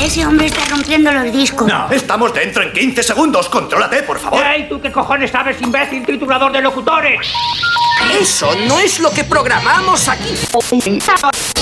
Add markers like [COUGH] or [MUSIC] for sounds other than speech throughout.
Ese hombre está rompiendo los discos. No, estamos dentro en 15 segundos. Contrólate, por favor. ¡Ey, tú qué cojones sabes, imbécil triturador de locutores! Eso no es lo que programamos aquí.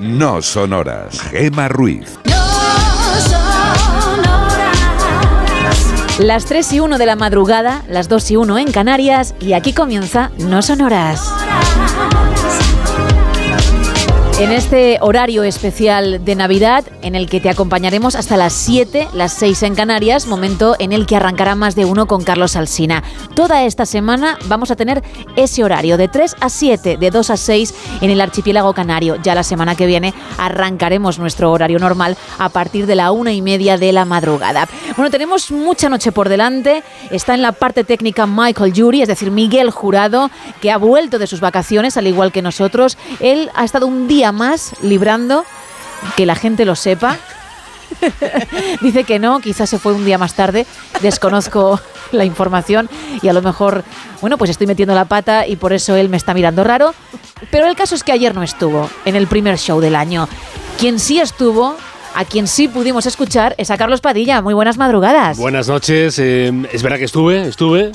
no sonoras. Gema Ruiz. Las 3 y 1 de la madrugada, las 2 y 1 en Canarias y aquí comienza No Sonoras. En este horario especial de Navidad, en el que te acompañaremos hasta las 7, las 6 en Canarias, momento en el que arrancará más de uno con Carlos Alsina. Toda esta semana vamos a tener ese horario de 3 a 7, de 2 a 6 en el archipiélago canario. Ya la semana que viene arrancaremos nuestro horario normal a partir de la una y media de la madrugada. Bueno, tenemos mucha noche por delante. Está en la parte técnica Michael Jury, es decir, Miguel Jurado, que ha vuelto de sus vacaciones, al igual que nosotros. Él ha estado un día más librando, que la gente lo sepa. [LAUGHS] Dice que no, quizás se fue un día más tarde, desconozco [LAUGHS] la información y a lo mejor, bueno, pues estoy metiendo la pata y por eso él me está mirando raro. Pero el caso es que ayer no estuvo en el primer show del año. Quien sí estuvo, a quien sí pudimos escuchar, es a Carlos Padilla. Muy buenas madrugadas. Buenas noches, eh, es verdad que estuve, estuve,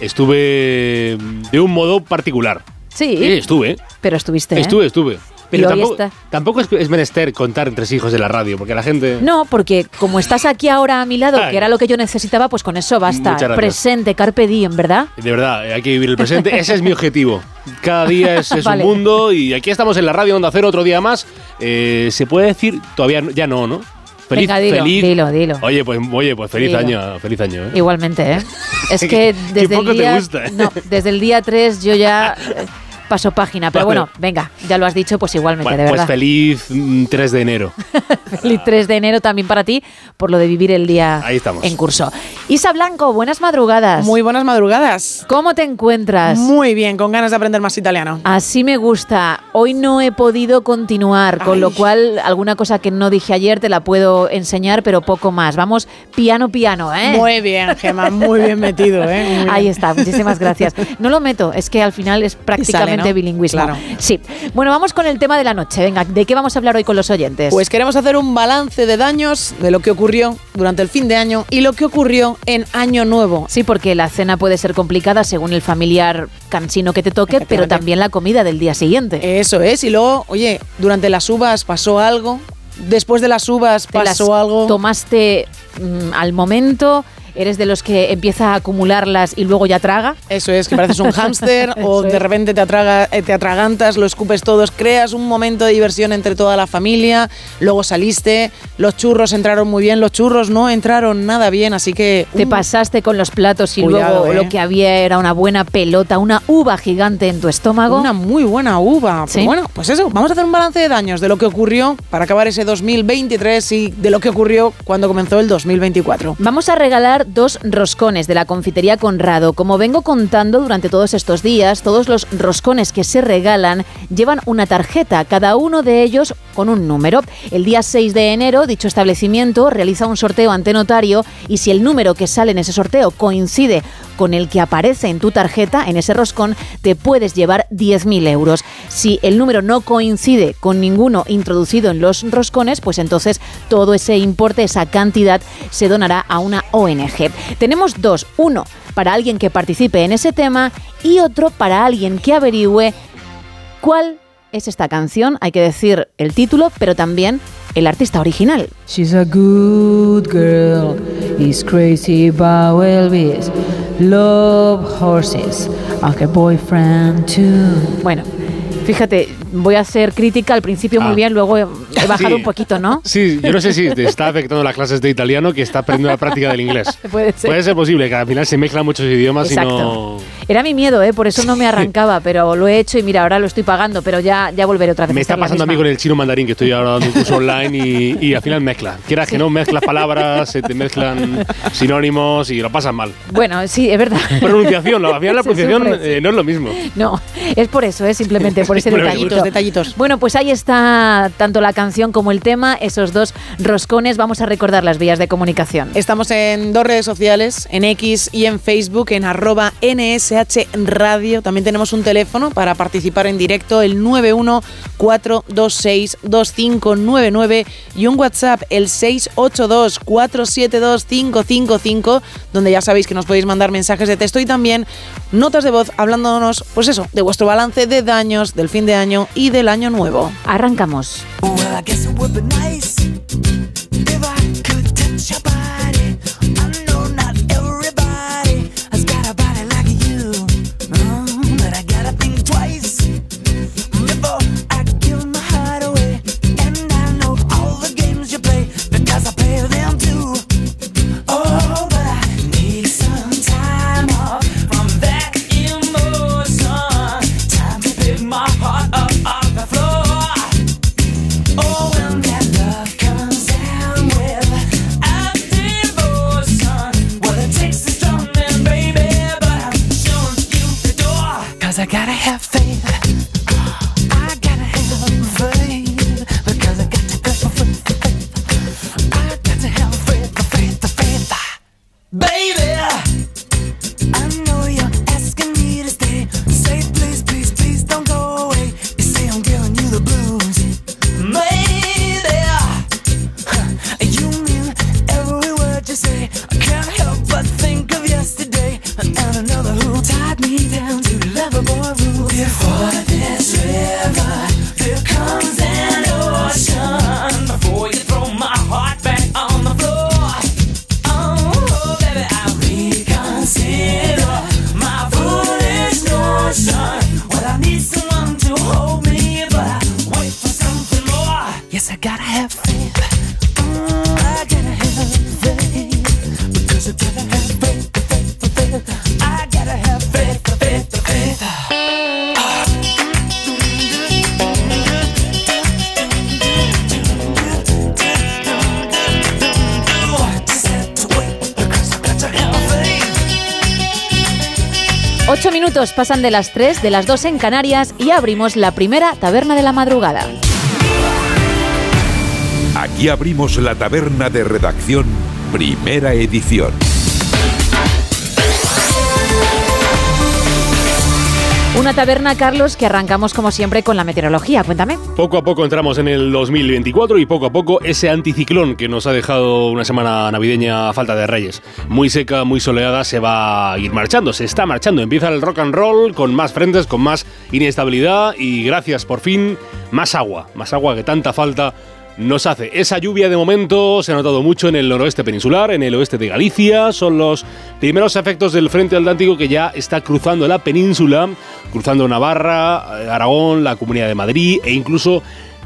estuve de un modo particular. Sí, Sí, estuve, pero estuviste. ¿eh? estuve, Y Pero hoy tampoco, está. tampoco es, es menester contar entre hijos de la radio, porque la gente... No, porque como estás aquí ahora a mi lado, Ay. que era lo que yo necesitaba, pues con eso basta. Presente, carpe diem, ¿verdad? De verdad, hay que vivir el presente. Ese es mi objetivo. Cada día es, es Vale. un mundo y aquí estamos en la radio Onda Cero otro día más. Eh, Se puede decir, todavía ya no, ¿no? Feliz, Venga, dilo, feliz. dilo, dilo. Oye, pues, oye, pues feliz Dilo. año, feliz año. ¿eh? Igualmente, ¿eh? [LAUGHS] Es que qué desde poco el te día gusta, ¿eh? no, desde el día 3 yo ya [LAUGHS] paso página, pero Vale. bueno, venga, ya lo has dicho, pues igualmente, Bueno, de pues verdad. feliz mm, 3 de enero. [LAUGHS] Feliz 3 de enero también para ti por lo de vivir el día Ahí estamos. en curso. Isa Blanco, buenas madrugadas. Muy buenas madrugadas. ¿Cómo te encuentras? Muy bien, con ganas de aprender más italiano. Así me gusta. Hoy no he podido continuar, con Ay. lo cual alguna cosa que no dije ayer te la puedo enseñar, pero poco más. Vamos piano piano, ¿eh? Muy bien, Gemma, muy bien metido, ¿eh? Muy bien. Ahí está, muchísimas gracias. [LAUGHS] No lo meto, es que al final es prácticamente ¿no? bilingüismo. Claro. Sí. Bueno, vamos con el tema de la noche. Venga, ¿de qué vamos a hablar hoy con los oyentes? Pues queremos hacer un balance de daños de lo que ocurrió durante el fin de año y lo que ocurrió en Año Nuevo. Sí, porque la cena puede ser complicada según el familiar cansino que te toque, pero también la comida del día siguiente. Eso es, y luego, oye, durante las uvas pasó algo, después de las uvas pasó algo. tomaste mm, al momento, eres de los que empieza a acumularlas y luego ya traga. Eso es, que pareces un [LAUGHS] hámster o de repente te, atraga- eh, te atragantas, lo escupes todos, creas un momento de diversión entre toda la familia, luego saliste, los churros entraron muy bien, los churros no entraron nada bien, así que... Te mm, pasaste con los platos y Cuidado, luego ¿eh? lo que había era una buena pelota, una uva gigante en tu estómago. Una muy buena uva. Sí. Pues bueno, pues eso, vamos a hacer un balance de daños de lo que ocurrió para acabar ese 2023 y de lo que ocurrió cuando comenzó el 2024. Vamos a regalar dos roscones de la confitería Conrado. Como vengo contando durante todos estos días, todos los roscones que se regalan llevan una tarjeta, cada uno de ellos con un número. El día 6 de enero, dicho establecimiento realiza un sorteo ante notario y si el número que sale en ese sorteo coincide con el que aparece en tu tarjeta, en ese roscón, te puedes llevar 10.000 euros. Si el número no coincide con ninguno introducido en los roscones, pues entonces todo ese importe, esa cantidad, se donará a una ONG. Tenemos dos, uno para alguien que participe en ese tema y otro para alguien que averigüe cuál es esta canción. Hay que decir el título, pero también el artista original. She's a good girl, is crazy about Elvis, love horses, and her boyfriend too. Bueno, Fíjate, voy a ser crítica al principio muy Ah. bien, luego he, [LAUGHS] bajado Sí. un poquito, ¿no? Sí, yo no sé si te está [LAUGHS] afectando las clases de italiano que está aprendiendo la práctica del inglés. [LAUGHS] Puede ser. Puede ser posible, que al final se mezclan muchos idiomas y no... Era mi miedo, ¿eh? por eso no me arrancaba, pero lo he hecho y mira, ahora lo estoy pagando, pero ya, ya volveré otra vez. Me está pasando a mí con el chino mandarín, que estoy ahora dando un curso online y, y al final mezcla. Quieras que no, mezclas palabras, se te mezclan sinónimos y lo pasas mal. Bueno, sí, es verdad. Pronunciación, al final la pronunciación sufre, eh, no es lo mismo. No, es por eso, ¿eh? simplemente por ese [LAUGHS] detallito. Detallitos. Bueno, pues ahí está tanto la canción como el tema, esos dos roscones. Vamos a recordar las vías de comunicación. Estamos en dos redes sociales, en X y en Facebook, en arroba NSH Radio. También tenemos un teléfono para participar en directo, el 914262599 y un WhatsApp, el 682472555, donde ya sabéis que nos podéis mandar mensajes de texto y también notas de voz hablándonos, pues eso, de vuestro balance de daños del fin de año y del año nuevo. Arrancamos. Well, say. Please, please, please don't go away. You say. I can't help but think of Fora pasan de las tres, de las dos en Canarias y abrimos la primera taberna de la madrugada. Aquí abrimos la taberna de redacción, primera edición. Una taberna, Carlos, que arrancamos como siempre con la meteorología. Cuéntame. Poco a poco entramos en el 2024 y poco a poco ese anticiclón que nos ha dejado una semana navideña a falta de reyes. Muy seca, muy soleada, se va a ir marchando, se está marchando. Empieza el rock and roll con más frentes, con más inestabilidad y gracias por fin, más agua. Más agua que tanta falta nos hace. Esa lluvia de momento se ha notado mucho en el noroeste peninsular, en el oeste de Galicia. Son los primeros efectos del frente atlántico que ya está cruzando la península, cruzando Navarra, eh, Aragón, la Comunidad de Madrid e incluso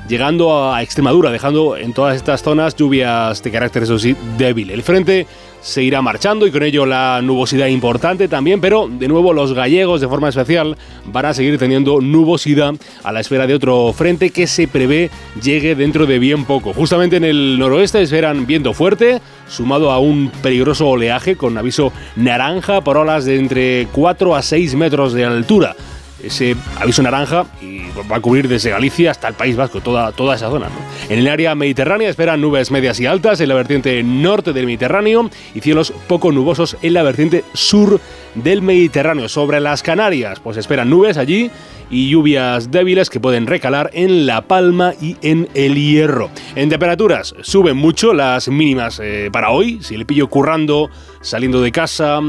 llegando a Extremadura, dejando en todas estas zonas lluvias de carácter, eso sí, débil. El frente se irá marchando y con ello la nubosidad importante también, pero de nuevo los gallegos de forma especial van a seguir teniendo nubosidad a la espera de otro frente que se prevé llegue dentro de bien poco. Justamente en el noroeste esperan viento fuerte, sumado a un peligroso oleaje con aviso naranja por olas de entre 4 a 6 metros de altura ese aviso naranja y va a cubrir desde Galicia hasta el País Vasco, toda, toda esa zona. En el área mediterránea esperan nubes medias y altas en la vertiente norte del Mediterráneo y cielos poco nubosos en la vertiente sur del Mediterráneo. Sobre las Canarias, pues esperan nubes allí y lluvias débiles que pueden recalar en La Palma y en El Hierro. En temperaturas suben mucho las mínimas eh, para hoy. Si le pillo currando, saliendo de casa,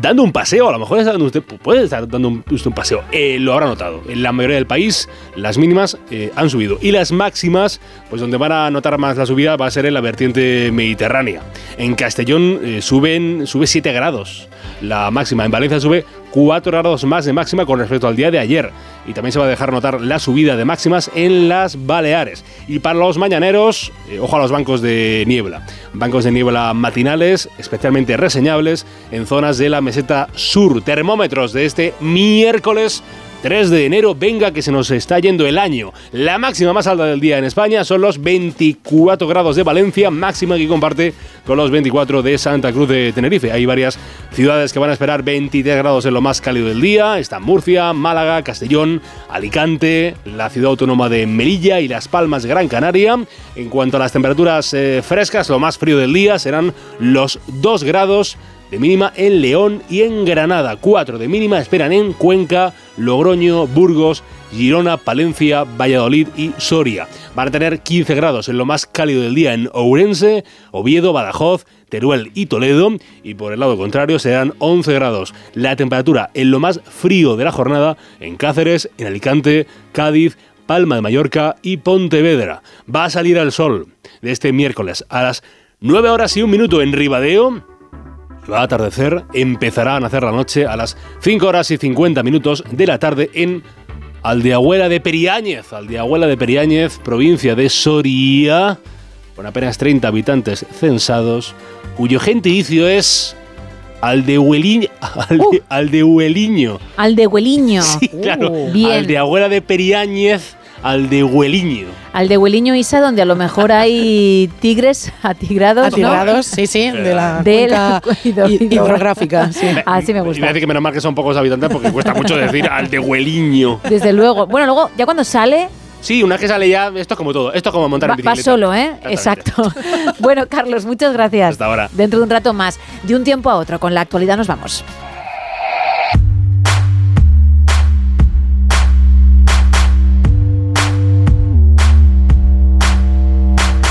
dando un paseo, a lo mejor está usted, puede estar dando un, usted un paseo. Eh, lo habrá notado. En la mayoría del país las mínimas eh, han subido y las máximas, pues donde van a notar más la subida va a ser en la vertiente mediterránea. En Castellón eh, suben sube 7 grados la máxima. En Valencia sube 4 grados más de máxima con respecto al día de ayer. Y también se va a dejar notar la subida de máximas en las Baleares. Y para los mañaneros, eh, ojo a los bancos de niebla. Bancos de niebla matinales, especialmente reseñables en zonas de la meseta sur. Termómetros de este miércoles 3 de enero, venga que se nos está yendo el año. La máxima más alta del día en España son los 24 grados de Valencia, máxima que comparte con los 24 de Santa Cruz de Tenerife. Hay varias ciudades que van a esperar 23 grados en lo más cálido del día. Están Murcia, Málaga, Castellón, Alicante, la ciudad autónoma de Melilla y Las Palmas, Gran Canaria. En cuanto a las temperaturas eh, frescas, lo más frío del día serán los 2 grados de mínima en León y en Granada. 4 de mínima esperan en Cuenca, Logroño, Burgos, Girona, Palencia, Valladolid y Soria. Van a tener 15 grados en lo más cálido del día en Ourense, Oviedo, Badajoz, Teruel y Toledo. Y por el lado contrario serán 11 grados la temperatura en lo más frío de la jornada en Cáceres, en Alicante, Cádiz, Palma de Mallorca y Pontevedra. Va a salir el sol de este miércoles a las 9 horas y un minuto en Ribadeo va a atardecer, empezará a nacer la noche a las 5 horas y 50 minutos de la tarde en Aldeahuela de Periáñez, Aldeahuela de Periáñez, provincia de Soria, con apenas 30 habitantes censados, cuyo gentilicio es Aldehueliño. Alde, Aldehueliño. Aldehueliño. Sí, claro. Bien. Aldeahuela de Periáñez, Aldehueliño. Aldehueliño, Isa, donde a lo mejor hay [LAUGHS] tigres atigrados. ¿no? Atigrados, sí, sí, de la De la hidro- hi- hidrográfica. Sí. Así me Y voy a gusta. decir que menos mal que son pocos habitantes porque cuesta mucho decir Aldehueliño. Desde luego. Bueno, luego, ya cuando sale, Sí, una vez que sale ya, esto es como todo. Esto es como montar va, en va bicicleta. solo, ¿eh? Exacto. [LAUGHS] bueno, Carlos, muchas gracias. Hasta ahora. Dentro de un rato más. De un tiempo a otro, con la actualidad nos vamos.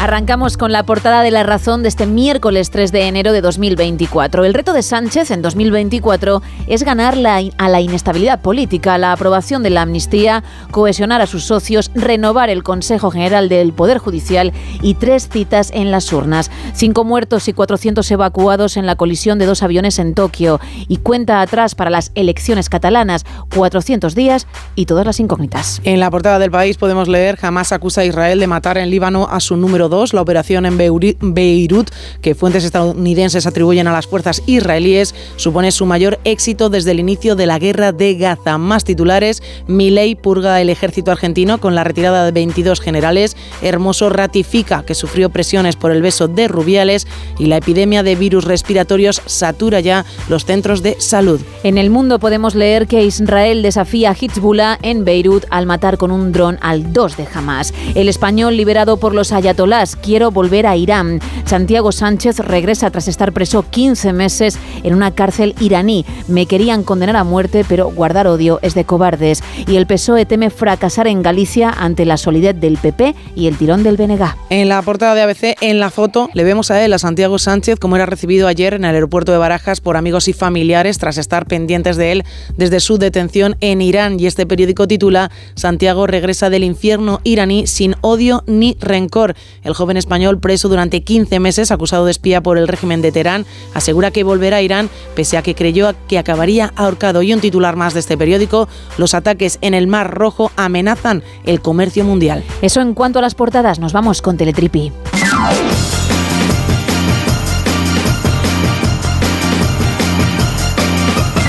Arrancamos con la portada de La Razón de este miércoles 3 de enero de 2024. El reto de Sánchez en 2024 es ganar la a la inestabilidad política, la aprobación de la amnistía, cohesionar a sus socios, renovar el Consejo General del Poder Judicial y tres citas en las urnas. Cinco muertos y 400 evacuados en la colisión de dos aviones en Tokio. Y cuenta atrás para las elecciones catalanas, 400 días y todas las incógnitas. En la portada del país podemos leer Jamás acusa a Israel de matar en Líbano a su número 2, la operación en Beirut, que fuentes estadounidenses atribuyen a las fuerzas israelíes, supone su mayor éxito desde el inicio de la guerra de Gaza. Más titulares, Milei purga el ejército argentino con la retirada de 22 generales, Hermoso ratifica que sufrió presiones por el beso de Rubiales y la epidemia de virus respiratorios satura ya los centros de salud. En el mundo podemos leer que Israel desafía a Hezbollah en Beirut al matar con un dron al 2 de Hamas. El español liberado por los ayatolás, quiero volver a Irán. Santiago Sánchez regresa tras estar preso 15 meses en una cárcel iraní. Me querían condenar a muerte, pero guardar odio es de cobardes. Y el PSOE teme fracasar en Galicia ante la solidez del PP y el tirón del BNG. En la portada de ABC, en la foto, le vemos a él, a Santiago Sánchez, como era recibido ayer en el aeropuerto de Barajas por amigos y familiares tras estar pendientes de él desde su detención en Irán. Y este periódico titula Santiago regresa del infierno iraní sin odio ni rencor. El joven español, preso durante 15 meses, acusado de espía por el régimen de Teherán, asegura que volverá a Irán pese a que creyó que acabaría ahorcado. Y un titular más de este periódico, los ataques en el Mar Rojo amenazan el comercio mundial. Eso en cuanto a las portadas, nos vamos con Teletripi.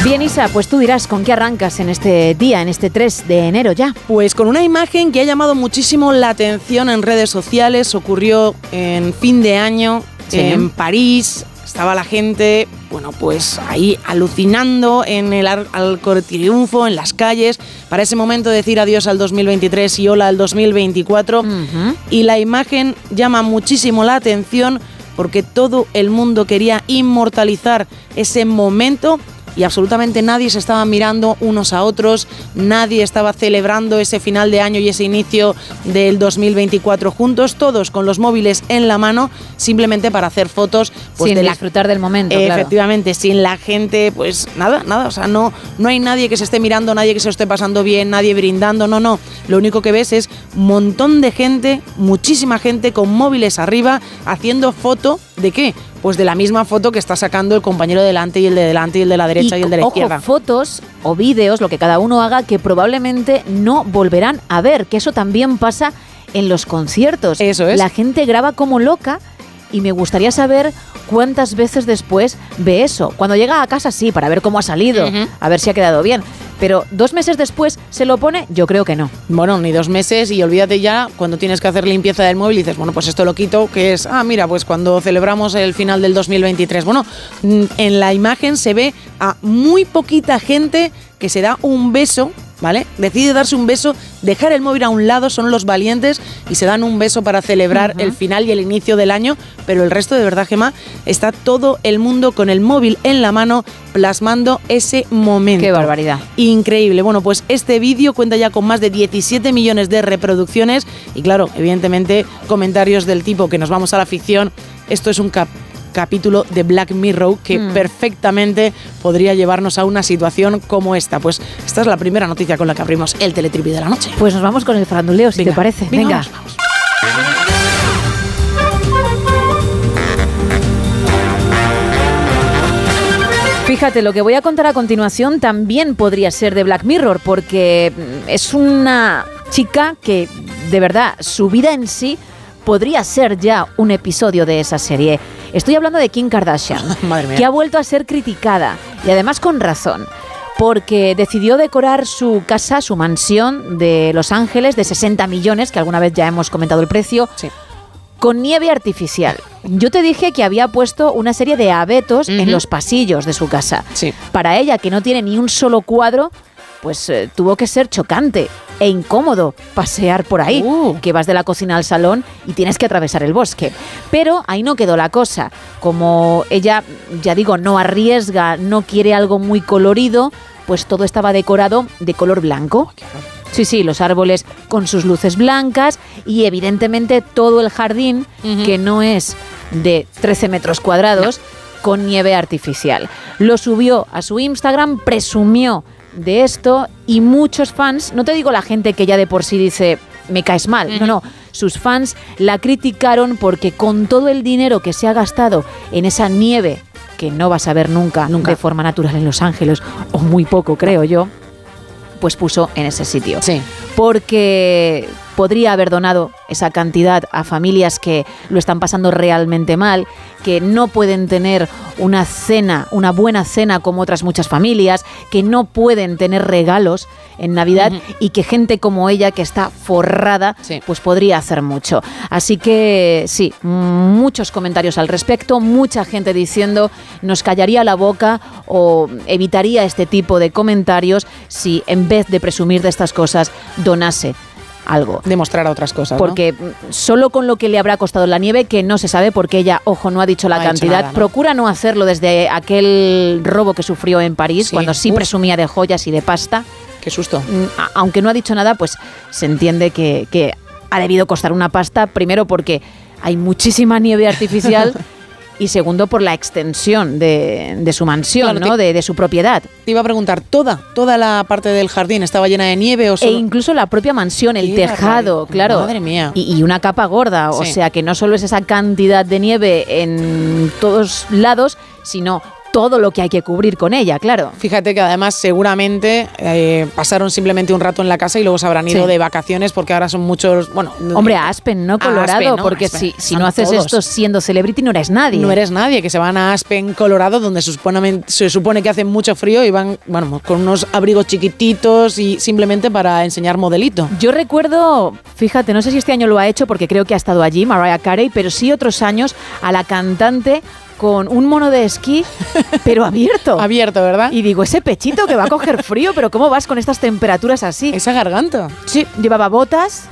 Bien, Isa, pues tú dirás con qué arrancas en este día, en este 3 de enero ya. Pues con una imagen que ha llamado muchísimo la atención en redes sociales, ocurrió en fin de año Sí. en París. Estaba la gente, bueno, pues ahí alucinando en el Ar- Arco de Triunfo, en las calles, para ese momento decir adiós al 2023 y hola al 2024. Y la imagen llama muchísimo la atención porque todo el mundo quería inmortalizar ese momento y absolutamente nadie se estaba mirando unos a otros, nadie estaba celebrando ese final de año y ese inicio del 2024 juntos, todos con los móviles en la mano, simplemente para hacer fotos. Pues, Sin de la- disfrutar del momento, claro. Efectivamente, sin la gente, pues nada, nada, o sea, no, no hay nadie que se esté mirando, nadie que se lo esté pasando bien, nadie brindando, no, no. Lo único que ves es un montón de gente, muchísima gente con móviles arriba, haciendo foto de qué? Pues de la misma foto que está sacando el compañero de delante y el de delante y el de la derecha y, el de la ojo, izquierda. fotos o vídeos, lo que cada uno haga, que probablemente no volverán a ver, que eso también pasa en los conciertos. Eso es. La gente graba como loca y me gustaría saber cuántas veces después ve eso. Cuando llega a casa sí, para ver cómo ha salido, a ver si ha quedado bien. Pero dos meses después se lo pone, yo creo que no. Bueno, ni dos meses y olvídate ya cuando tienes que hacer limpieza del móvil y dices, bueno, pues esto lo quito, que es, ah, mira, pues cuando celebramos el final del 2023. Bueno, mm, en la imagen se ve a muy poquita gente que se da un beso, ¿vale? Decide darse un beso, dejar el móvil a un lado, son los valientes y se dan un beso para celebrar el final y el inicio del año, pero el resto de verdad, Gemma, está todo el mundo con el móvil en la mano plasmando ese momento. Qué barbaridad. Increíble. Bueno, pues este vídeo cuenta ya con más de 17 millones de reproducciones y claro, evidentemente comentarios del tipo que nos vamos a la ficción. Esto es un cap- capítulo de Black Mirror que Mm. perfectamente podría llevarnos a una situación como esta. Pues esta es la primera noticia con la que abrimos el teletripi de la noche. Pues nos vamos con el faranduleo, si te parece. Venga. vamos, vamos. Fíjate, lo que voy a contar a continuación también podría ser de Black Mirror, porque es una chica que, de verdad, su vida en sí podría ser ya un episodio de esa serie. Estoy hablando de Kim Kardashian, [LAUGHS] Madre mía. que ha vuelto a ser criticada, y además con razón. Porque decidió decorar su casa, su mansión de Los Ángeles de 60 millones, que alguna vez ya hemos comentado el precio, con nieve artificial. Yo te dije que había puesto una serie de abetos en los pasillos de su casa. Sí. Para ella, que no tiene ni un solo cuadro, pues eh, tuvo que ser chocante e incómodo pasear por ahí, Uh. que vas de la cocina al salón y tienes que atravesar el bosque. Pero ahí no quedó la cosa. Como ella, ya digo, no arriesga, no quiere algo muy colorido, pues todo estaba decorado de color blanco. Sí, sí, los árboles con sus luces blancas y evidentemente todo el jardín, que no es de 13 metros cuadrados, con nieve artificial. Lo subió a su Instagram, presumió de esto y muchos fans, no te digo la gente que ya de por sí dice me caes mal, no, no, sus fans la criticaron porque con todo el dinero que se ha gastado en esa nieve que no vas a ver nunca, Nunca. de forma natural en Los Ángeles, o muy poco creo yo, pues puso en ese sitio. Sí. Porque podría haber donado esa cantidad a familias que lo están pasando realmente mal, que no pueden tener una cena, una buena cena como otras muchas familias, que no pueden tener regalos en Navidad y que gente como ella que está forrada, Sí. pues podría hacer mucho. Así que sí, muchos comentarios al respecto, mucha gente diciendo nos callaría la boca o evitaría este tipo de comentarios si en vez de presumir de estas cosas donase algo. Demostrar a otras cosas. Porque solo con lo que le habrá costado la nieve, que no se sabe porque ella, ojo, no ha dicho la No cantidad, nada, ¿no? procura no hacerlo desde aquel robo que sufrió en París, Sí. cuando sí Uf. presumía de joyas y de pasta. Qué susto. Mm, aunque no ha dicho nada, pues se entiende que, que ha debido costar una pasta, primero porque hay muchísima nieve artificial [LAUGHS] y segundo por la extensión de, de su mansión, Claro, ¿no? te- de, de su propiedad. Te iba a preguntar, ¿toda, toda la parte del jardín estaba llena de nieve o E solo...? incluso la propia mansión, el tejado, claro. Madre mía. Y, y una capa gorda, o sea que no solo es esa cantidad de nieve en todos lados, sino todo lo que hay que cubrir con ella, claro. Fíjate que además seguramente eh, pasaron simplemente un rato en la casa y luego se habrán ido Sí. de vacaciones porque ahora son muchos, bueno, Hombre, a Aspen, no Colorado, Aspen, ¿no? porque Aspen. si, si no haces todos. esto siendo celebrity no eres nadie. no eres nadie, que se van a Aspen, Colorado, donde se supone, se supone que hace mucho frío y van, bueno, con unos abrigos chiquititos y simplemente para enseñar modelito. Yo recuerdo, fíjate, no sé si este año lo ha hecho porque creo que ha estado allí, Mariah Carey, pero sí otros años a la cantante con un mono de esquí, pero abierto. [LAUGHS] Abierto, ¿verdad? Y digo, ese pechito que va a coger frío, pero ¿cómo vas con estas temperaturas así? Esa garganta. Sí, llevaba botas,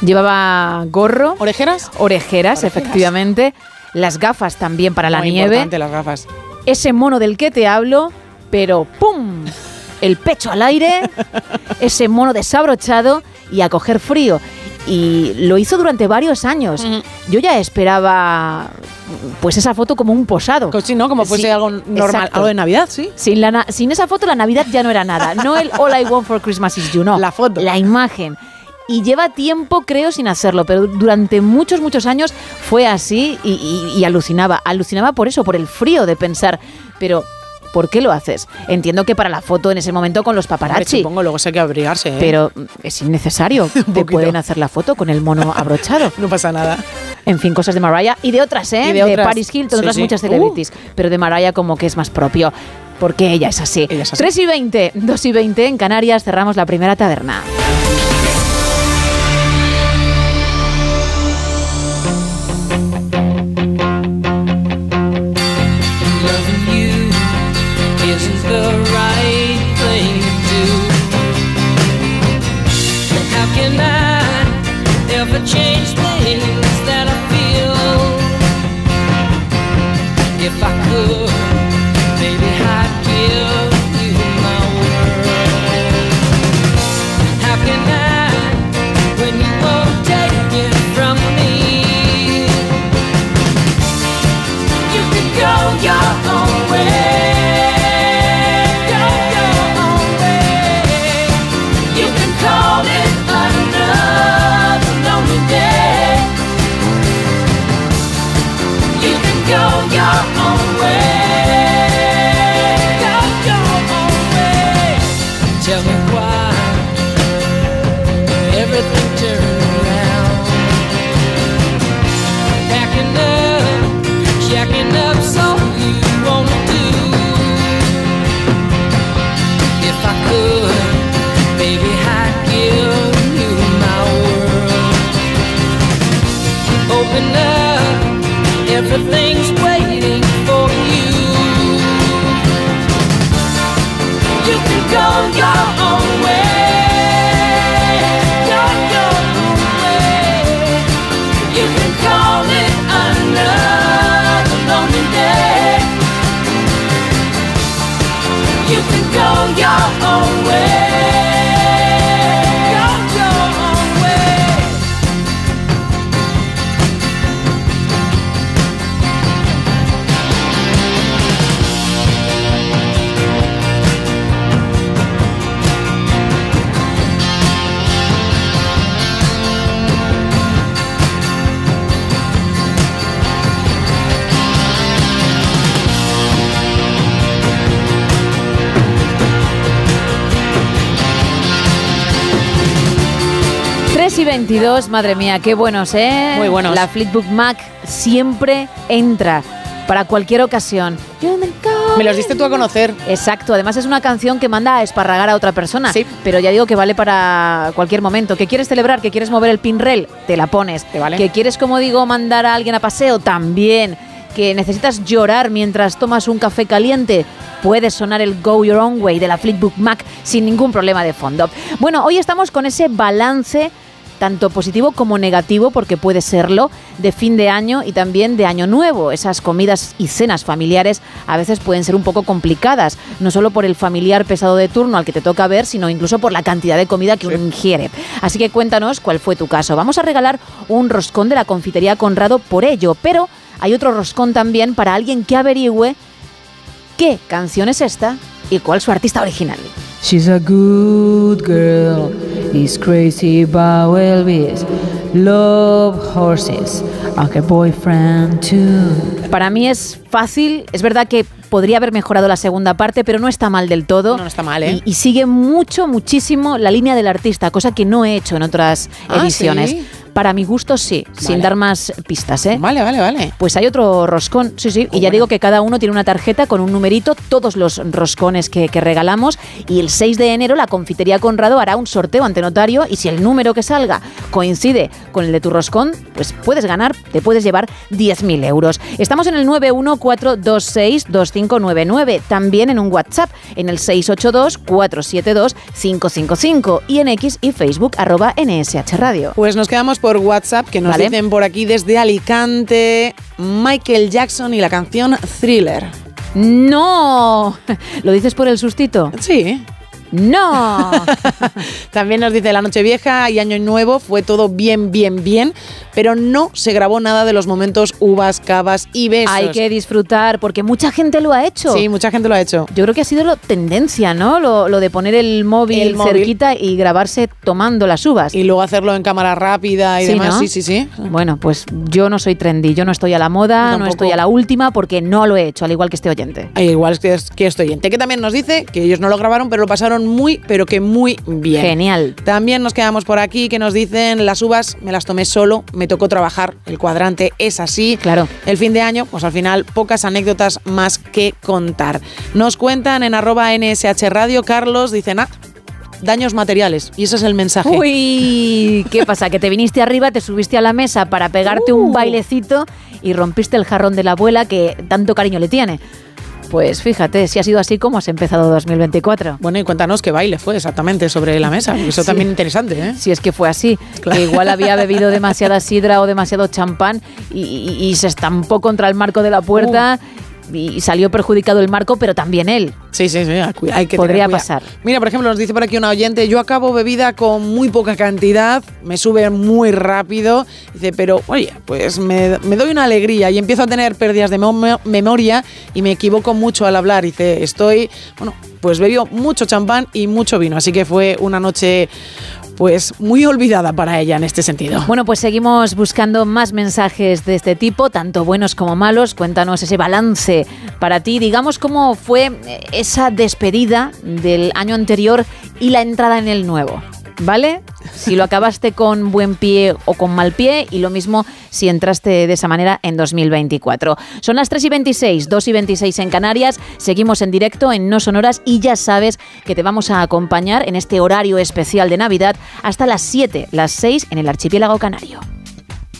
llevaba gorro, ¿Orejeras? orejeras, efectivamente, las gafas también para la nieve, importante las gafas. ese mono del que te hablo, pero ¡pum! El pecho al aire, [LAUGHS] ese mono desabrochado y a coger frío. Y lo hizo durante varios años. Yo ya esperaba pues esa foto como un posado. Sí, ¿no? Como fuese Sí, algo normal, exacto. algo de Navidad, sí. Sin, la sin esa foto la Navidad ya no era nada. No el All I Want for Christmas is You, no. La foto. La imagen. y lleva tiempo, creo, sin hacerlo, pero durante muchos, muchos años fue así y, y- y alucinaba. Alucinaba por eso, por el frío de pensar, pero ¿por qué lo haces? Entiendo que para la foto en ese momento con los paparazzi. supongo luego sé que abrigarse. ¿eh? Pero es innecesario. [LAUGHS] Te pueden hacer la foto con el mono abrochado. [LAUGHS] no pasa nada. En fin, cosas de Mariah y de otras, ¿eh? Y de otras. Paris Hilton, Sí, otras sí. muchas Uh. celebrities. Pero de Mariah como que es más propio. Porque ella es así. 3 y 20, 2 y 20 en Canarias cerramos la primera taberna. 22, madre mía, qué buenos, ¿eh? Muy buenos. La Fleetwood Mac siempre entra para cualquier ocasión. Me los diste tú a conocer. Exacto, además es una canción que manda a esparragar a otra persona. Sí. Pero ya digo que vale para cualquier momento. ¿Que quieres celebrar, que quieres mover el pinrel? Te la pones. vale. ¿Que quieres, como digo, mandar a alguien a paseo? También. ¿Que necesitas llorar mientras tomas un café caliente? Puede sonar el Go Your Own Way de la Fleetwood Mac sin ningún problema de fondo. Bueno, hoy estamos con ese balance tanto positivo como negativo, porque puede serlo, de fin de año y también de año nuevo. Esas comidas y cenas familiares a veces pueden ser un poco complicadas, no solo por el familiar pesado de turno al que te toca ver, sino incluso por la cantidad de comida que uno ingiere. Así que cuéntanos cuál fue tu caso. Vamos a regalar un roscón de la confitería Conrado por ello, pero hay otro roscón también para alguien que averigüe qué canción es esta y cuál su artista original. She's a good girl, is crazy about Elvis, love horses, and her boyfriend too. Para mí es fácil, es verdad que podría haber mejorado la segunda parte, pero no está mal del todo. No, no está mal, ¿eh? Y, y sigue mucho, muchísimo la línea del artista, cosa que no he hecho en otras Ah, ediciones. ¿sí? Para mi gusto sí, sin dar más pistas, ¿eh? Vale, vale, vale. Pues hay otro roscón, sí, sí, y ya digo que cada uno tiene una tarjeta con un numerito, todos los roscones que, que regalamos, y el 6 de enero la Confitería Conrado hará un sorteo ante notario, y si el número que salga coincide con el de tu roscón, pues puedes ganar, te puedes llevar 10.000 euros. Estamos en el 914262599, también en un WhatsApp, en el 682472555, y en X y Facebook, arroba NSH Radio. Pues nos quedamos por WhatsApp, que nos Vale. dicen por aquí desde Alicante, Michael Jackson y la canción Thriller. ¡No! [LAUGHS] ¿Lo dices por el sustito? Sí. No. [LAUGHS] También nos dice la noche vieja y año nuevo fue todo bien, bien, bien, pero no se grabó nada de los momentos uvas, cavas y besos. Hay que disfrutar porque mucha gente lo ha hecho. Sí, mucha gente lo ha hecho. Yo creo que ha sido lo, tendencia, ¿no? Lo, lo de poner el móvil, El móvil. cerquita y grabarse tomando las uvas. Y luego hacerlo en cámara rápida y Sí, demás. ¿no? Sí, sí, sí. Bueno, pues yo no soy trendy, yo no estoy a la moda, no estoy a la última porque no lo he hecho, al igual que este oyente. Ah, Igual que, es- que estoy oyente, que también nos dice que ellos no lo grabaron, pero lo pasaron muy, pero que muy bien. Genial. También nos quedamos por aquí que nos dicen las uvas me las tomé solo, me tocó trabajar, el cuadrante es así. Claro. El fin de año, pues al final pocas anécdotas más que contar. Nos cuentan en arroba NSH Radio, Carlos, dicen, ah, daños materiales. Y ese es el mensaje. Uy, ¿qué pasa? Que te viniste arriba, te subiste a la mesa para pegarte un Uh. bailecito y rompiste el jarrón de la abuela que tanto cariño le tiene. Pues fíjate, si ha sido así como has empezado 2024. Bueno, y cuéntanos qué baile fue exactamente sobre la mesa. Eso Sí. también interesante, ¿eh? Si es que fue así, que igual había bebido [LAUGHS] demasiada sidra o demasiado champán y, y- y se estampó contra el marco de la puerta y salió perjudicado el marco, pero también él. Sí, sí, sí, hay que Podría tener pasar. Mira, por ejemplo, nos dice por aquí una oyente, yo acabo bebida con muy poca cantidad, me sube muy rápido, dice, pero oye, pues me, me doy una alegría y empiezo a tener pérdidas de memo- memoria y me equivoco mucho al hablar, dice, estoy, bueno, pues bebió mucho champán y mucho vino, así que fue una noche pues muy olvidada para ella en este sentido. Bueno, pues seguimos buscando más mensajes de este tipo, tanto buenos como malos. Cuéntanos ese balance para ti. Digamos cómo fue esa despedida del año anterior y la entrada en el nuevo. ¿Vale? Si lo acabaste con buen pie o con mal pie y lo mismo si entraste de esa manera en 2024. Son las 3 y 26, 2 y 26 en Canarias. Seguimos en directo en No Sonoras y ya sabes que te vamos a acompañar en este horario especial de Navidad hasta las 7, las 6 en el archipiélago canario.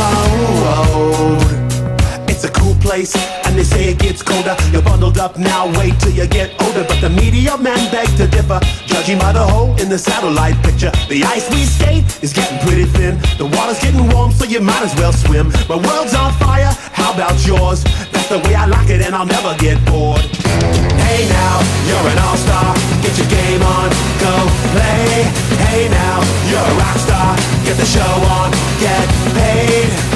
Mold. It's a cool place, and they say it gets colder. You're bundled up now, wait till you get older. But the media man beg to differ, judging by the hole in the satellite picture. The ice we skate is getting pretty thin. The water's getting warm, so you might as well swim. My world's on fire, how about yours? That's the way I like it, and I'll never get bored. Hey now, you're an all-star. Get your game on, go play. Hey now, you're a rock star. Get the show on, get paid.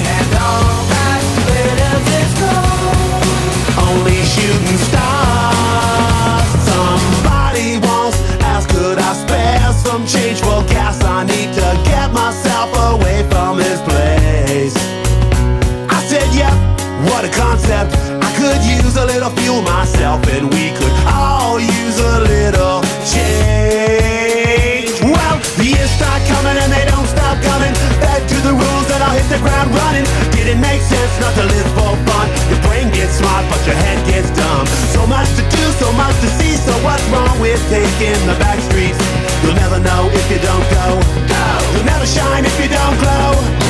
Fuel and we could all use a little change. Well, the years start coming and they don't stop coming. Back to the rules and I'll hit the ground running. Didn't make sense not to live for fun. Your brain gets smart, but your head gets dumb. So much to do, so much to see. So what's wrong with taking the back streets? You'll never know if you don't go. You'll never shine if you don't glow.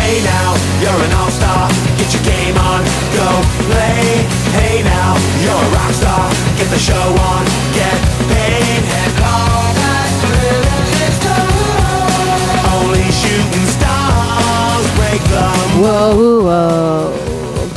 Hey now, you're an all-star. Get your game on, go play. Hey now, you're a rock star. Get the show on, get paid. And all that glitters is gold Only shooting stars break the Whoa, whoa.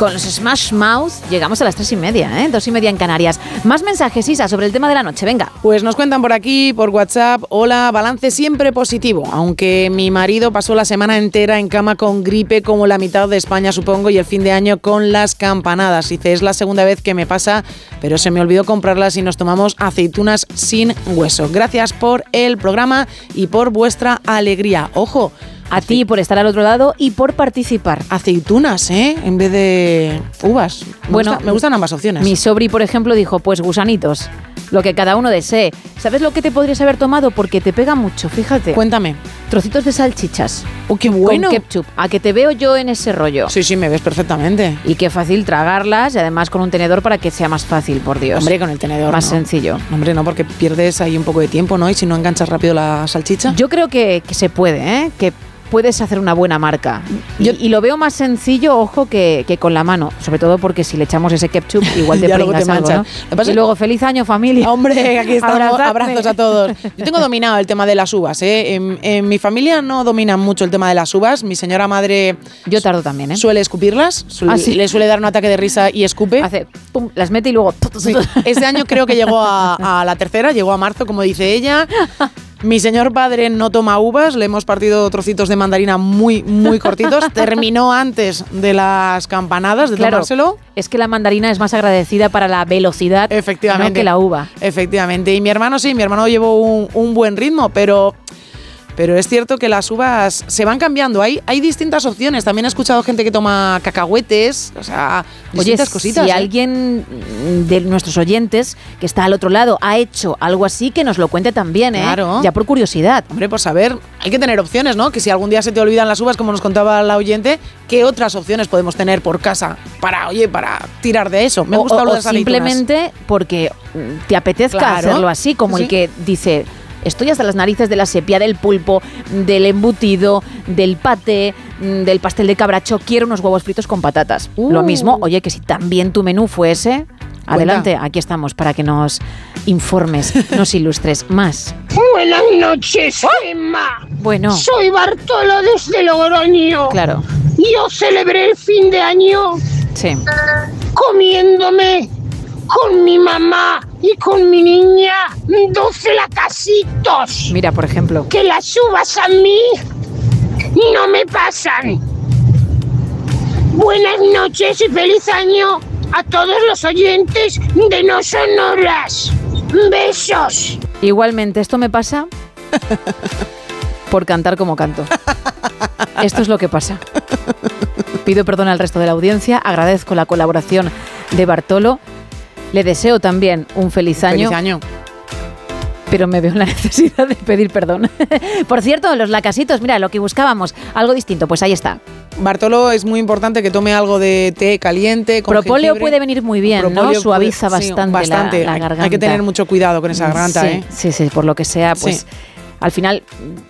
Con los Smash Mouth llegamos a las tres y media, ¿eh? Dos y media en Canarias. Más mensajes, Isa, sobre el tema de la noche, venga. Pues nos cuentan por aquí, por WhatsApp, hola, balance siempre positivo, aunque mi marido pasó la semana entera en cama con gripe como la mitad de España supongo y el fin de año con las campanadas. Dice, es la segunda vez que me pasa, pero se me olvidó comprarlas y nos tomamos aceitunas sin hueso. Gracias por el programa y por vuestra alegría. Ojo, A ti por estar al otro lado y por participar. aceitunas, ¿eh? En vez de uvas. Me Bueno, gusta- me gustan ambas opciones. Mi sobri, por ejemplo, dijo, pues gusanitos, lo que cada uno desee. ¿Sabes lo que te podrías haber tomado? Porque te pega mucho, fíjate. Cuéntame. Trocitos de salchichas. ¡Oh, qué bueno! Con ketchup. A que te veo yo en ese rollo. Sí, sí, me ves perfectamente. Y qué fácil tragarlas y además con un tenedor para que sea más fácil, por Dios. Hombre, con el tenedor. Más no. sencillo. Hombre, no, porque pierdes ahí un poco de tiempo, ¿no? Y si no enganchas rápido la salchicha. Yo creo que, que se puede, ¿eh? Que puedes hacer una buena marca. Y, y lo veo más sencillo, ojo, que, que con la mano. Sobre todo porque si le echamos ese ketchup, [LAUGHS] igual te pringas algo. ¿no? Que Y luego, feliz año, familia. Hombre, [LAUGHS] aquí estamos. Abrazadme. Abrazos a todos. Yo tengo dominado el tema de las uvas, ¿eh? En, en mi familia no dominan mucho el tema de las uvas. Mi señora madre. Yo tardo también, ¿eh? Suele escupirlas. su- Ah, sí. Le suele dar un ataque de risa y escupe. Hace, pum, las mete y luego... Sí. [LAUGHS] Este año creo que llegó a, a la tercera, llegó a marzo, como dice ella. Mi señor padre no toma uvas, le hemos partido trocitos de mandarina muy, muy cortitos. [LAUGHS] Terminó antes de las campanadas, de Claro, tomárselo. es que la mandarina es más agradecida para la velocidad Efectivamente. no que la uva. Efectivamente. Y mi hermano sí, mi hermano llevó un, un buen ritmo, pero. Pero es cierto que las uvas se van cambiando. Hay, hay distintas opciones. También he escuchado gente que toma cacahuetes, o sea, Oye, distintas cositas. si ¿eh? alguien de nuestros oyentes que está al otro lado ha hecho algo así, que nos lo cuente también, ¿eh? Claro. Ya por curiosidad. Hombre, pues a ver, hay que tener opciones, ¿no? Que si algún día se te olvidan las uvas, como nos contaba la oyente, ¿qué otras opciones podemos tener por casa para, oye, para tirar de eso? Me O- gusta o, lo o de aceitunas. simplemente porque te apetezca Claro. hacerlo así, como Sí, el que dice. Estoy hasta las narices de la sepia, del pulpo, del embutido, del paté, mm, del pastel de cabracho. Quiero unos huevos fritos con patatas. Uh. Lo mismo, oye, que si también tu menú fuese, adelante, aquí estamos para que nos informes, [LAUGHS] nos ilustres más. Buenas noches, Emma. Bueno. Soy Bartolo desde Logroño. Claro. Yo celebré el fin de año Sí. comiéndome con mi mamá y con mi niña 12 lacasitos. Mira, por ejemplo. Que las uvas a mí no me pasan. Buenas noches y feliz año a todos los oyentes de No Sonoras. Besos. Igualmente, esto me pasa [LAUGHS] por cantar como canto. [LAUGHS] Esto es lo que pasa. Pido perdón al resto de la audiencia, agradezco la colaboración de Bartolo. Le deseo también un feliz año. Feliz año. Pero me veo en la [LAUGHS] necesidad de pedir perdón. [LAUGHS] Por cierto, los lacasitos, mira, lo que buscábamos, algo distinto, pues ahí está. Bartolo es muy importante que tome algo de té caliente. Con Propóleo jengibre. puede venir muy bien, ¿no? Suaviza puede- sí, bastante, la- garganta. Hay que tener mucho cuidado con esa garganta, sí, ¿eh? Sí, sí, por lo que sea, pues Sí. Al final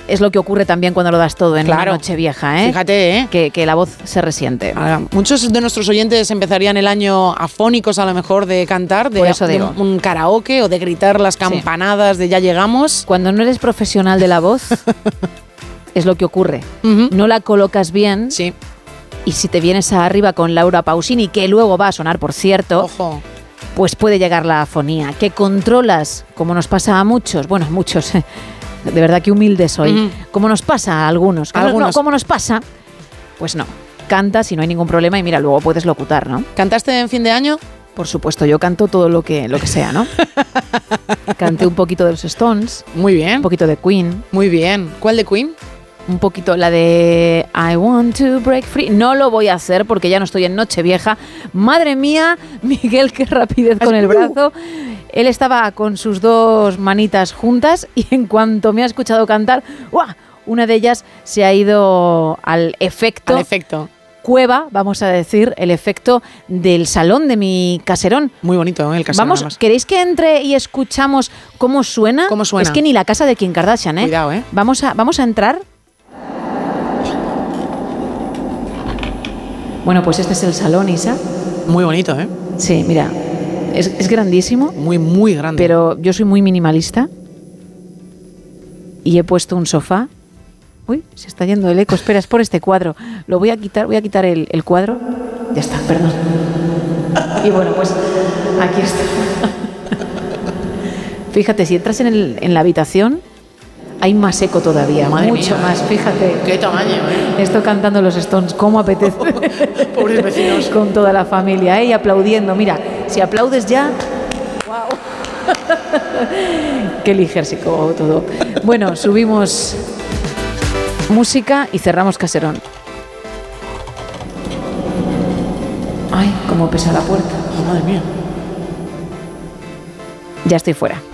es lo que ocurre también cuando lo das todo en Claro. una noche vieja, ¿eh? Fíjate, ¿eh? Que, que la voz se resiente. Ahora, muchos de nuestros oyentes empezarían el año afónicos a lo mejor de cantar, de, eso de un, karaoke o de gritar las campanadas de ya llegamos. Cuando no eres profesional de la voz, [LAUGHS] es lo que ocurre. No la colocas bien. Sí. Y si te vienes arriba con Laura Pausini, que luego va a sonar, por cierto, pues puede llegar la afonía. Que controlas, como nos pasa a muchos, bueno, muchos, [LAUGHS] de verdad que humilde soy, Ujú. como nos pasa a algunos. no, como nos pasa, pues no. Cantas y no hay ningún problema y mira, luego puedes locutar, ¿no? ¿Cantaste en fin de año? Por supuesto, yo canto todo lo que, lo que sea, ¿no? [LAUGHS] Canté un poquito de los Stones. Muy bien. Un poquito de Queen. Muy bien. ¿Cuál de Queen? Un poquito la de I want to break free. No lo voy a hacer porque ya no estoy en Nochevieja. Madre mía, [LAUGHS] Miguel, qué rapidez con el brazo. Él estaba con sus dos manitas juntas y en cuanto me ha escuchado cantar, ¡guau! una de ellas se ha ido al efecto. Al efecto. Cueva, vamos a decir, el efecto del salón de mi caserón. Muy bonito, ¿eh? el caserón. Vamos, además. ¿queréis que entre y escuchamos cómo suena? ¿Cómo suena? Es que ni la casa de Kim Kardashian, ¿eh? Cuidado, ¿eh? Vamos a, vamos a entrar. Bueno, pues este es el salón, Isa. Muy bonito, ¿eh? Sí, mira, es, es grandísimo. Muy, muy grande. Pero yo soy muy minimalista. Y he puesto un sofá. Uy, se está yendo el eco. Espera, es por este cuadro. Lo voy a quitar, voy a quitar el, el cuadro. Ya está, perdón. Y bueno, pues aquí está. [LAUGHS] Fíjate, si entras en, el- en la habitación, hay más eco todavía, Madre mucho mía, más, fíjate. Qué tamaño, ¿eh? Esto cantando los Stones, ¿cómo apetece? [LAUGHS] Pobres vecinos. Con toda la familia, ¿eh? Y aplaudiendo. Mira, si aplaudes ya. ¡Wow! [LAUGHS] Qué ligersico todo. Bueno, subimos música y cerramos caserón. Ay, cómo pesa la puerta. Madre mía. Ya estoy fuera.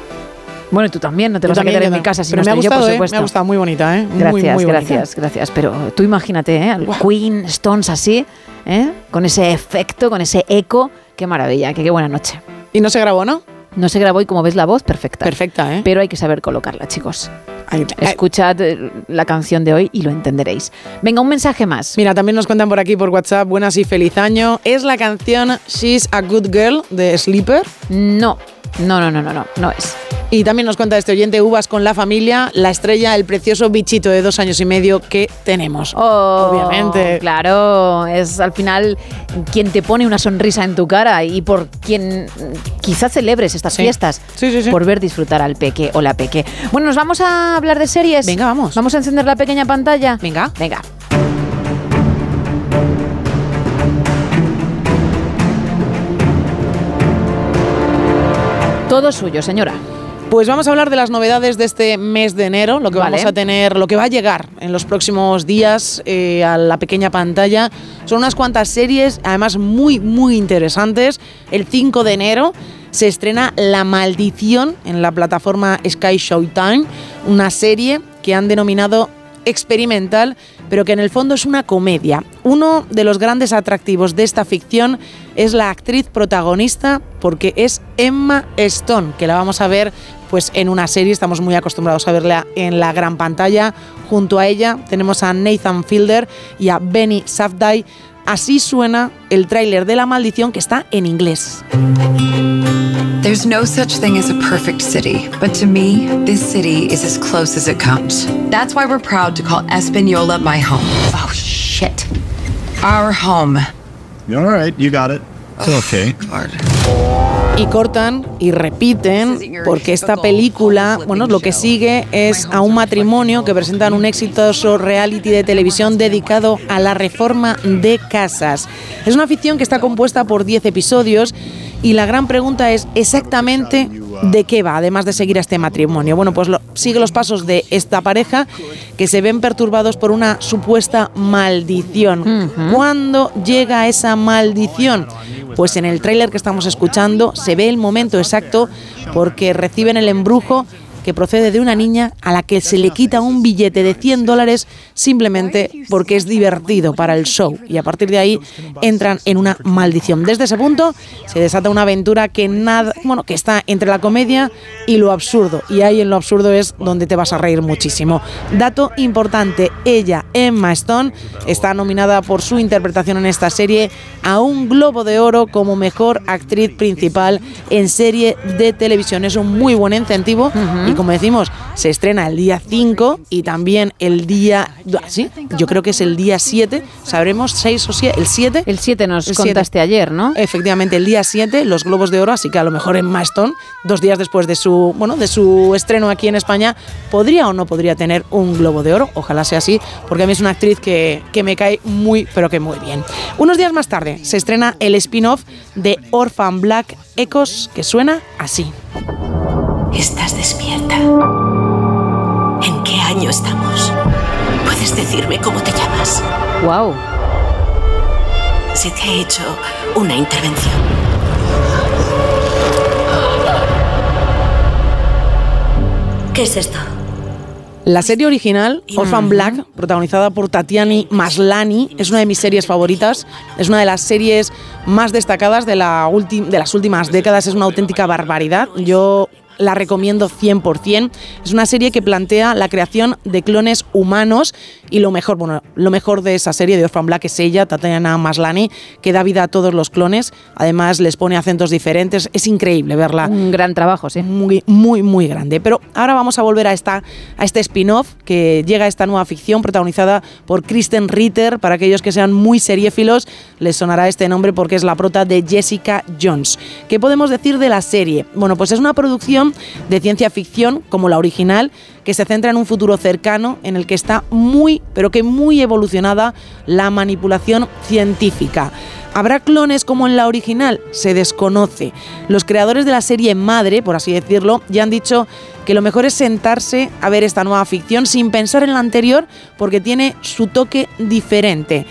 Bueno, y tú también, no te Yo vas a quedar en mi casa si Pero no me ha estoy yo, gustado, por ¿eh? supuesto. Me ha gustado, muy bonita, ¿eh? Gracias, muy gracias, gracias. Pero tú imagínate, ¿eh? Queen, Stones así, ¿eh? Con ese efecto, con ese eco. Qué maravilla, qué, qué buena noche. Y no se grabó, ¿no? No se grabó y como ves la voz, perfecta. Perfecta, ¿eh? Pero hay que saber colocarla, chicos. Ahí- Escuchad eh, la canción de hoy y lo entenderéis. Venga, un mensaje más. Mira, también nos cuentan por aquí por WhatsApp, buenas y feliz año. ¿Es la canción She's a Good Girl de Sleeper? No, no, no, no, no, no, no es. Y también nos cuenta este oyente Uvas con la familia, la estrella, el precioso bichito de dos años y medio que tenemos. Oh, Obviamente. Claro, es al final quien te pone una sonrisa en tu cara y por quien quizás celebres estas Sí. fiestas. Sí, sí, sí. Por ver disfrutar al peque o la peque. Bueno, nos vamos a hablar de series. Venga, vamos. Vamos a encender la pequeña pantalla. Venga. Venga. Todo suyo, señora. Pues vamos a hablar de las novedades de este mes de enero, lo que Vale. vamos a tener, lo que va a llegar en los próximos días eh, a la pequeña pantalla. Son unas cuantas series, además muy, muy interesantes. El 5 de enero se estrena La Maldición en la plataforma Sky Showtime, una serie que han denominado experimental, pero que en el fondo es una comedia. Uno de los grandes atractivos de esta ficción es la actriz protagonista, porque es Emma Stone, que la vamos a ver pues en una serie, estamos muy acostumbrados a verla en la gran pantalla. Junto a ella tenemos a Nathan Fielder y a Benny Safdie. Así suena el tráiler de La Maldición que está en inglés. There's no such thing as a perfect city, but to me, this city is as close as it comes. That's why we're proud to call Espanola my home. Oh, shit. Our home. All right, you got it. Okay. y cortan y repiten porque esta película, bueno, lo que sigue es a un matrimonio que presentan un exitoso reality de televisión dedicado a la reforma de casas. Es una ficción que está compuesta por 10 episodios y la gran pregunta es exactamente de qué va, además de seguir a este matrimonio. Bueno, pues lo- sigue los pasos de esta pareja que se ven perturbados por una supuesta maldición. ¿Cuándo llega esa maldición? Pues en el tráiler que estamos escuchando se ve el momento exacto porque reciben el embrujo que procede de una niña a la que se le quita un billete de 100 dólares simplemente porque es divertido para el show y a partir de ahí entran en una maldición. Desde ese punto se desata una aventura que nada, bueno, que está entre la comedia y lo absurdo y ahí en lo absurdo es donde te vas a reír muchísimo. Dato importante, ella, Emma Stone, está nominada por su interpretación en esta serie a un Globo de Oro como mejor actriz principal en serie de televisión. Es un muy buen incentivo y como decimos, se estrena el día 5 y también el día, sí, yo creo que es el día 7, sabremos 6 o 7, el 7. El 7 nos El siete. contaste ayer, ¿no? Efectivamente, el día 7, los Globos de Oro, así que a lo mejor en Maston, dos días después de su, bueno, de su estreno aquí en España, podría o no podría tener un Globo de Oro. Ojalá sea así, porque a mí es una actriz que, que me cae muy, pero que muy bien. Unos días más tarde se estrena el spin-off de Orphan Black Ecos, que suena así. ¿Estás despierta? ¿En qué año estamos? ¿Puedes decirme cómo te llamas? Wow. Se te ha hecho una intervención. ¿Qué es esto? La serie original, Orphan Black, protagonizada por Tatiani Maslany, es una de mis series favoritas. Es una de las series más destacadas de, la de las últimas décadas. Es una auténtica barbaridad. Yo la recomiendo 100%. Es una serie que plantea la creación de clones humanos y lo mejor, bueno, lo mejor de esa serie de Orphan Black es ella, Tatiana Maslany, que da vida a todos los clones. Además, les pone acentos diferentes. Es increíble verla. Un gran trabajo, sí. Muy, muy, muy grande. Pero ahora vamos a volver a, esta, a este spin-off que llega a esta nueva ficción protagonizada por Kristen Ritter. Para aquellos que sean muy seriéfilos, les sonará este nombre porque es la prota de Jessica Jones. ¿Qué podemos decir de la serie? Bueno, pues es una producción de ciencia ficción como la original que se centra en un futuro cercano en el que está muy, pero que muy evolucionada la manipulación científica. ¿Habrá clones como en la original? Se desconoce. Los creadores de la serie madre, por así decirlo, ya han dicho que lo mejor es sentarse a ver esta nueva ficción sin pensar en la anterior porque tiene su toque diferente.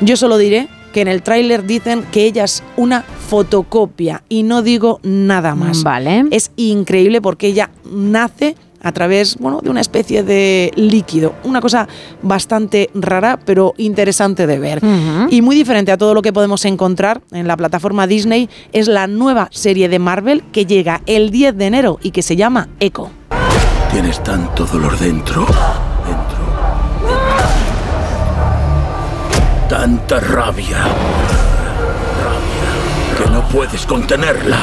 Yo solo diré que en el tráiler dicen que ella es una fotocopia y no digo nada más. Vale. Es increíble porque ella nace a través bueno, de una especie de líquido. Una cosa bastante rara, pero interesante de ver. Y muy diferente a todo lo que podemos encontrar en la plataforma Disney, es la nueva serie de Marvel que llega el 10 de enero y que se llama Echo. Tienes tanto dolor dentro. Dentro. Tanta rabia. Que no puedes contenerla.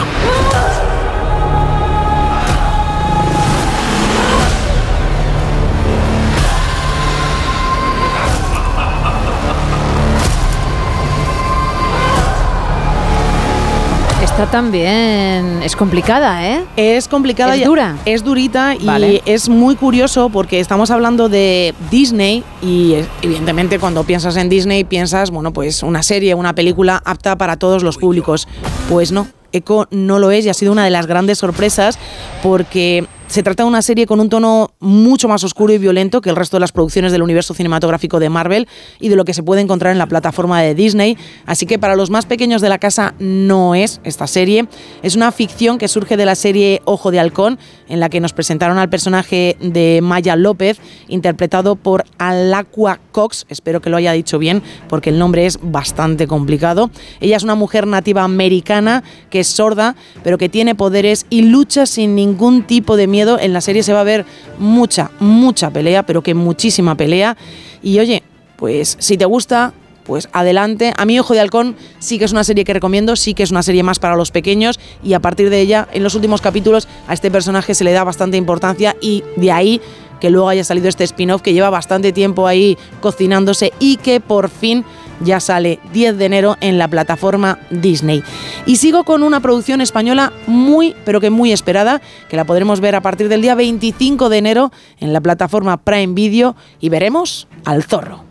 Esta también es complicada, ¿eh? Es complicada. Es y- dura. Es durita y Vale. es muy curioso porque estamos hablando de Disney y evidentemente cuando piensas en Disney piensas, bueno, pues una serie, una película apta para todos los públicos. Pues no, Echo no lo es y ha sido una de las grandes sorpresas porque se trata de una serie con un tono mucho más oscuro y violento que el resto de las producciones del universo cinematográfico de Marvel y de lo que se puede encontrar en la plataforma de Disney. Así que para los más pequeños de la casa no es esta serie. Es una ficción que surge de la serie Ojo de Halcón, en la que nos presentaron al personaje de Maya López, interpretado por Alacua Cox. Espero que lo haya dicho bien, porque el nombre es bastante complicado. Ella es una mujer nativa americana que es sorda, pero que tiene poderes y lucha sin ningún tipo de miedo. En la serie se va a ver mucha, mucha pelea, pero que muchísima pelea. Y oye, pues si te gusta, pues adelante. A mí Ojo de Halcón sí que es una serie que recomiendo, sí que es una serie más para los pequeños y a partir de ella, en los últimos capítulos, a este personaje se le da bastante importancia y de ahí que luego haya salido este spin-off que lleva bastante tiempo ahí cocinándose y que por fin ya sale 10 de enero en la plataforma Disney. Y sigo con una producción española muy, pero que muy esperada, que la podremos ver a partir del día 25 de enero en la plataforma Prime Video y veremos al zorro.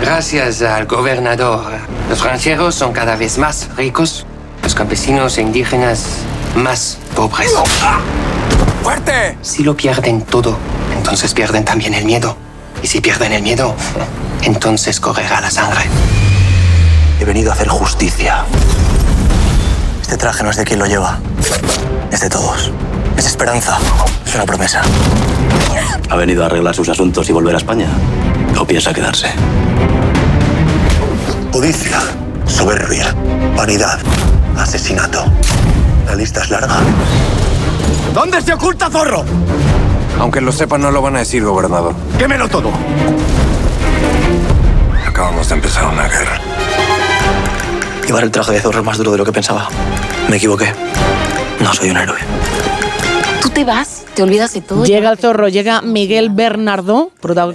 Gracias al gobernador, los rancheros son cada vez más ricos, los campesinos e indígenas más pobres. ¡Fuerte! Si lo pierden todo, entonces pierden también el miedo. Y si pierden el miedo, entonces correrá la sangre. He venido a hacer justicia. Este traje no es de quien lo lleva. Es de todos. Es esperanza. Es una promesa. ¿Ha venido a arreglar sus asuntos y volver a España? ¿O piensa quedarse? Codicia, soberbia, vanidad, asesinato. La lista es larga. ¿Dónde se oculta Zorro? Aunque lo sepan, no lo van a decir, gobernador. ¡Quémelo todo! Acabamos de empezar una guerra. Llevar el traje de zorro es más duro de lo que pensaba. Me equivoqué. No soy un héroe. Tú te vas, te olvidas de todo. Llega el zorro, llega Miguel Bernardo,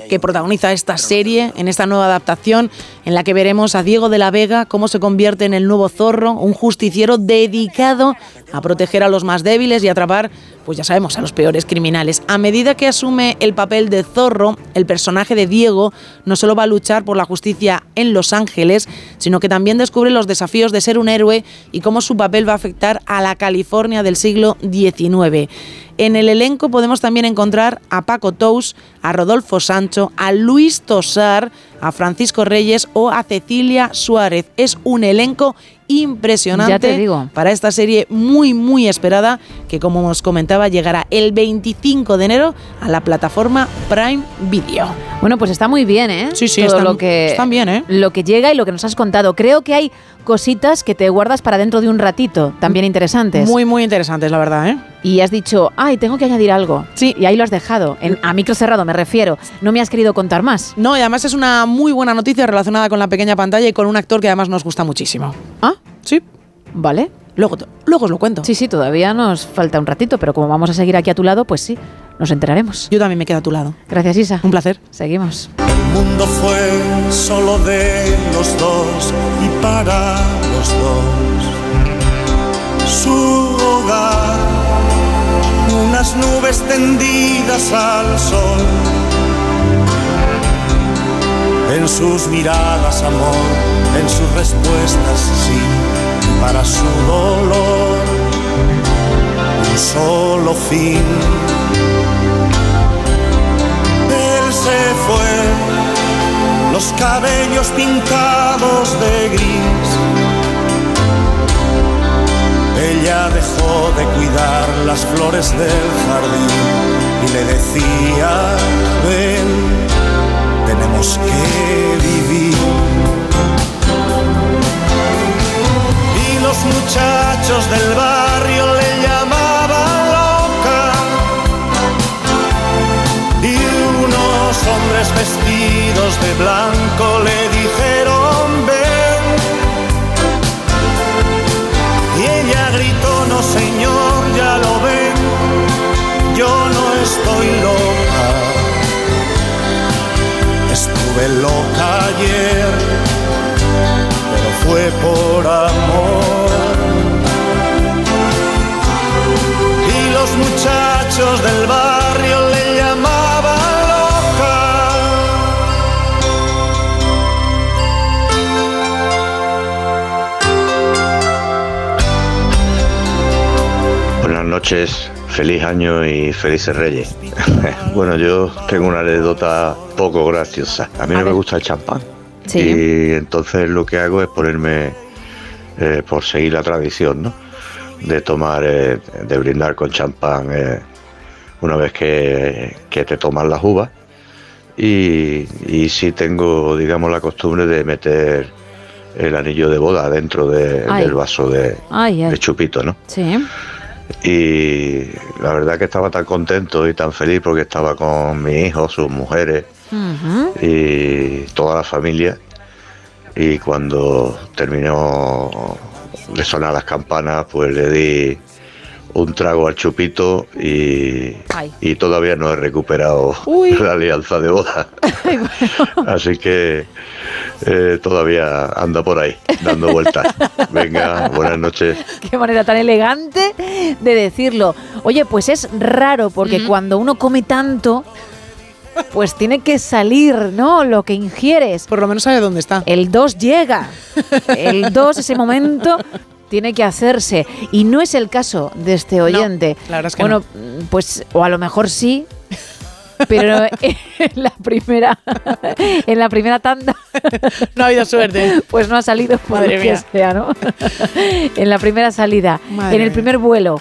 que protagoniza esta serie en esta nueva adaptación en la que veremos a Diego de la Vega cómo se convierte en el nuevo zorro, un justiciero dedicado a proteger a los más débiles y atrapar, pues ya sabemos, a los peores criminales. A medida que asume el papel de zorro, el personaje de Diego no solo va a luchar por la justicia en Los Ángeles, sino que también descubre los desafíos de ser un héroe y cómo su papel va a afectar a la California del siglo XIX. En el elenco podemos también encontrar a Paco Tous, a Rodolfo Sancho, a Luis Tosar, a Francisco Reyes o a Cecilia Suárez. Es un elenco impresionante Ya te digo. para esta serie muy muy esperada que como os comentaba llegará el 25 de enero a la plataforma Prime Video. Bueno, pues está muy bien, ¿eh? Sí, sí, Todo están- lo que, están bien, ¿eh? Lo que llega y lo que nos has contado. Creo que hay cositas que te guardas para dentro de un ratito, también interesantes. Muy, muy interesantes, la verdad, ¿eh? Y has dicho, ay, tengo que añadir algo. Sí. Y ahí lo has dejado. En- a micro cerrado me refiero. No me has querido contar más. No, y además es una muy buena noticia relacionada con la pequeña pantalla y con un actor que además nos gusta muchísimo. Ah, sí. Vale. Luego, luego os lo cuento. Sí, sí, todavía nos falta un ratito, pero como vamos a seguir aquí a tu lado, pues sí, nos enteraremos. Yo también me quedo a tu lado. Gracias, Isa. Un placer. Seguimos. El mundo fue solo de los dos y para los dos. Su hogar, unas nubes tendidas al sol. En sus miradas amor, en sus respuestas sí, para su dolor. Un solo fin. Se fue, los cabellos pintados de gris. Ella dejó de cuidar las flores del jardín y le decía, ven, tenemos que vivir. Y los muchachos del barrio le vestidos de blanco le dijeron ven y ella gritó no señor ya lo ven. Yo no estoy loca estuve loca ayer pero fue por amor y los muchachos del barrio noches, feliz año y felices reyes. [LAUGHS] bueno, yo tengo una anécdota poco graciosa. A mí no me gusta el champán. Sí. Y entonces lo que hago es ponerme, eh, por seguir la tradición, ¿no? De tomar, eh, de brindar con champán eh, una vez que, que te tomas las uvas. Y, y sí tengo, digamos, la costumbre de meter el anillo de boda dentro de- del vaso de, Ay, ay. de chupito, ¿no? Sí. Y la verdad que estaba tan contento y tan feliz porque estaba con mi hijo, sus mujeres y toda la familia. Y cuando terminó de sonar las campanas, pues le di un trago al chupito y, y todavía no he recuperado Uy. [LAUGHS] la alianza de boda. [LAUGHS] Así que eh, todavía anda por ahí, dando vueltas. [LAUGHS] Venga, buenas noches. Qué manera tan elegante de decirlo. Oye, pues es raro porque cuando uno come tanto, pues tiene que salir, ¿no? Lo que ingieres. Por lo menos sabe dónde está. El 2 llega. El 2, ese momento, tiene que hacerse. Y no es el caso de este oyente. la verdad es que bueno, pues, o a lo mejor sí. Pero [LAUGHS] en la primera en la primera tanda no ha habido suerte. Pues no ha salido por Madre mía. sea, ¿no? en la primera salida, Madre en el mía. primer vuelo.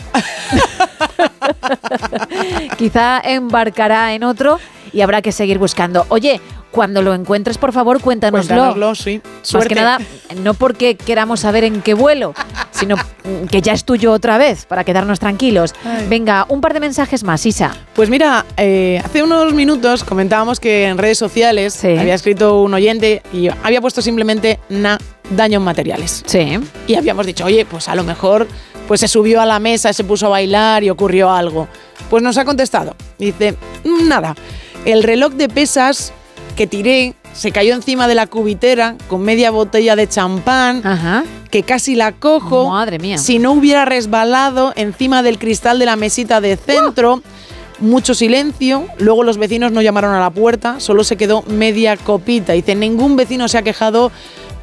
[LAUGHS] Quizá embarcará en otro y habrá que seguir buscando. Oye, cuando lo encuentres, por favor, cuéntanoslo. Cuéntanoslo, sí. Más que nada, no porque queramos saber en qué vuelo, sino que ya es tuyo otra vez, para quedarnos tranquilos. Ay. Venga, un par de mensajes más, Isa. Pues mira, eh, hace unos minutos comentábamos que en redes sociales había escrito un oyente y había puesto simplemente na daños materiales. Sí. Y habíamos dicho, oye, pues a lo mejor pues se subió a la mesa, se puso a bailar y ocurrió algo. Pues nos ha contestado. Dice, "Mm, nada, el reloj de pesas que tiré se cayó encima de la cubitera con media botella de champán, que casi la cojo. Madre mía. Si no hubiera resbalado encima del cristal de la mesita de centro. Mucho silencio, luego los vecinos no llamaron a la puerta, solo se quedó media copita. Dice, ningún vecino se ha quejado,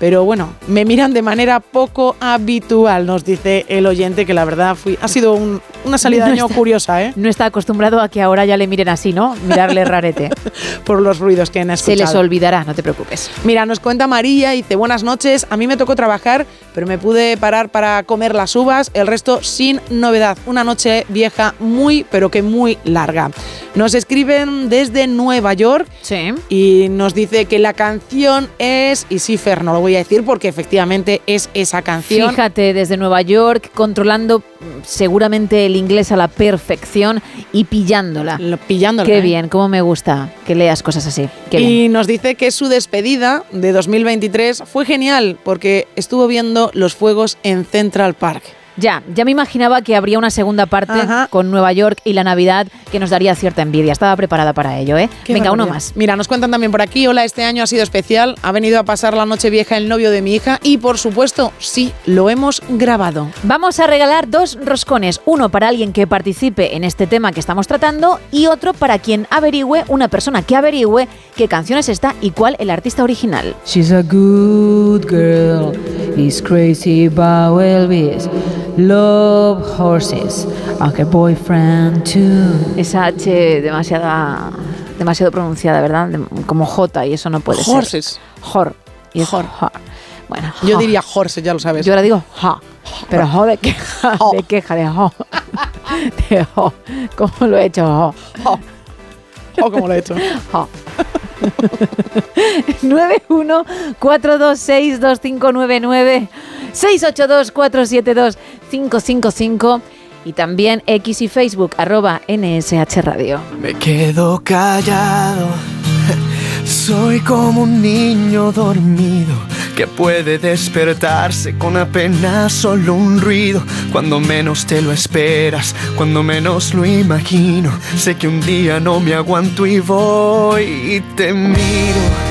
pero bueno, me miran de manera poco habitual, nos dice el oyente, que la verdad fui, ha sido un- una salida de No año está- curiosa, ¿eh? No está acostumbrado a que ahora ya le miren así, ¿no? Mirarle rarete. [LAUGHS] Por los ruidos que han Se escuchado. les olvidará, no te preocupes. Mira, nos cuenta María, dice, buenas noches, a mí me tocó trabajar, pero me pude parar para comer las uvas, el resto sin novedad. Una noche vieja muy, pero que muy larga. Nos escriben desde Nueva York y nos dice que la canción es, y sí, Fer, no lo voy a decir porque efectivamente es esa canción. Fíjate, desde Nueva York, controlando mm, seguramente el inglés a la perfección y pillándola. pillándola, Qué ¿eh? bien, cómo me gusta que leas cosas así. Qué bien. Y nos dice que su despedida de 2023 fue genial porque estuvo viendo los fuegos en Central Park. Ya, ya me imaginaba que habría una segunda parte con Nueva York y la Navidad que nos daría cierta envidia. Estaba preparada para ello, ¿eh? Qué Venga, uno más. Mira, nos cuentan también por aquí, hola, este año ha sido especial, ha venido a pasar la noche vieja el novio de mi hija y por supuesto, sí, lo hemos grabado. Vamos a regalar dos roscones, uno para alguien que participe en este tema que estamos tratando y otro para quien averigüe, una persona que averigüe qué canción es esta y cuál el artista original. She's a good girl, is crazy about Elvis, love horses, her boyfriend too. Esa H demasiada, demasiado pronunciada, ¿verdad? De- como J y eso no puede Horses. ser. Hor. Y es hor. Bueno, Yo jo. diría horses, ya lo sabes. Yo ahora digo ja. Pero jo de queja, de queja, de jo. [LAUGHS] De jo. ¿Cómo lo he hecho? Jo. O como lo he hecho. Jo. [LAUGHS] 914262599 682472555 y también X y Facebook arroba NSH Radio. Me quedo callado. Soy como un niño dormido que puede despertarse con apenas solo un ruido. Cuando menos te lo esperas, cuando menos lo imagino. Sé que un día no me aguanto y voy y te miro.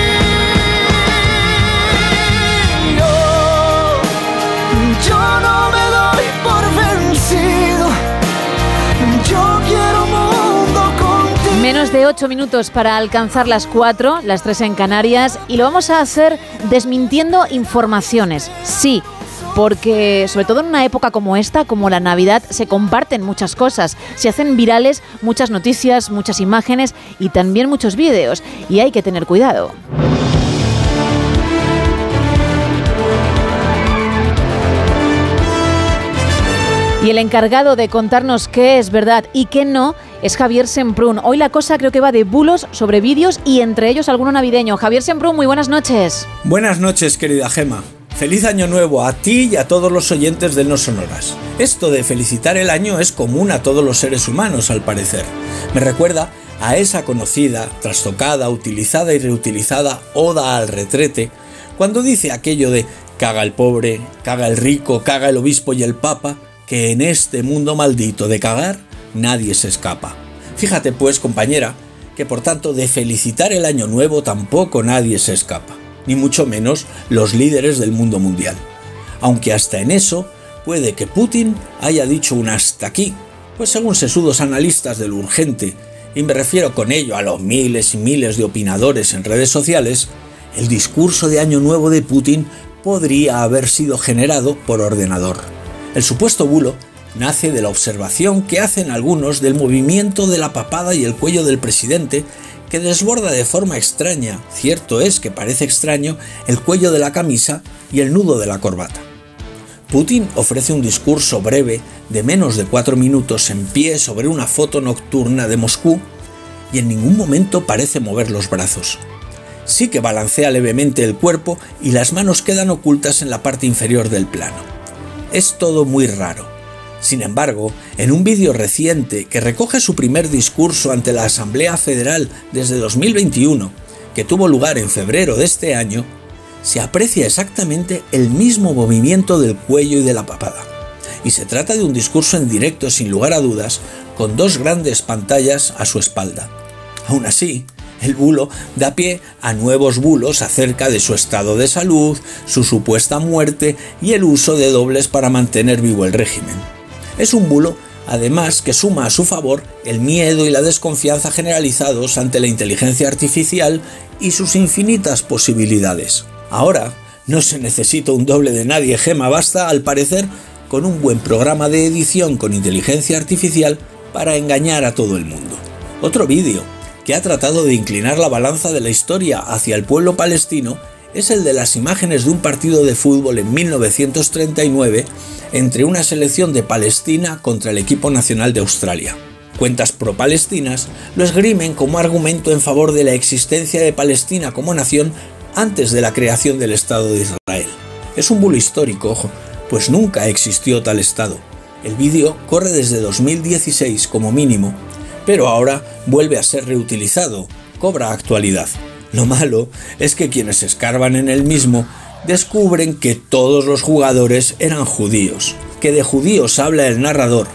Menos de 8 minutos para alcanzar las 4, las 3 en Canarias, y lo vamos a hacer desmintiendo informaciones. Sí, porque sobre todo en una época como esta, como la Navidad, se comparten muchas cosas, se hacen virales muchas noticias, muchas imágenes y también muchos vídeos, y hay que tener cuidado. Y el encargado de contarnos qué es verdad y qué no es Javier Semprún. Hoy la cosa creo que va de bulos sobre vídeos y entre ellos alguno navideño. Javier Semprún, muy buenas noches. Buenas noches, querida Gema. Feliz año nuevo a ti y a todos los oyentes de No Sonoras. Esto de felicitar el año es común a todos los seres humanos, al parecer. Me recuerda a esa conocida, trastocada, utilizada y reutilizada oda al retrete, cuando dice aquello de caga el pobre, caga el rico, caga el obispo y el papa, que en este mundo maldito de cagar nadie se escapa. Fíjate pues, compañera, que por tanto de felicitar el año nuevo tampoco nadie se escapa, ni mucho menos los líderes del mundo mundial. Aunque hasta en eso puede que Putin haya dicho un hasta aquí, pues según sesudos analistas de lo urgente, y me refiero con ello a los miles y miles de opinadores en redes sociales, el discurso de Año Nuevo de Putin podría haber sido generado por ordenador. El supuesto bulo nace de la observación que hacen algunos del movimiento de la papada y el cuello del presidente que desborda de forma extraña, cierto es que parece extraño, el cuello de la camisa y el nudo de la corbata. Putin ofrece un discurso breve de menos de cuatro minutos en pie sobre una foto nocturna de Moscú y en ningún momento parece mover los brazos. Sí que balancea levemente el cuerpo y las manos quedan ocultas en la parte inferior del plano. Es todo muy raro. Sin embargo, en un vídeo reciente que recoge su primer discurso ante la Asamblea Federal desde 2021, que tuvo lugar en febrero de este año, se aprecia exactamente el mismo movimiento del cuello y de la papada. Y se trata de un discurso en directo sin lugar a dudas, con dos grandes pantallas a su espalda. Aún así, el bulo da pie a nuevos bulos acerca de su estado de salud, su supuesta muerte y el uso de dobles para mantener vivo el régimen. Es un bulo, además, que suma a su favor el miedo y la desconfianza generalizados ante la inteligencia artificial y sus infinitas posibilidades. Ahora, no se necesita un doble de nadie, Gema, basta, al parecer, con un buen programa de edición con inteligencia artificial para engañar a todo el mundo. Otro vídeo que ha tratado de inclinar la balanza de la historia hacia el pueblo palestino es el de las imágenes de un partido de fútbol en 1939 entre una selección de Palestina contra el equipo nacional de Australia. Cuentas pro-palestinas lo esgrimen como argumento en favor de la existencia de Palestina como nación antes de la creación del Estado de Israel. Es un bulo histórico, ojo, pues nunca existió tal Estado. El vídeo corre desde 2016 como mínimo, pero ahora vuelve a ser reutilizado, cobra actualidad. Lo malo es que quienes escarban en el mismo descubren que todos los jugadores eran judíos, que de judíos habla el narrador,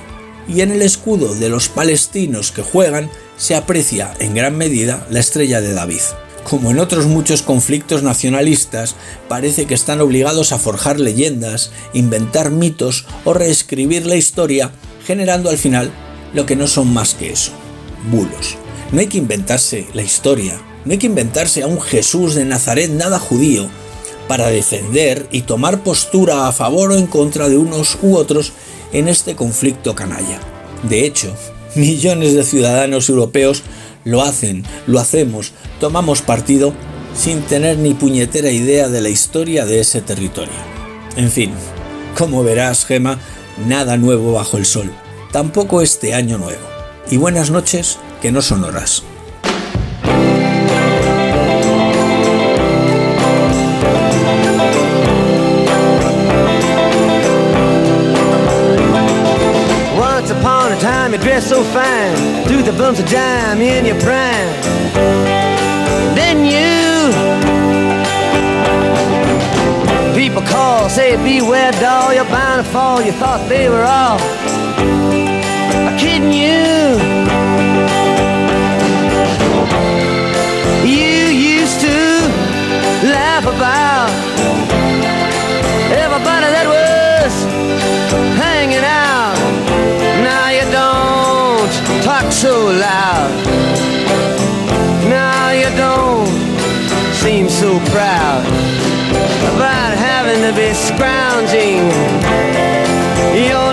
y en el escudo de los palestinos que juegan se aprecia en gran medida la estrella de David. Como en otros muchos conflictos nacionalistas, parece que están obligados a forjar leyendas, inventar mitos o reescribir la historia, generando al final lo que no son más que eso, bulos. No hay que inventarse la historia, no hay que inventarse a un Jesús de Nazaret nada judío para defender y tomar postura a favor o en contra de unos u otros en este conflicto canalla. De hecho, [LAUGHS] millones de ciudadanos europeos lo hacen, lo hacemos, tomamos partido sin tener ni puñetera idea de la historia de ese territorio. En fin, como verás, Gema, nada nuevo bajo el sol, tampoco este año nuevo. Y buenas noches, que no son horas. Once upon a time you dressed so fine Threw the bumps of dime in your prime Then you People call, say beware doll You're bound to fall, you thought they were all Kidding you You used to laugh about Everybody that was hanging out now you don't talk so loud. Now you don't seem so proud about having to be scrounging your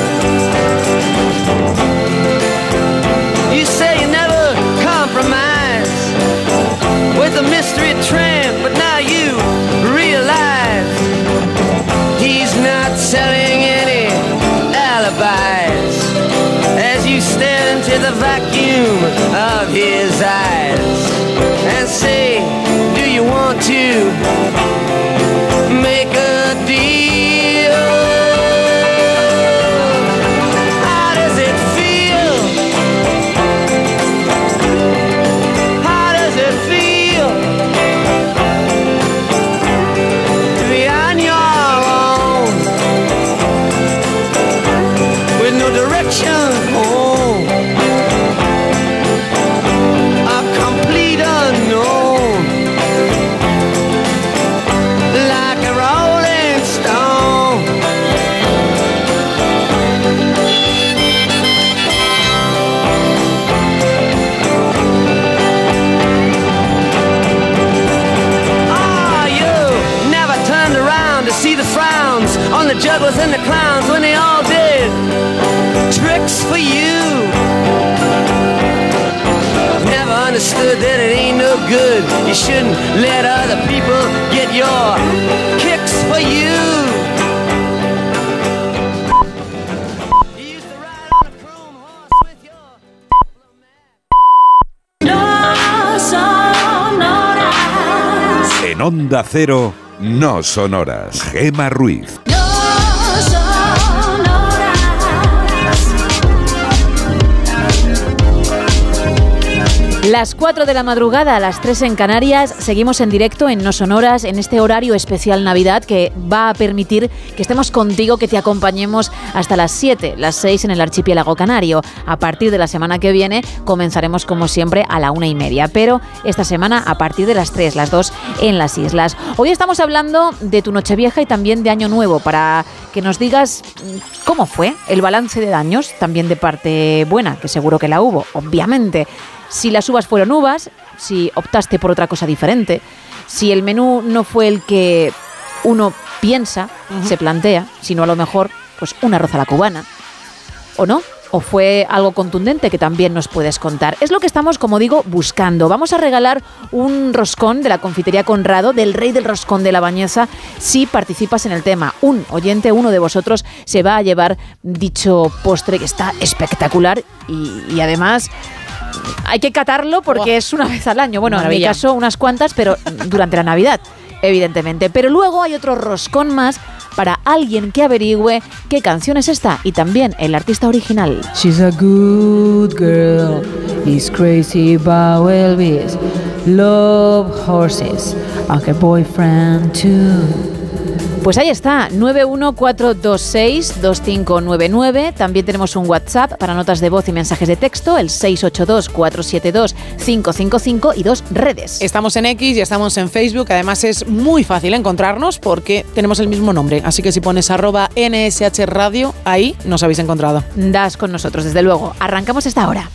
Want You shouldn't let other people get your kicks for you. En Onda Cero, no sonoras. Gema Ruiz. Las 4 de la madrugada, a las 3 en Canarias, seguimos en directo en No Sonoras, en este horario especial Navidad que va a permitir que estemos contigo, que te acompañemos hasta las 7, las 6 en el archipiélago canario. A partir de la semana que viene comenzaremos como siempre a la una y media, pero esta semana a partir de las 3, las 2 en las islas. Hoy estamos hablando de tu Nochevieja y también de Año Nuevo, para que nos digas mm, cómo fue el balance de daños, también de parte buena, que seguro que la hubo, obviamente si las uvas fueron uvas, si optaste por otra cosa diferente, si el menú no fue el que uno piensa, se plantea, sino a lo mejor pues una arroz a la cubana, ¿o no? ¿O fue algo contundente que también nos puedes contar? Es lo que estamos, como digo, buscando. Vamos a regalar un roscón de la confitería Conrado, del rey del roscón de la bañeza, si participas en el tema. Un oyente, uno de vosotros, se va a llevar dicho postre que está espectacular y, y además hay que catarlo porque es una vez al año. Bueno, en mi caso unas cuantas, pero [LAUGHS] durante la Navidad, evidentemente. Pero luego hay otro roscón más para alguien que averigüe qué canción es esta y también el artista original. She's a good girl, is crazy about Elvis, love horses, and her boyfriend too. Pues ahí está, 914262599. También tenemos un WhatsApp para notas de voz y mensajes de texto, el 682472555 y dos redes. Estamos en X y estamos en Facebook. Además es muy fácil encontrarnos porque tenemos el mismo nombre. Así que si pones arroba NSH Radio, ahí nos habéis encontrado. Das con nosotros, desde luego. Arrancamos esta hora.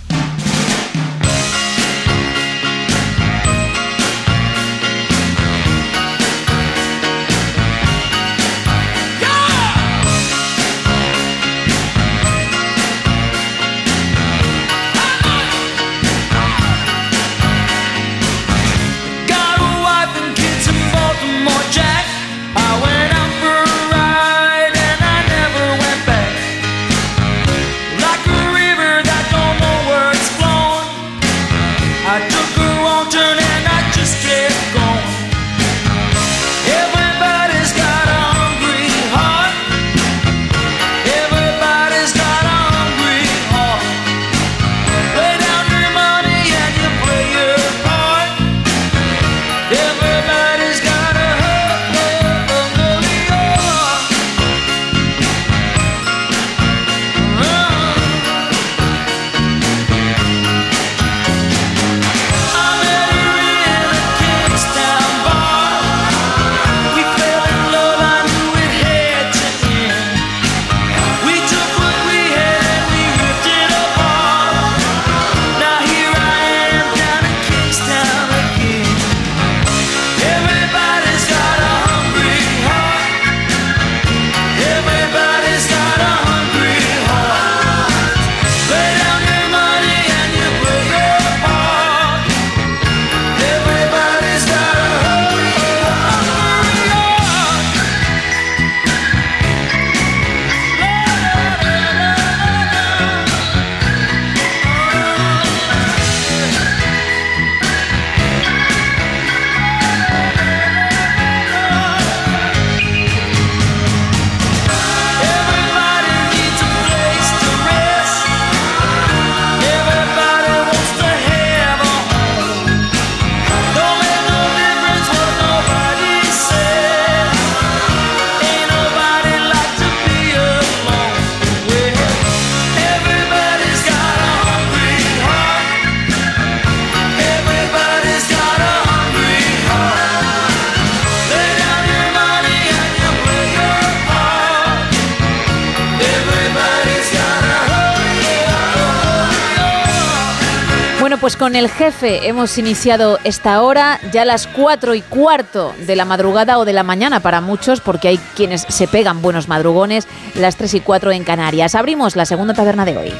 Con el jefe hemos iniciado esta hora, ya las 4 y cuarto de la madrugada o de la mañana para muchos, porque hay quienes se pegan buenos madrugones, las 3 y 4 en Canarias. Abrimos la segunda taberna de hoy.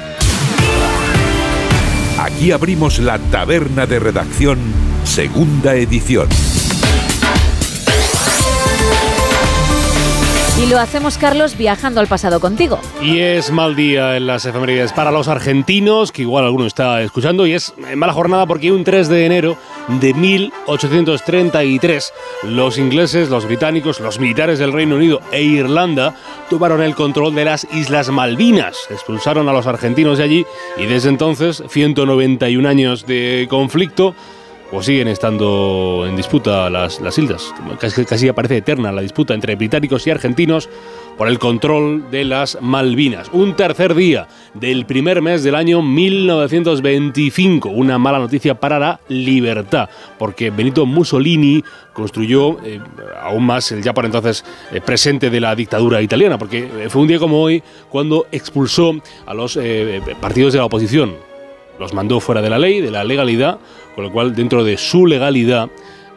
Aquí abrimos la taberna de redacción, segunda edición. Y lo hacemos, Carlos, viajando al pasado contigo. Y es mal día en las efemérides para los argentinos, que igual alguno está escuchando, y es mala jornada porque un 3 de enero de 1833 los ingleses, los británicos, los militares del Reino Unido e Irlanda tomaron el control de las Islas Malvinas, expulsaron a los argentinos de allí y desde entonces 191 años de conflicto pues siguen estando en disputa las, las islas. Casi, casi aparece eterna la disputa entre británicos y argentinos por el control de las Malvinas. Un tercer día del primer mes del año 1925. Una mala noticia para la libertad, porque Benito Mussolini construyó eh, aún más el ya por entonces eh, presente de la dictadura italiana, porque eh, fue un día como hoy cuando expulsó a los partidos de la oposición. Los mandó fuera de la ley, de la legalidad, con lo cual dentro de su legalidad,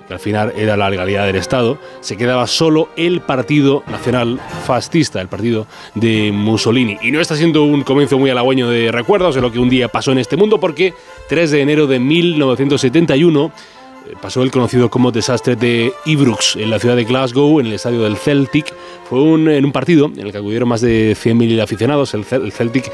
que al final era la legalidad del Estado, se quedaba solo el Partido Nacional Fascista, el partido de Mussolini. Y no está siendo un comienzo muy halagüeño de recuerdos de lo que un día pasó en este mundo, porque 3 de enero de 1971 eh, pasó el conocido como desastre de Ibrox en la ciudad de Glasgow, en el estadio del Celtic. Fue un, en un partido en el que acudieron más de 100.000 aficionados. El, el Celtic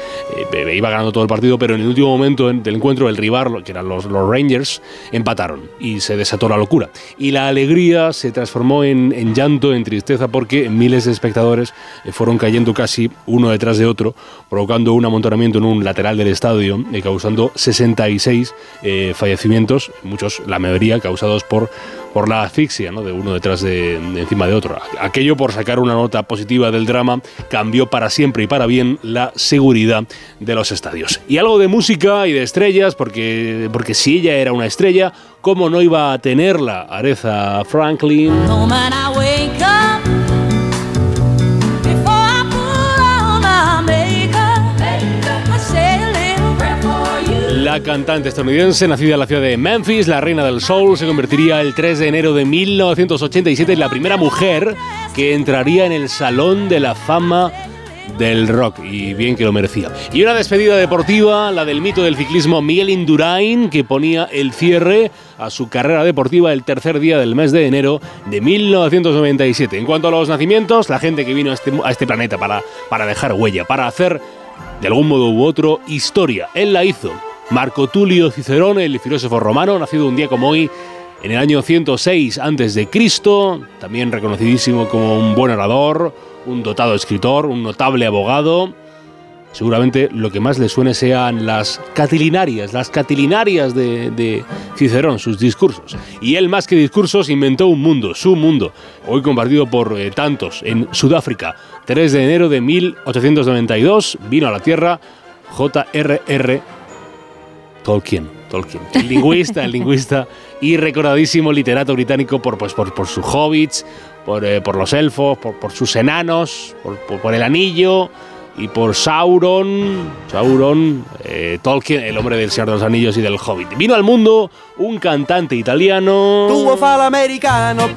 eh, iba ganando todo el partido, pero en el último momento en- del encuentro, el rival, que eran los, los Rangers, empataron y se desató la locura. Y la alegría se transformó en, en llanto, en tristeza, porque miles de espectadores eh, fueron cayendo casi uno detrás de otro, provocando un amontonamiento en un lateral del estadio, eh, causando 66 eh, fallecimientos, muchos, la mayoría, causados por, por la asfixia, ¿no? de uno detrás de, encima de otro. Aquello, por sacar una nota positiva del drama, cambió para siempre y para bien la seguridad de los estadios. Y algo de música y de estrellas, porque, porque si ella era una estrella, ¿cómo no iba a tenerla Aretha Franklin? moment I Cantante estadounidense, nacida en la ciudad de Memphis, la reina del soul, se convertiría el 3 de enero de 1987 en la primera mujer que entraría en el Salón de la Fama del rock y bien que lo merecía. Y una despedida deportiva, la del mito del ciclismo Miguel Indurain, que ponía el cierre a su carrera deportiva el tercer día del mes de enero de 1997. En cuanto a los nacimientos, la gente que vino a este, a este planeta para, para dejar huella, para hacer de algún modo u otro historia. Él la hizo. Marco Tulio Cicerón, el filósofo romano, nacido un día como hoy en el año 106 a.C., también reconocidísimo como un buen orador, un dotado escritor, un notable abogado. Seguramente lo que más le suene sean las catilinarias, las catilinarias de, Cicerón, sus discursos. Y él, más que discursos, inventó un mundo, su mundo, hoy compartido por eh, tantos en Sudáfrica. 3 de enero de 1892 vino a la Tierra J.R.R. Tolkien, Tolkien, el lingüista, el lingüista y recordadísimo literato británico por, pues, por, por sus hobbits, por, eh, por los elfos, por, por sus enanos, por, por- por el anillo y por Sauron, Sauron, eh, Tolkien, el hombre del Señor de los Anillos y del Hobbit. Vino al mundo un cantante italiano. Tu vuoi fare l'americano,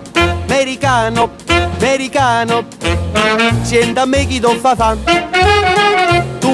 americano, americano. Sienta a me chi tu fa fan.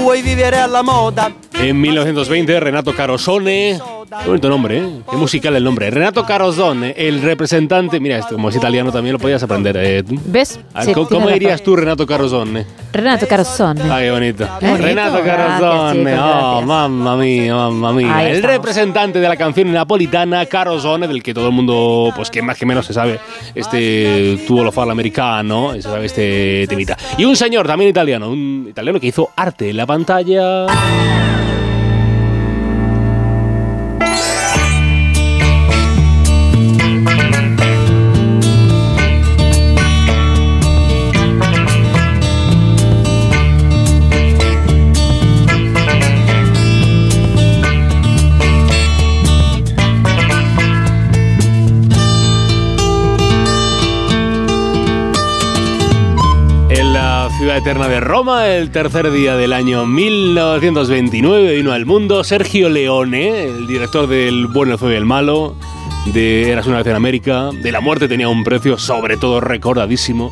Vuoi vivere alla moda. En 1920, Renato Carosone. Qué bonito nombre, ¿eh? Qué musical el nombre. Renato Carosone, el representante. Mira, esto, como es italiano también lo podías aprender. ¿eh? ¿Ves? A ver, Sí, ¿Cómo, cómo dirías tú, Renato Carosone? Renato Carosone. Ah, qué bonito. Qué bonito. Renato Gracias, Carosone. chicos, oh, gracias. mamma mía, mamma mía. Ahí El estamos. representante de la canción napolitana Carosone, del que todo el mundo, pues que más que menos se sabe, este tuvo lo fala americano, se sabe este temita. Y un señor también italiano, un italiano que hizo arte en la pantalla. Eterna de Roma, el tercer día del año 1929, vino al mundo Sergio Leone, el director del Bueno, y el Malo, de Eras una vez en América, de La muerte tenía un precio sobre todo recordadísimo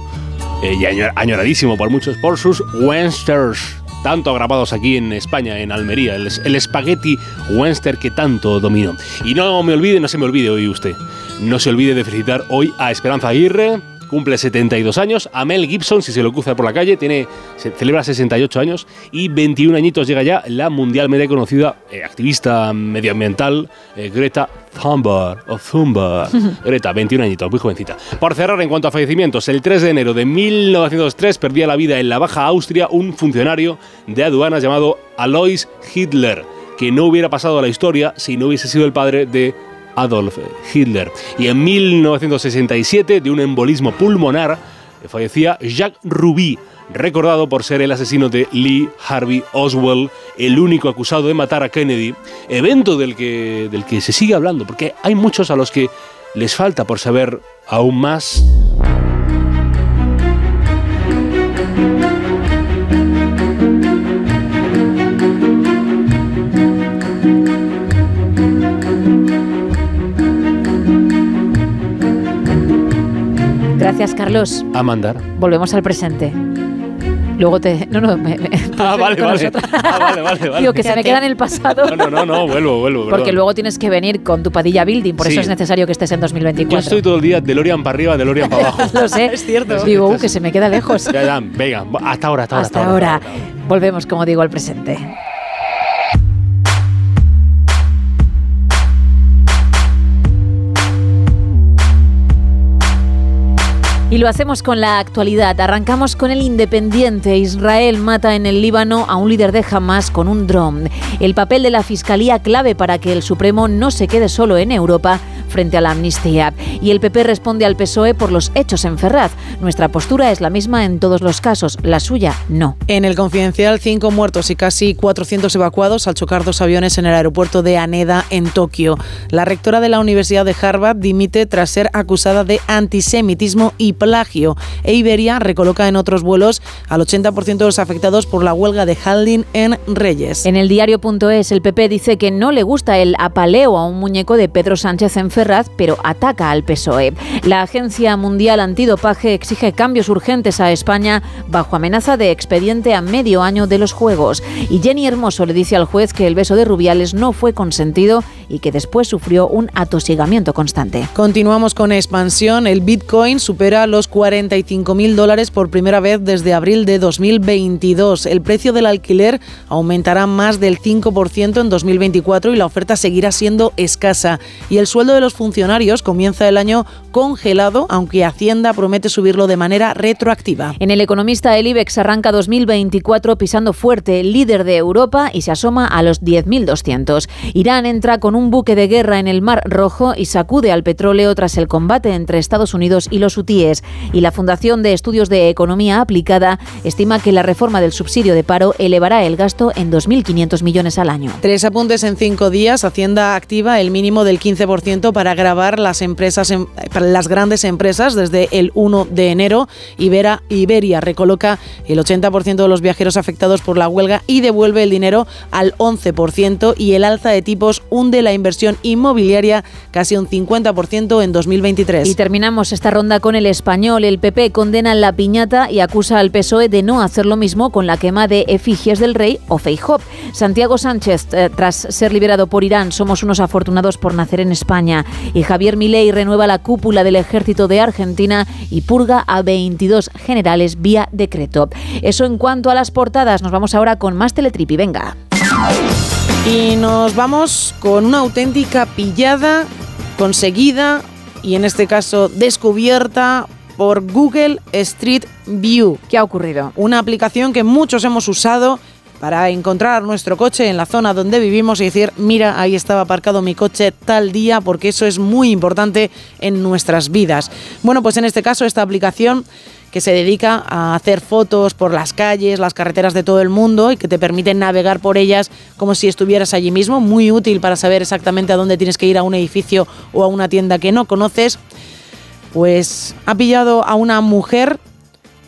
eh, y añor- añoradísimo por muchos, por sus westerns. tanto grabados aquí en España, en Almería, el, el Spaghetti Western que tanto dominó. Y no me olvide, no se me olvide hoy usted, no se olvide de felicitar hoy a Esperanza Aguirre, cumple 72 años, a Mel Gibson, si se lo cruza por la calle, tiene, se celebra 68 años y 21 añitos llega ya la mundialmente conocida eh, activista medioambiental eh, Greta Thunberg, o Thunberg. [LAUGHS] Greta, 21 añitos, muy jovencita. Por cerrar, en cuanto a fallecimientos, el 3 de enero de 1903 perdía la vida en la Baja Austria un funcionario de aduanas llamado Alois Hitler, que no hubiera pasado a la historia si no hubiese sido el padre de Adolf Hitler. Y en 1967, de un embolismo pulmonar, fallecía Jacques Ruby, recordado por ser el asesino de Lee Harvey Oswald, el único acusado de matar a Kennedy, evento del que, del que se sigue hablando, porque hay muchos a los que les falta por saber aún más. Gracias, Carlos. A mandar. Volvemos al presente. Luego te. No, no, me, me- Ah, [LAUGHS] vale, vale. Ah, vale, vale, vale. Digo, que se me queda en el pasado. No, no, no, no, vuelvo, vuelvo. Porque perdón. luego tienes que venir con tu Padilla Building, por Sí. eso es necesario que estés en Yo 2024. estoy todo el día de Lorian para arriba, de Lorian para abajo. [LAUGHS] Lo sé. Es cierto. Digo, uh, que se me queda lejos. Ya, ya, venga, hasta ahora, hasta ahora. Hasta ahora. Volvemos, como digo, al presente. Y lo hacemos con la actualidad. Arrancamos con el Independiente. Israel mata en el Líbano a un líder de Hamas con un dron. El papel de la Fiscalía clave para que el Supremo no se quede solo en Europa frente a la amnistía. Y el PP responde al PSOE por los hechos en Ferraz. Nuestra postura es la misma en todos los casos. La suya, no. En el confidencial, cinco muertos y casi 400 evacuados al chocar dos aviones en el aeropuerto de Haneda, en Tokio. La rectora de la Universidad de Harvard dimite tras ser acusada de antisemitismo y plagio. E Iberia recoloca en otros vuelos al 80% de los afectados por la huelga de Haldin en Reyes. En el diario.es, el PP dice que no le gusta el apaleo a un muñeco de Pedro Sánchez en Ferraz, pero ataca al PSOE. La Agencia Mundial Antidopaje exige cambios urgentes a España bajo amenaza de expediente a medio año de los Juegos. Y Jenny Hermoso le dice al juez que el beso de Rubiales no fue consentido y que después sufrió un atosigamiento constante. Continuamos con expansión. El Bitcoin supera los 45 mil dólares por primera vez desde abril de 2022. El precio del alquiler aumentará más del 5% en 2024 y la oferta seguirá siendo escasa. Y el sueldo de los funcionarios comienza el año congelado, aunque Hacienda promete subirlo de manera retroactiva. En el economista, el IBEX arranca 2024 pisando fuerte, líder de Europa y se asoma a los 10.200. Irán entra con un buque de guerra en el Mar Rojo y sacude al petróleo tras el combate entre Estados Unidos y los hutíes. Y la Fundación de Estudios de Economía Aplicada estima que la reforma del subsidio de paro elevará el gasto en 2.500 millones al año. Tres apuntes en cinco días. Hacienda activa el mínimo del 15% para grabar las empresas, en- para las grandes empresas desde el 1 de enero. Ibera, Iberia recoloca el 80% de los viajeros afectados por la huelga y devuelve el dinero al 11% y el alza de tipos hunde la inversión inmobiliaria casi un 50% en 2023. Y terminamos esta ronda con el El PP condena la piñata y acusa al PSOE de no hacer lo mismo con la quema de efigies del rey o Feijóo. Santiago Sánchez, eh, tras ser liberado por Irán, somos unos afortunados por nacer en España. Y Javier Milei renueva la cúpula del ejército de Argentina y purga a 22 generales vía decreto. Eso en cuanto a las portadas. Nos vamos ahora con más Teletripi. Venga. Y nos vamos con una auténtica pillada conseguida y en este caso descubierta por Google Street View. ¿Qué ha ocurrido? Una aplicación que muchos hemos usado para encontrar nuestro coche en la zona donde vivimos y decir, mira, ahí estaba aparcado mi coche tal día, porque eso es muy importante en nuestras vidas. Bueno, pues en este caso esta aplicación que se dedica a hacer fotos por las calles, las carreteras de todo el mundo y que te permiten navegar por ellas como si estuvieras allí mismo, muy útil para saber exactamente a dónde tienes que ir a un edificio o a una tienda que no conoces, pues ha pillado a una mujer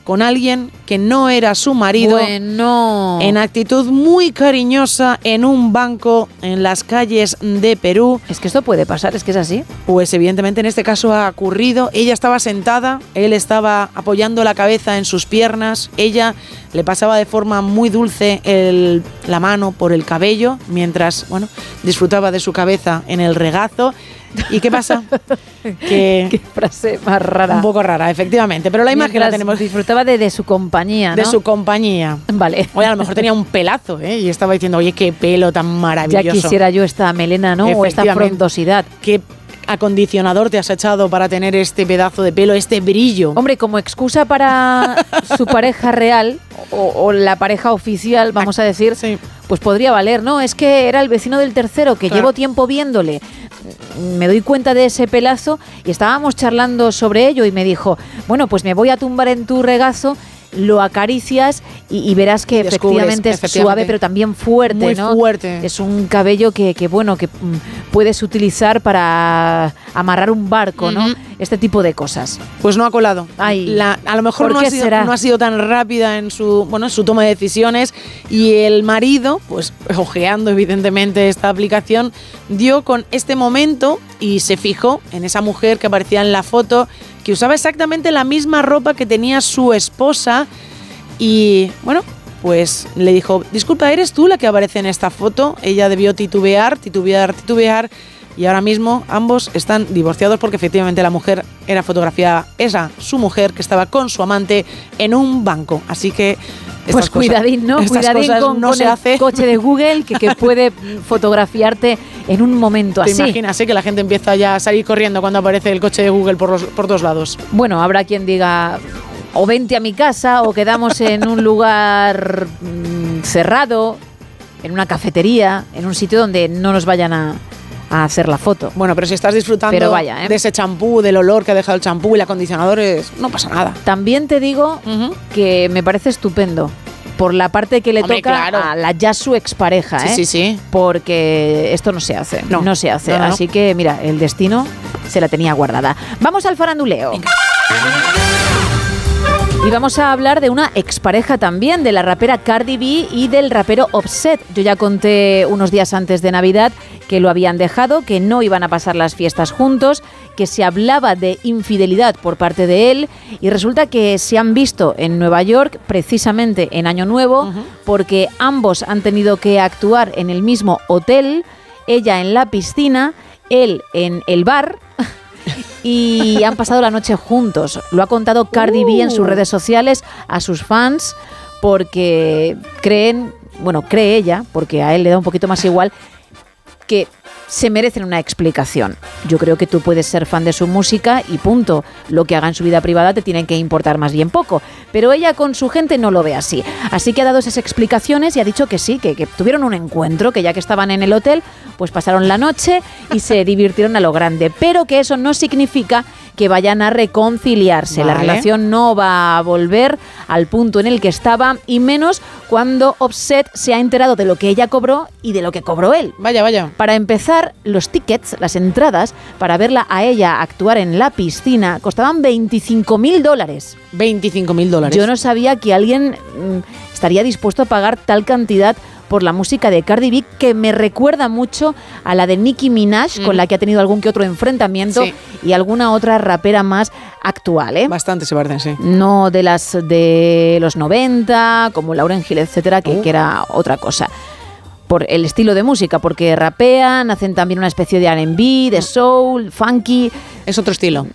con alguien que no era su marido. Bueno. En actitud muy cariñosa en un banco en las calles de Perú. Es que esto puede pasar, es que es así. Pues evidentemente en este caso ha ocurrido. Ella estaba sentada, él estaba apoyando la cabeza en sus piernas, ella le pasaba de forma muy dulce el- la mano por el cabello mientras, bueno, disfrutaba de su cabeza en el regazo. ¿Y qué pasa? [LAUGHS] que Qué frase más rara. un poco rara, efectivamente, pero la imagen la tenemos Disfrutaba de, de su compañía, de ¿no? su compañía. Vale. Oye, a lo mejor tenía un pelazo, ¿eh? Y estaba diciendo, oye, qué pelo tan Ya maravilloso. quisiera yo esta melena, ¿no? O esta frondosidad. ¿Qué acondicionador te has echado para tener este pedazo de pelo, este brillo? Hombre, como excusa para su pareja real o, o la pareja oficial, vamos a decir, pues podría valer, ¿no? Es que era el vecino del tercero que Claro. llevo tiempo viéndole. Me doy cuenta de ese pelazo y estábamos charlando sobre ello y me dijo, bueno, pues me voy a tumbar en tu regazo. Lo acaricias y, y verás que efectivamente es efectivamente. suave, pero también fuerte, Muy ¿no? fuerte. Es un cabello que, que, bueno, que mm, puedes utilizar para amarrar un barco, ¿no? Este tipo de cosas. Pues no ha colado. Ay, La- a lo mejor ¿por no ha, sido, no ha sido tan rápida en su, bueno, en su toma de decisiones y el marido, pues [LAUGHS] ojeando evidentemente esta aplicación, dio con este momento y se fijó en esa mujer que aparecía en la foto que usaba exactamente la misma ropa que tenía su esposa y bueno, pues le dijo, disculpa, ¿eres tú la que aparece en esta foto? Ella debió titubear, titubear, titubear y ahora mismo ambos están divorciados porque efectivamente la mujer era fotografiada, esa su mujer que estaba con su amante en un banco. Así que... Pues cuidadín, ¿no? Cuidadín con, no con el hace. coche de Google que, que puede [LAUGHS] fotografiarte en un momento ¿Te así. imaginas eh, que la gente empieza ya a salir corriendo cuando aparece el coche de Google por, los, por todos lados? Bueno, habrá quien diga o vente a mi casa o quedamos en un lugar mm, cerrado, en una cafetería, en un sitio donde no nos vayan a, a hacer la foto. Bueno, pero si estás disfrutando Pero vaya, ¿eh? de ese champú, del olor que ha dejado el champú y el acondicionador, es- no pasa nada. También te digo que me parece estupendo. Por la parte que le Hombre, toca claro. a la ya su expareja, Sí, ¿eh? sí, sí. Porque esto no se hace. No. No, se hace. No, no, no. Así que, mira, el destino se la tenía guardada. Vamos al faranduleo. Y vamos a hablar de una expareja también, de la rapera Cardi B y del rapero Offset. Yo ya conté unos días antes de Navidad que lo habían dejado, que no iban a pasar las fiestas juntos, que se hablaba de infidelidad por parte de él y resulta que se han visto en Nueva York precisamente en Año Nuevo porque ambos han tenido que actuar en el mismo hotel, ella en la piscina, él en el bar [LAUGHS] y han pasado la noche juntos. Lo ha contado Cardi B en sus redes sociales a sus fans porque creen, bueno, cree ella, porque a él le da un poquito más igual, que se merecen una explicación. Yo creo que tú puedes ser fan de su música y punto. Lo que haga en su vida privada te tiene que importar más bien poco. Pero ella con su gente no lo ve así. Así que ha dado esas explicaciones y ha dicho que sí, que, que tuvieron un encuentro, que ya que estaban en el hotel, pues pasaron la noche y se [LAUGHS] divirtieron a lo grande. Pero que eso no significa que vayan a reconciliarse. La relación no va a volver al punto en el que estaba y menos cuando Offset se ha enterado de lo que ella cobró y de lo que cobró él. Vaya, vaya. Para empezar, los tickets, las entradas para verla a ella actuar en la piscina costaban 25 mil dólares. 25 mil dólares. Yo no sabía que alguien mm, estaría dispuesto a pagar tal cantidad por la música de Cardi B, que me recuerda mucho a la de Nicki Minaj, con la que ha tenido algún que otro enfrentamiento, Sí. y alguna otra rapera más actual, ¿eh? Bastante se parecen, sí. no de las de los 90, como Lauren Hill, etcétera, que, que era otra cosa. Por el estilo de música, porque rapean, hacen también una especie de RB, de soul, funky. Es otro estilo.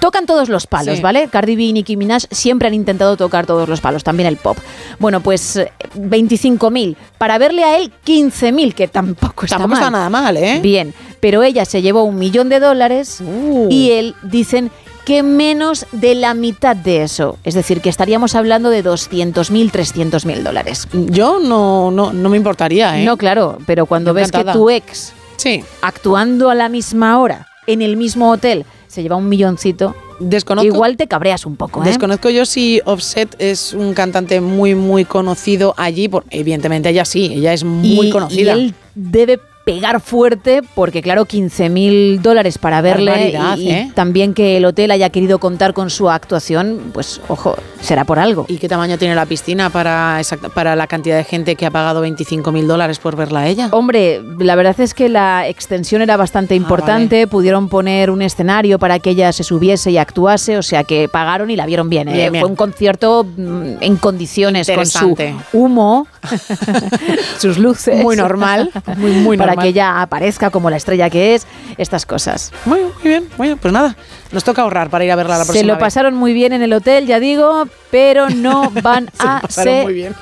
Tocan todos los palos, Sí. ¿vale? Cardi B y Nicki Minaj siempre han intentado tocar todos los palos, también el pop. Bueno, pues eh, 25.000. Para verle a él, 15.000, que tampoco está Tampoco mal. está nada mal, ¿eh? Bien, pero ella se llevó un millón de dólares Uh. y él, dicen que menos de la mitad de eso. Es decir, que estaríamos hablando de 200.000, 300.000 dólares. Yo no, no, no me importaría, ¿eh? No, claro, pero cuando ves que tu ex, Sí. actuando a la misma hora, en el mismo hotel, se lleva un milloncito, Desconozco. igual te cabreas un poco, ¿eh? Desconozco yo si Offset es un cantante muy, muy conocido allí. Por, evidentemente ella sí, ella es muy y, conocida. y él debe pegar fuerte, porque claro, 15 mil dólares para verle y, y ¿eh? también que el hotel haya querido contar con su actuación, pues ojo, será por algo. ¿Y qué tamaño tiene la piscina para, exacta- para la cantidad de gente que ha pagado 25 mil dólares por verla a ella? Hombre, la verdad es que la extensión era bastante importante, pudieron poner un escenario para que ella se subiese y actuase, o sea que pagaron y la vieron bien. ¿eh? Bien, bien. Fue un concierto mm, en condiciones con su humo, [LAUGHS] sus luces. Muy normal, muy, muy para que ella aparezca como la estrella que es, estas cosas. Muy, muy bien, muy bien. Pues nada, nos toca ahorrar para ir a verla la Se próxima lo vez. pasaron muy bien en el hotel, ya digo, pero no [LAUGHS] van Se lo a seguir.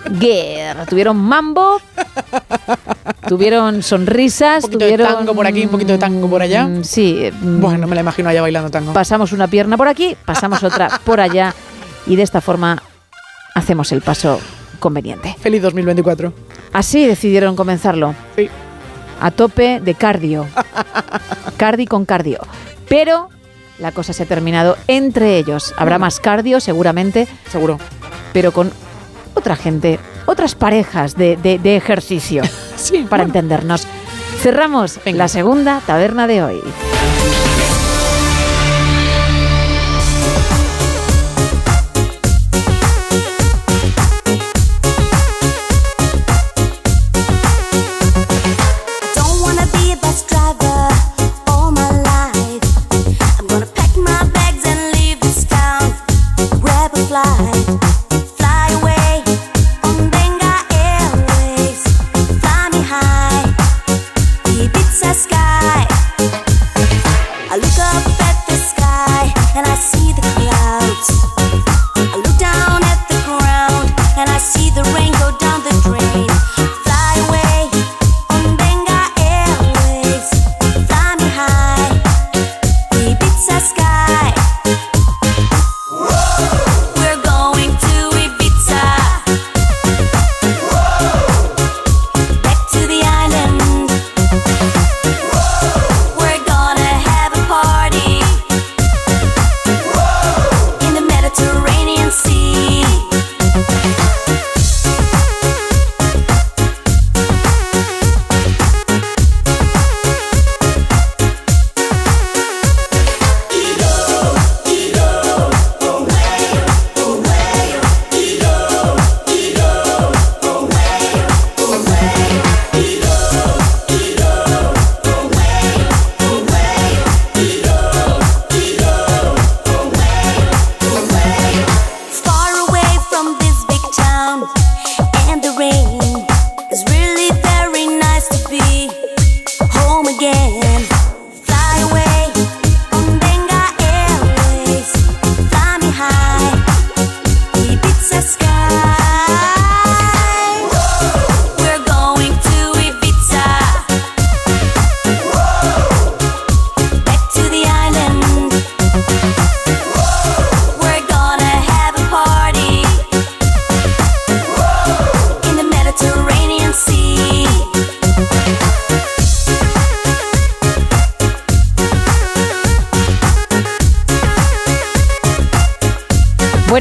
Tuvieron mambo, tuvieron sonrisas, Un poquito de tuvieron tango por aquí, un poquito de tango por allá. Mm, Sí. mm, Bueno, me la imagino allá bailando tango. Pasamos una pierna por aquí, pasamos otra [LAUGHS] por allá y de esta forma hacemos el paso conveniente. Feliz 2024. Así decidieron comenzarlo. Sí. A tope de cardio. Cardi con cardio. Pero la cosa se ha terminado entre ellos. Habrá más cardio seguramente. Seguro. Pero con otra gente, otras parejas de, de- de ejercicio. [LAUGHS] sí. Para entendernos. Cerramos la segunda taberna de hoy.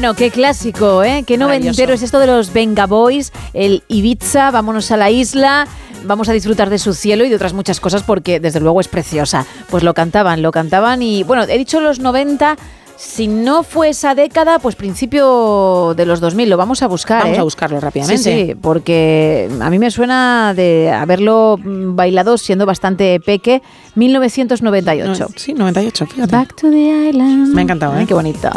Bueno, qué clásico, ¿eh? Qué noventero es esto de los Venga Boys, el Ibiza, vámonos a la isla, vamos a disfrutar de su cielo y de otras muchas cosas porque desde luego es preciosa. Pues lo cantaban, lo cantaban y bueno, he dicho los 90, si no fue esa década, pues principio de los 2000, lo vamos a buscar. Vamos ¿eh? a buscarlo rápidamente. Sí, sí, porque a mí me suena de haberlo bailado siendo bastante peque, 1998. No, sí, 98, fíjate. Back to the island. Me ha encantado, ¿eh? Qué bonito.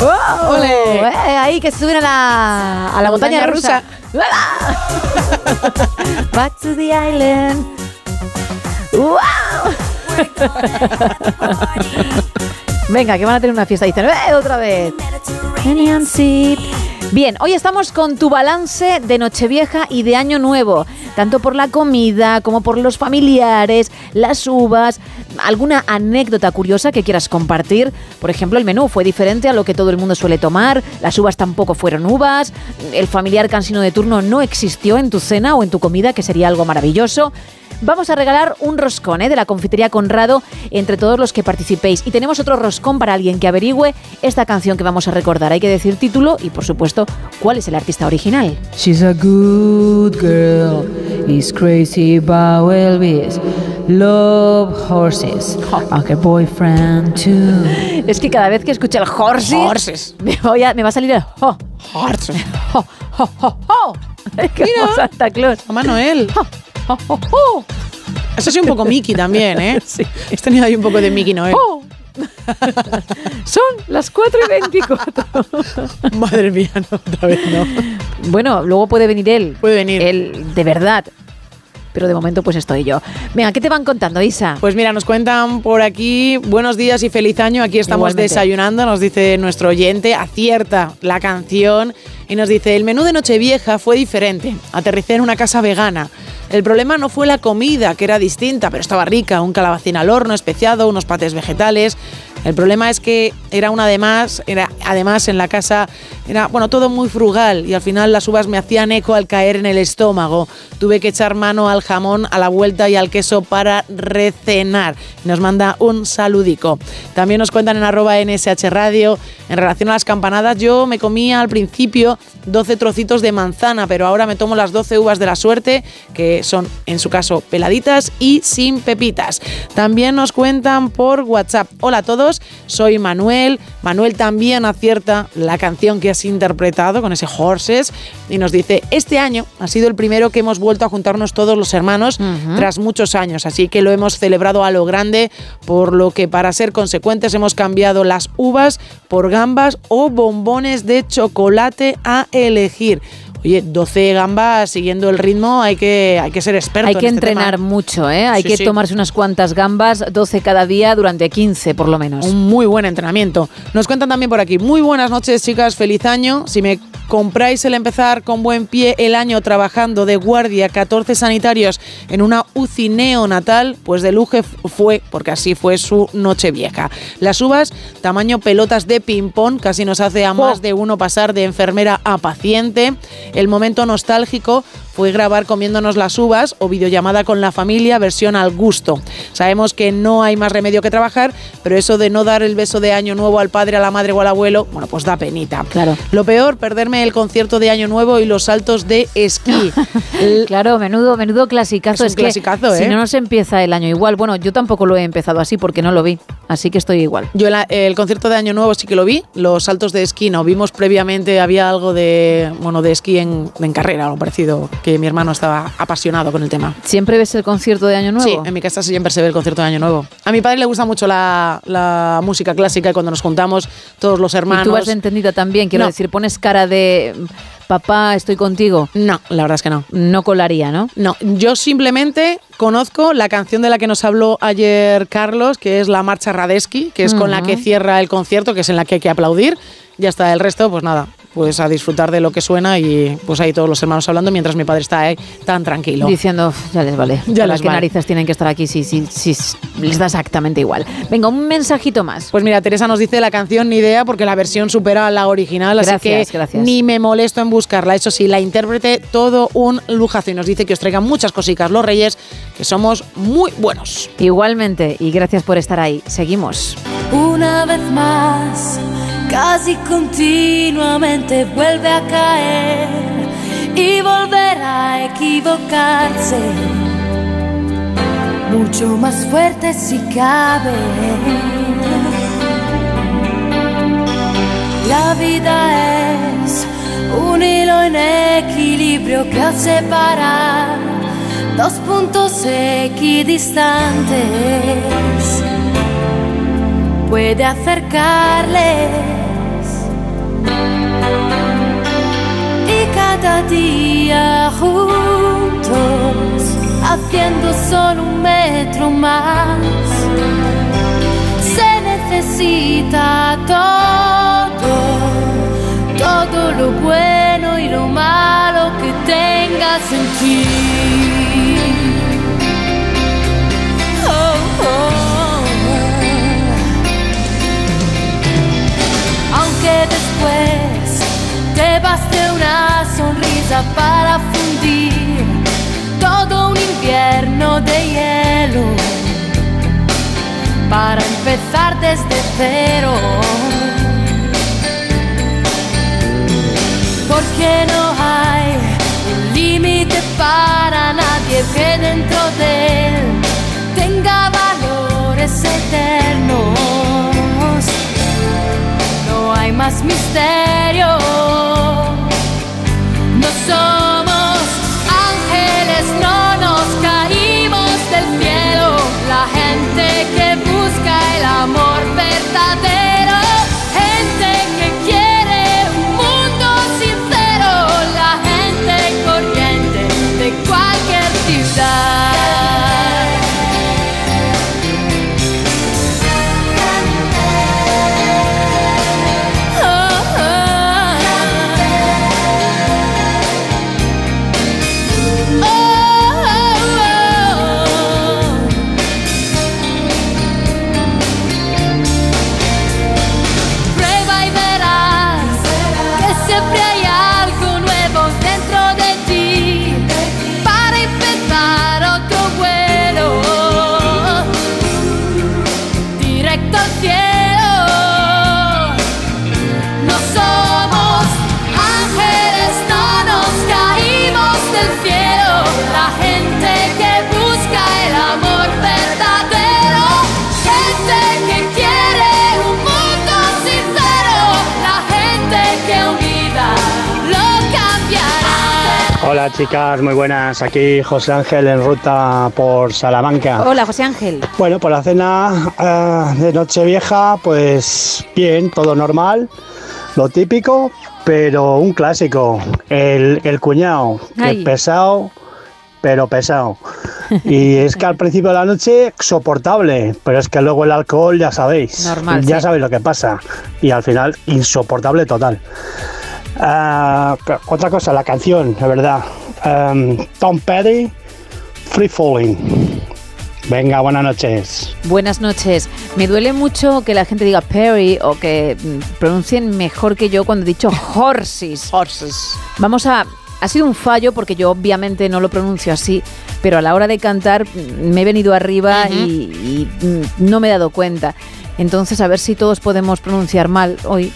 ¡Wow! ¡Ole! Eh, ahí que se suben a la, a la montaña, rusa. [LAUGHS] Back to the island. ¡Wow! [LAUGHS] Venga, que van a tener una fiesta. Dicen, ¡eh, otra vez! Bien, hoy estamos con tu balance de Nochevieja y de Año Nuevo, tanto por la comida como por los familiares, las uvas, alguna anécdota curiosa que quieras compartir, Por ejemplo, el menú fue diferente a lo que todo el mundo suele tomar, las uvas tampoco fueron uvas, el familiar cansino de turno no existió en tu cena o en tu comida, que sería algo maravilloso. Vamos a regalar un roscón ¿eh? de la confitería Conrado entre todos los que participéis. Y tenemos otro roscón para alguien que averigüe esta canción que vamos a recordar. Hay que decir título y, por supuesto, cuál es el artista original. She's a good girl, is crazy about Elvis. Love horses, a boyfriend too. Es que cada vez que escucho el horses, Horses. Me, voy a- me va a salir el ho. Horses. Ho, ho, ho, ho. Es que Mira. [LAUGHS] como Santa Claus. Mamá Noel. Ho, ho, [LAUGHS] ho. Eso sí un poco Mickey también, ¿eh? [LAUGHS] Sí. Has tenido ahí un poco de Mickey Noel. Ho. [LAUGHS] Son las 4 y 24. Madre mía, no, otra vez no. Bueno, luego puede venir él. Puede venir. Él, de verdad. Pero de momento pues estoy yo. Venga, ¿qué te van contando, Isa? Pues mira, nos cuentan por aquí, buenos días y feliz año. Aquí estamos Igualmente. desayunando, nos dice nuestro oyente, acierta la canción y nos dice, el menú de Nochevieja fue diferente. Aterricé en una casa vegana. El problema no fue la comida, que era distinta, pero estaba rica, un calabacín al horno especiado, unos patés vegetales. El problema es que era una de más, era además en la casa era bueno, todo muy frugal y al final las uvas me hacían eco al caer en el estómago. Tuve que echar mano al jamón, a la vuelta y al queso para recenar. Nos manda un saludico. También nos cuentan en arroba NSH Radio, en relación a las campanadas, yo me comía al principio 12 trocitos de manzana, pero ahora me tomo las 12 uvas de la suerte, que son en su caso peladitas y sin pepitas. También nos cuentan por WhatsApp. Hola a todos, soy Manuel. Manuel también acierta la canción que has interpretado con ese Horses y nos dice, este año ha sido el primero que hemos vuelto a juntarnos todos los hermanos tras muchos años, así que lo hemos celebrado a lo grande, por lo que para ser consecuentes hemos cambiado las uvas por gambas o bombones de chocolate a elegir. Oye, 12 gambas siguiendo el ritmo, hay que, hay que ser experto. Hay que en este entrenar tema. mucho, ¿eh? Hay Sí, que sí. tomarse unas cuantas gambas, 12 cada día durante 15 por lo menos. Un muy buen entrenamiento. Nos cuentan también por aquí. Muy buenas noches, chicas. Feliz año. Si me compráis el empezar con buen pie el año trabajando de guardia 14 sanitarios en una UCI neonatal, pues de lujo fue, porque así fue su noche vieja. Las uvas, tamaño pelotas de ping-pong, casi nos hace a más de uno pasar de enfermera a paciente. El momento nostálgico fue grabar comiéndonos las uvas o videollamada con la familia, versión al gusto. Sabemos que no hay más remedio que trabajar, pero eso de no dar el beso de año nuevo al padre, a la madre o al abuelo, bueno, pues da penita. Claro. Lo peor, perderme el concierto de año nuevo y los saltos de esquí. [LAUGHS] Claro, menudo, menudo clasicazo. Es un clasicazo, que ¿eh? Si no nos empieza el año igual. Bueno, yo tampoco lo he empezado así porque no lo vi. Así que estoy igual. Yo la- el concierto de Año Nuevo sí que lo vi, los saltos de esquí no. Vimos previamente, había algo de, bueno, de esquí en, en carrera, algo parecido, que mi hermano estaba apasionado con el tema. ¿Siempre ves el concierto de Año Nuevo? Sí, en mi casa siempre se ve el concierto de Año Nuevo. A mi padre le gusta mucho la, la música clásica y cuando nos juntamos todos los hermanos... Y tú has entendido también, quiero No. decir, pones cara de papá, estoy contigo. No, la verdad es que no. No colaría, ¿no? No, yo simplemente conozco la canción de la que nos habló ayer Carlos, que es la Marcha Radesky, que es con la que cierra el concierto, que es en la que hay que aplaudir. Ya está, el resto, pues nada, pues a disfrutar de lo que suena y pues ahí todos los hermanos hablando mientras mi padre está ahí tan tranquilo. Diciendo, "Uf, ya les vale. Ya ¿Para les qué vale. narices tienen que estar aquí si, si, si les da exactamente igual? Venga, un mensajito más. Pues mira, Teresa nos dice la canción ni idea porque la versión supera a la original, así Gracias, que gracias. ni me molesto en buscarla. Eso sí, la intérprete todo un lujazo y nos dice que os traigan muchas cositas los reyes, que somos muy buenos. Igualmente, y gracias por estar ahí. Seguimos. Una vez más, casi continuamente vuelve a caer y volverá a equivocarse. Mucho más fuerte si cabe. La vida es un hilo en equilibrio que al separar dos puntos equidistantes puede acercarles. Y cada día juntos haciendo solo un metro más. Se necesita todo todo lo bueno y lo malo que tengas en ti que después te baste una sonrisa para fundir todo un invierno de hielo para empezar desde cero. Porque no hay un límite para nadie que dentro de él tenga valores eternos más misterio. No somos Hola chicas, muy buenas. Aquí José Ángel en ruta por Salamanca. Hola, José Ángel. Bueno, por la cena eh, de Nochevieja, pues bien, todo normal, lo típico, pero un clásico, el, el cuñado, Ay. pesado, pero pesado. [LAUGHS] Y es que al principio de la noche soportable, pero es que luego el alcohol ya sabéis, Normal, ya sí. sabéis lo que pasa. Y al final insoportable total. Ah, otra cosa, la canción, de verdad. Em, Tom Petty, Free Falling. Venga, buenas noches. Buenas noches. Me duele mucho que la gente diga Perry o que mm, pronuncien mejor que yo cuando he dicho horses. Horses. Vamos a... Ha sido un fallo porque yo obviamente no lo pronuncio así, pero a la hora de cantar mm, me he venido arriba y, mm, no me he dado cuenta. Entonces a ver si todos podemos pronunciar mal hoy.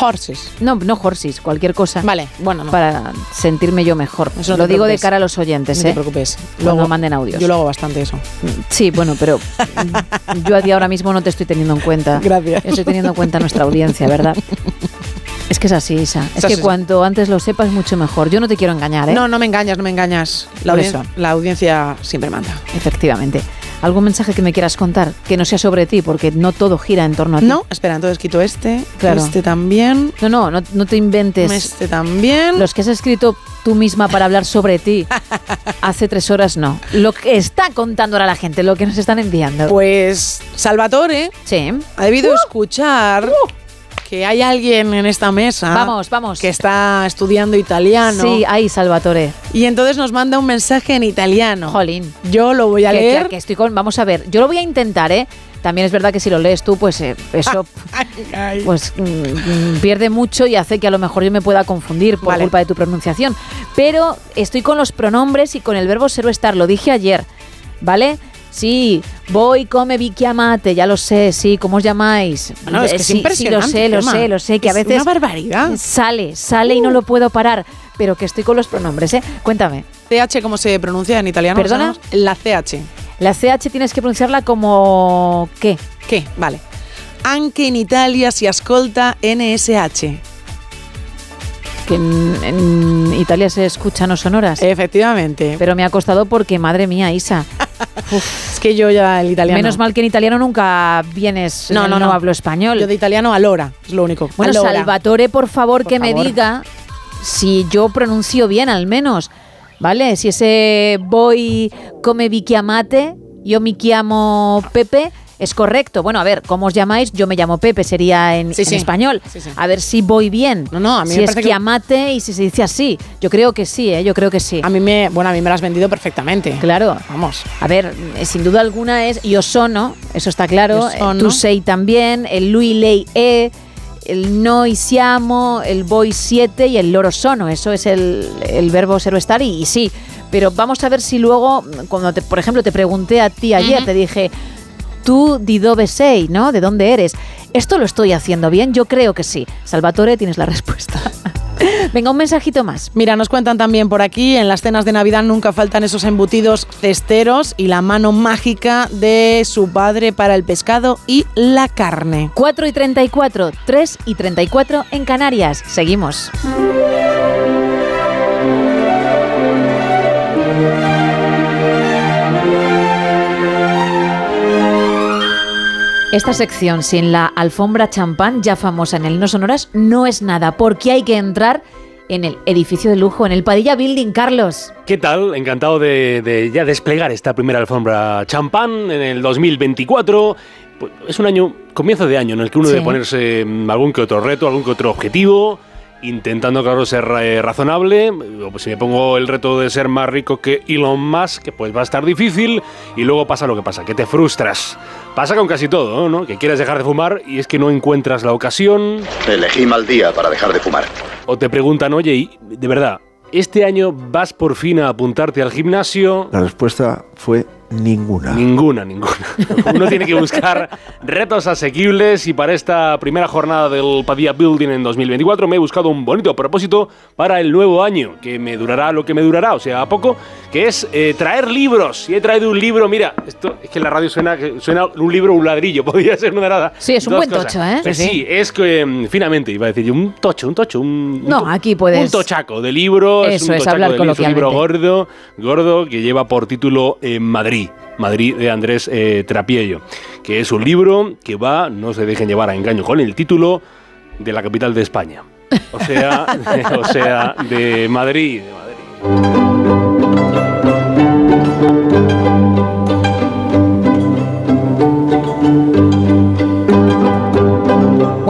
Horses. No, no horses, cualquier cosa. Vale, bueno, no. Para sentirme yo mejor. Eso no lo te digo de preocupes. cara a los oyentes, No te ¿eh? preocupes. Cuando Luego- manden audios. Yo lo hago bastante eso. Sí, bueno, pero mm, yo a ti ahora mismo no te estoy teniendo en cuenta. Gracias. Estoy teniendo en cuenta nuestra audiencia, ¿verdad? Es que es así, Isa. Es Es que así. cuanto antes lo sepas, mucho mejor. Yo no te quiero engañar, ¿eh? No, no me engañas, no me engañas. La, audien- eso. la audiencia siempre manda. Efectivamente. ¿Algún mensaje que me quieras contar? Que no sea sobre ti, porque no todo gira en torno a ti. No, espera, entonces quito este, Claro. este también, No, no, no, no te inventes. este también. Los que has escrito tú misma para hablar sobre ti [LAUGHS] hace tres horas, no. Lo que está contando ahora la gente, lo que nos están enviando. Pues Salvatore sí. ha debido escuchar que hay alguien en esta mesa. Vamos, vamos. Que está estudiando italiano. Sí, ahí, Salvatore. Y entonces nos manda un mensaje en italiano. Jolín. Yo lo voy a Que- leer. que estoy con, vamos a ver, yo lo voy a intentar, ¿eh? También es verdad que si lo lees tú, pues eh, eso [LAUGHS] pues mm, mm, pierde mucho y hace que a lo mejor yo me pueda confundir por Vale. culpa de tu pronunciación. Pero estoy con los pronombres y con el verbo ser o estar, lo dije ayer, ¿vale? Sí, voy, come, vi, chiamate, ya lo sé, sí, ¿cómo os llamáis? Bueno, es que Eh, es sí, sí, impresionante, lo sé, lo sé, lo sé, que a Es veces una barbaridad. sale, sale y no lo puedo parar, pero que estoy con los pronombres, ¿eh? Cuéntame. CH, ¿cómo se pronuncia en italiano? ¿Perdona? La CH. La CH tienes que pronunciarla como ¿qué? ¿Qué? Vale. Anche in Italia si ascolta NSH. Que en, en Italia se escuchan no sonoras. Efectivamente. Pero me ha costado porque, madre mía, Isa. [LAUGHS] Es que yo ya el italiano. Menos mal que en italiano nunca vienes. No, eh, no, no. hablo español. Yo de italiano allora, es lo único. Bueno, Allora. Salvatore, por favor, Por que me diga si yo pronuncio bien, al menos. ¿Vale? Si ese voy come vi chiamate, yo me llamo Pepe, es correcto. Bueno, a ver, ¿cómo os llamáis? Yo me llamo Pepe, sería en, Sí, en sí. español. Sí. A ver si voy bien. No, no, a mí si me es parece que- y si se dice así. Yo creo que sí, ¿eh? Yo creo que sí. A mí me, bueno, a mí me lo has vendido perfectamente. Claro. Vamos. A ver, eh, sin duda alguna es yo sono, eso está claro. Eh, Tu sei también, el lui lei e, el noi siamo, el voi siete y el loro sono. Eso es el, el verbo ser o estar y, y sí. Pero vamos a ver si luego, cuando te- por ejemplo te pregunté a ti ayer, te dije, tú di dove sei, ¿no? ¿De dónde eres? ¿Esto lo estoy haciendo bien? Yo creo que sí. Salvatore, tienes la respuesta. [LAUGHS] Venga, un mensajito más. Mira, nos cuentan también por aquí, en las cenas de Navidad nunca faltan esos embutidos cesteros y la mano mágica de su padre para el pescado y la carne. 4 y 34, 3 y 34 en Canarias. Seguimos. Esta sección sin la alfombra champán ya famosa en el No Sonoras no es nada, porque hay que entrar en el edificio de lujo, en el Padilla Building, Carlos. ¿Qué tal? Encantado de, de ya desplegar esta primera alfombra champán en el 2024. Pues es un año, comienzo de año, en el que uno Sí. debe ponerse mm, algún que otro reto, algún que otro objetivo, intentando, claro, ser eh, razonable. O, pues, si me pongo el reto de ser más rico que Elon Musk, que pues va a estar difícil, y luego pasa lo que pasa, que te frustras. Pasa con casi todo, ¿no? Que quieres dejar de fumar y es que no encuentras la ocasión. Elegí mal día para dejar de fumar. O te preguntan, oye, y de verdad, ¿este año vas por fin a apuntarte al gimnasio? La respuesta fue ninguna. Ninguna, ninguna. [LAUGHS] Uno tiene que buscar retos asequibles y para esta primera jornada del Padilla Building en 2024 me he buscado un bonito propósito para el nuevo año, que me durará lo que me durará, o sea, a poco, que es eh, traer libros. Y he traído un libro, mira, esto es que en la radio suena, suena un libro, un ladrillo, [LAUGHS] podría ser una nada. Sí, es un buen tocho, ¿eh? Pues Sí, es que, finamente, iba a decir un tocho, un tocho, un... un No, to- aquí puedes- Un tochaco de libro, es Eso un es, tochaco hablar de libro, es un libro gordo, gordo que lleva por título eh, Madrid. Madrid de Andrés eh, Trapiello, que es un libro que va, no se dejen llevar a engaño con el título, de la capital de España. O sea, [LAUGHS] o sea de Madrid. de Madrid.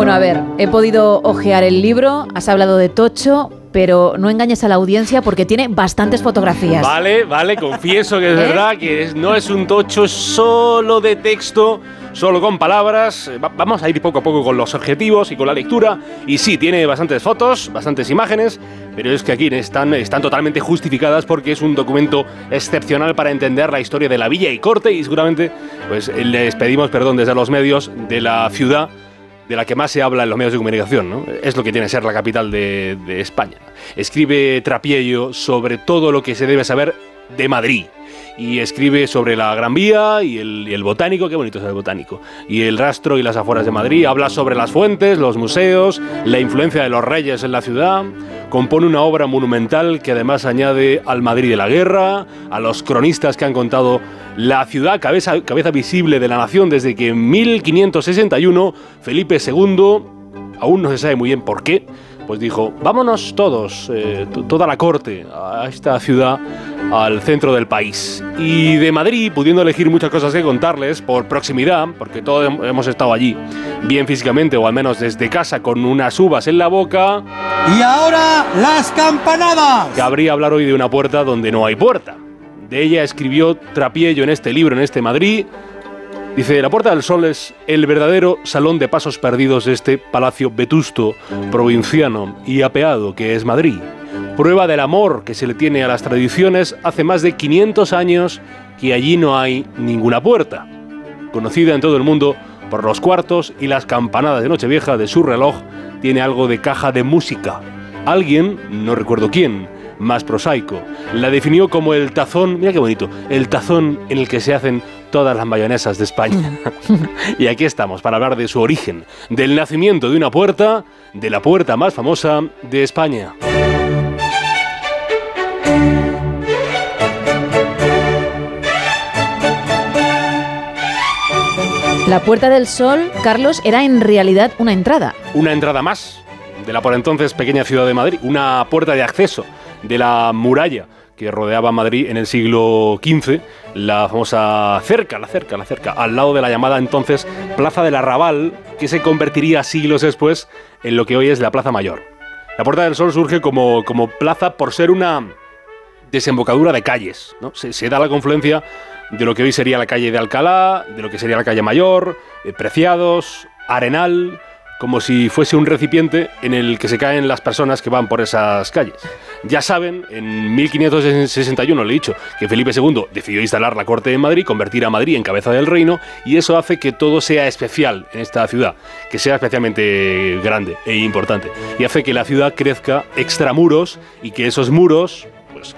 Bueno, a ver, he podido ojear el libro, has hablado de Tocho, pero no engañes a la audiencia porque tiene bastantes fotografías. Vale, vale, confieso que es [LAUGHS] ¿Eh? verdad que no es un tocho solo de texto, solo con palabras. Eh, va- vamos a ir poco a poco con los objetivos y con la lectura. Y sí, tiene bastantes fotos, bastantes imágenes, pero es que aquí están, están totalmente justificadas porque es un documento excepcional para entender la historia de la villa y corte y seguramente pues les pedimos perdón desde los medios de la ciudad de la que más se habla en los medios de comunicación, ¿no? Es lo que tiene que ser la capital de, de España. Escribe Trapiello sobre todo lo que se debe saber de Madrid. Y escribe sobre la Gran Vía y el, el botánico, qué bonito es el botánico, y el rastro y las afueras de Madrid. Habla sobre las fuentes, los museos, la influencia de los reyes en la ciudad. Compone una obra monumental que además añade al Madrid de la guerra, a los cronistas que han contado la ciudad cabeza, cabeza visible de la nación desde que en 1561 Felipe II, aún no se sabe muy bien por qué, pues dijo, vámonos todos, eh, toda la corte, a esta ciudad, al centro del país. Y de Madrid, pudiendo elegir muchas cosas que contarles por proximidad, porque todos hem- hemos estado allí, bien físicamente o al menos desde casa, con unas uvas en la boca, Y ahora las campanadas. cabría hablar hoy de una puerta donde no hay puerta. De ella escribió Trapiello en este libro, en este Madrid. Dice, la Puerta del Sol es el verdadero salón de pasos perdidos de este palacio vetusto, provinciano y apeado que es Madrid. Prueba del amor que se le tiene a las tradiciones hace más de 500 años que allí no hay ninguna puerta. Conocida en todo el mundo por los cuartos y las campanadas de Nochevieja de su reloj, tiene algo de caja de música. Alguien, no recuerdo quién, más prosaico, la definió como el tazón, mira qué bonito, el tazón en el que se hacen todas las mayonesas de España. [LAUGHS] y aquí estamos para hablar de su origen, del nacimiento de una puerta, de la puerta más famosa de España. La Puerta del Sol, Carlos, era en realidad una entrada. Una entrada más de la por entonces pequeña ciudad de Madrid, una puerta de acceso de la muralla que rodeaba Madrid en el siglo XV, la famosa cerca, la cerca, la cerca, al lado de la llamada entonces Plaza del Arrabal, que se convertiría siglos después en lo que hoy es la Plaza Mayor. La Puerta del Sol surge como, como plaza por ser una desembocadura de calles. ¿no? Se, se da la confluencia de lo que hoy sería la calle de Alcalá, de lo que sería la calle Mayor, eh, Preciados, Arenal, como si fuese un recipiente en el que se caen las personas que van por esas calles. Ya saben, en 1561 le he dicho que Felipe II decidió instalar la corte en Madrid, convertir a Madrid en cabeza del reino, y eso hace que todo sea especial en esta ciudad, que sea especialmente grande e importante, y hace que la ciudad crezca extramuros y que esos muros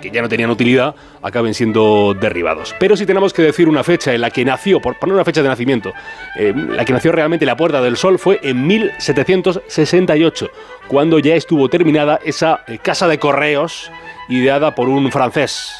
que ya no tenían utilidad, acaben siendo derribados. Pero si tenemos que decir una fecha en la que nació, por poner una fecha de nacimiento, eh, la que nació realmente la Puerta del Sol fue en 1768, cuando ya estuvo terminada esa eh, casa de correos ideada por un francés,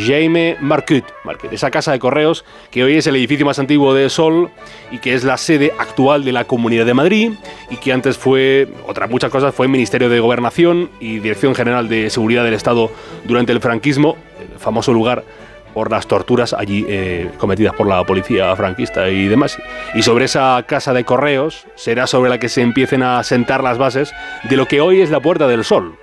Jaime Marcut, Marcut, esa casa de correos que hoy es el edificio más antiguo de Sol y que es la sede actual de la Comunidad de Madrid y que antes fue, otras muchas cosas, fue Ministerio de Gobernación y Dirección General de Seguridad del Estado durante el franquismo, el famoso lugar por las torturas allí eh, cometidas por la policía franquista y demás. Y sobre esa casa de correos será sobre la que se empiecen a sentar las bases de lo que hoy es la Puerta del Sol,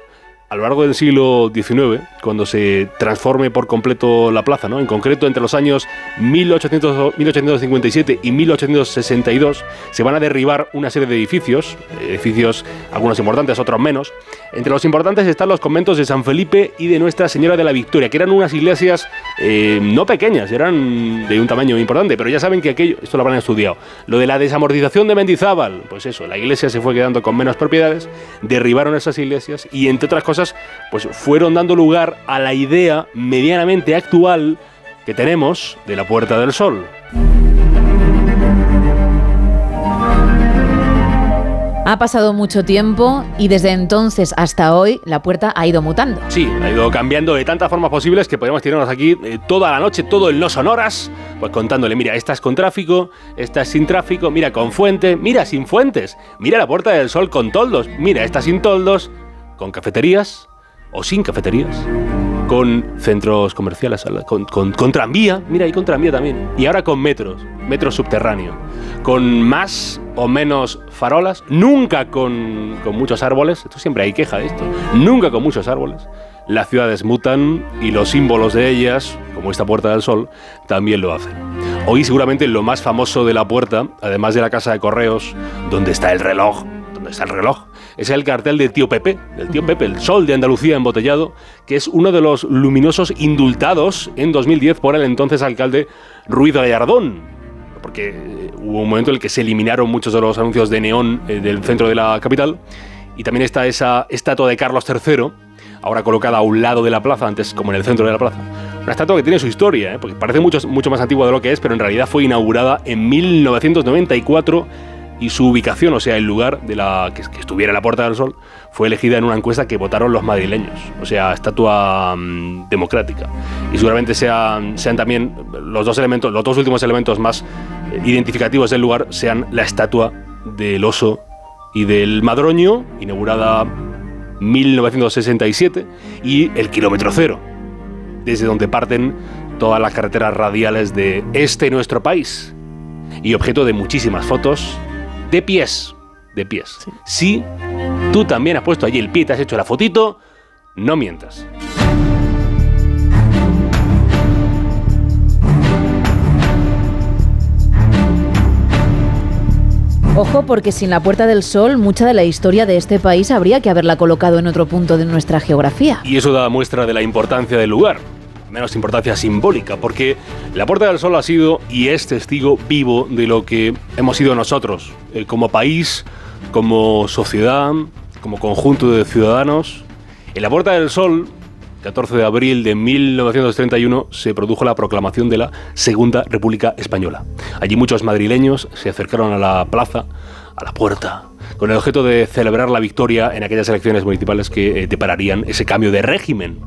a lo largo del siglo XIX, cuando se transforme por completo la plaza, ¿no? en concreto entre los años 1800 1857 y 1862, se van a derribar una serie de edificios, edificios algunos importantes, otros menos. Entre los importantes están los conventos de San Felipe y de Nuestra Señora de la Victoria, que eran unas iglesias eh, no pequeñas, eran de un tamaño importante, pero ya saben que aquello, esto lo habrán estudiado, lo de la desamortización de Mendizábal, pues eso, la iglesia se fue quedando con menos propiedades, derribaron esas iglesias y entre otras cosas pues fueron dando lugar a la idea medianamente actual que tenemos de la Puerta del Sol. Ha pasado mucho tiempo y desde entonces hasta hoy la puerta ha ido mutando. Sí, ha ido cambiando de tantas formas posibles que podemos tirarnos aquí eh, toda la noche, todo el no sonoras, pues contándole, mira, esta es con tráfico, esta es sin tráfico, mira, con fuente, mira, sin fuentes, mira la Puerta del Sol con toldos, mira, esta sin toldos, con cafeterías o sin cafeterías, con centros comerciales, con, tranvía, mira, hay con tranvía también, y ahora con metros, metro subterráneo, con más o menos farolas, nunca con, con muchos árboles, esto siempre hay queja de esto, nunca con muchos árboles. Las ciudades mutan y los símbolos de ellas, como esta Puerta del Sol, también lo hacen. Hoy seguramente lo más famoso de la puerta, además de la casa de correos, donde está el reloj, donde está el reloj, es el cartel de Tío Pepe, del Tío Pepe, el sol de Andalucía embotellado, que es uno de los luminosos indultados en 2010 por el entonces alcalde Ruiz Gallardón. Porque eh, hubo un momento en el que se eliminaron muchos de los anuncios de neón eh, del centro de la capital. Y también está esa estatua de Carlos III, ahora colocada a un lado de la plaza, antes como en el centro de la plaza. Una estatua que tiene su historia, ¿eh? porque parece mucho, mucho más antigua de lo que es, pero en realidad fue inaugurada en 1994 y su ubicación, o sea, el lugar de la que, que estuviera la Puerta del Sol, fue elegida en una encuesta que votaron los madrileños, o sea, estatua mm, democrática. Y seguramente sean, sean también los dos elementos, los dos últimos elementos más eh, identificativos del lugar, sean la estatua del oso y del madroño, inaugurada 1967, y el kilómetro cero, desde donde parten todas las carreteras radiales de este nuestro país, y objeto de muchísimas fotos de pies, de pies. Si tú también has puesto allí el pie y te has hecho la fotito, no mientas. Ojo, porque sin la Puerta del Sol, mucha de la historia de este país habría que haberla colocado en otro punto de nuestra geografía. Y eso da muestra de la importancia del lugar, menos importancia simbólica, porque la Puerta del Sol ha sido y es testigo vivo de lo que hemos sido nosotros, eh, como país, como sociedad, como conjunto de ciudadanos. En la Puerta del Sol, 14 de abril de 1931, se produjo la proclamación de la Segunda República Española. Allí muchos madrileños se acercaron a la plaza, a la puerta, con el objeto de celebrar la victoria en aquellas elecciones municipales que eh, depararían ese cambio de régimen.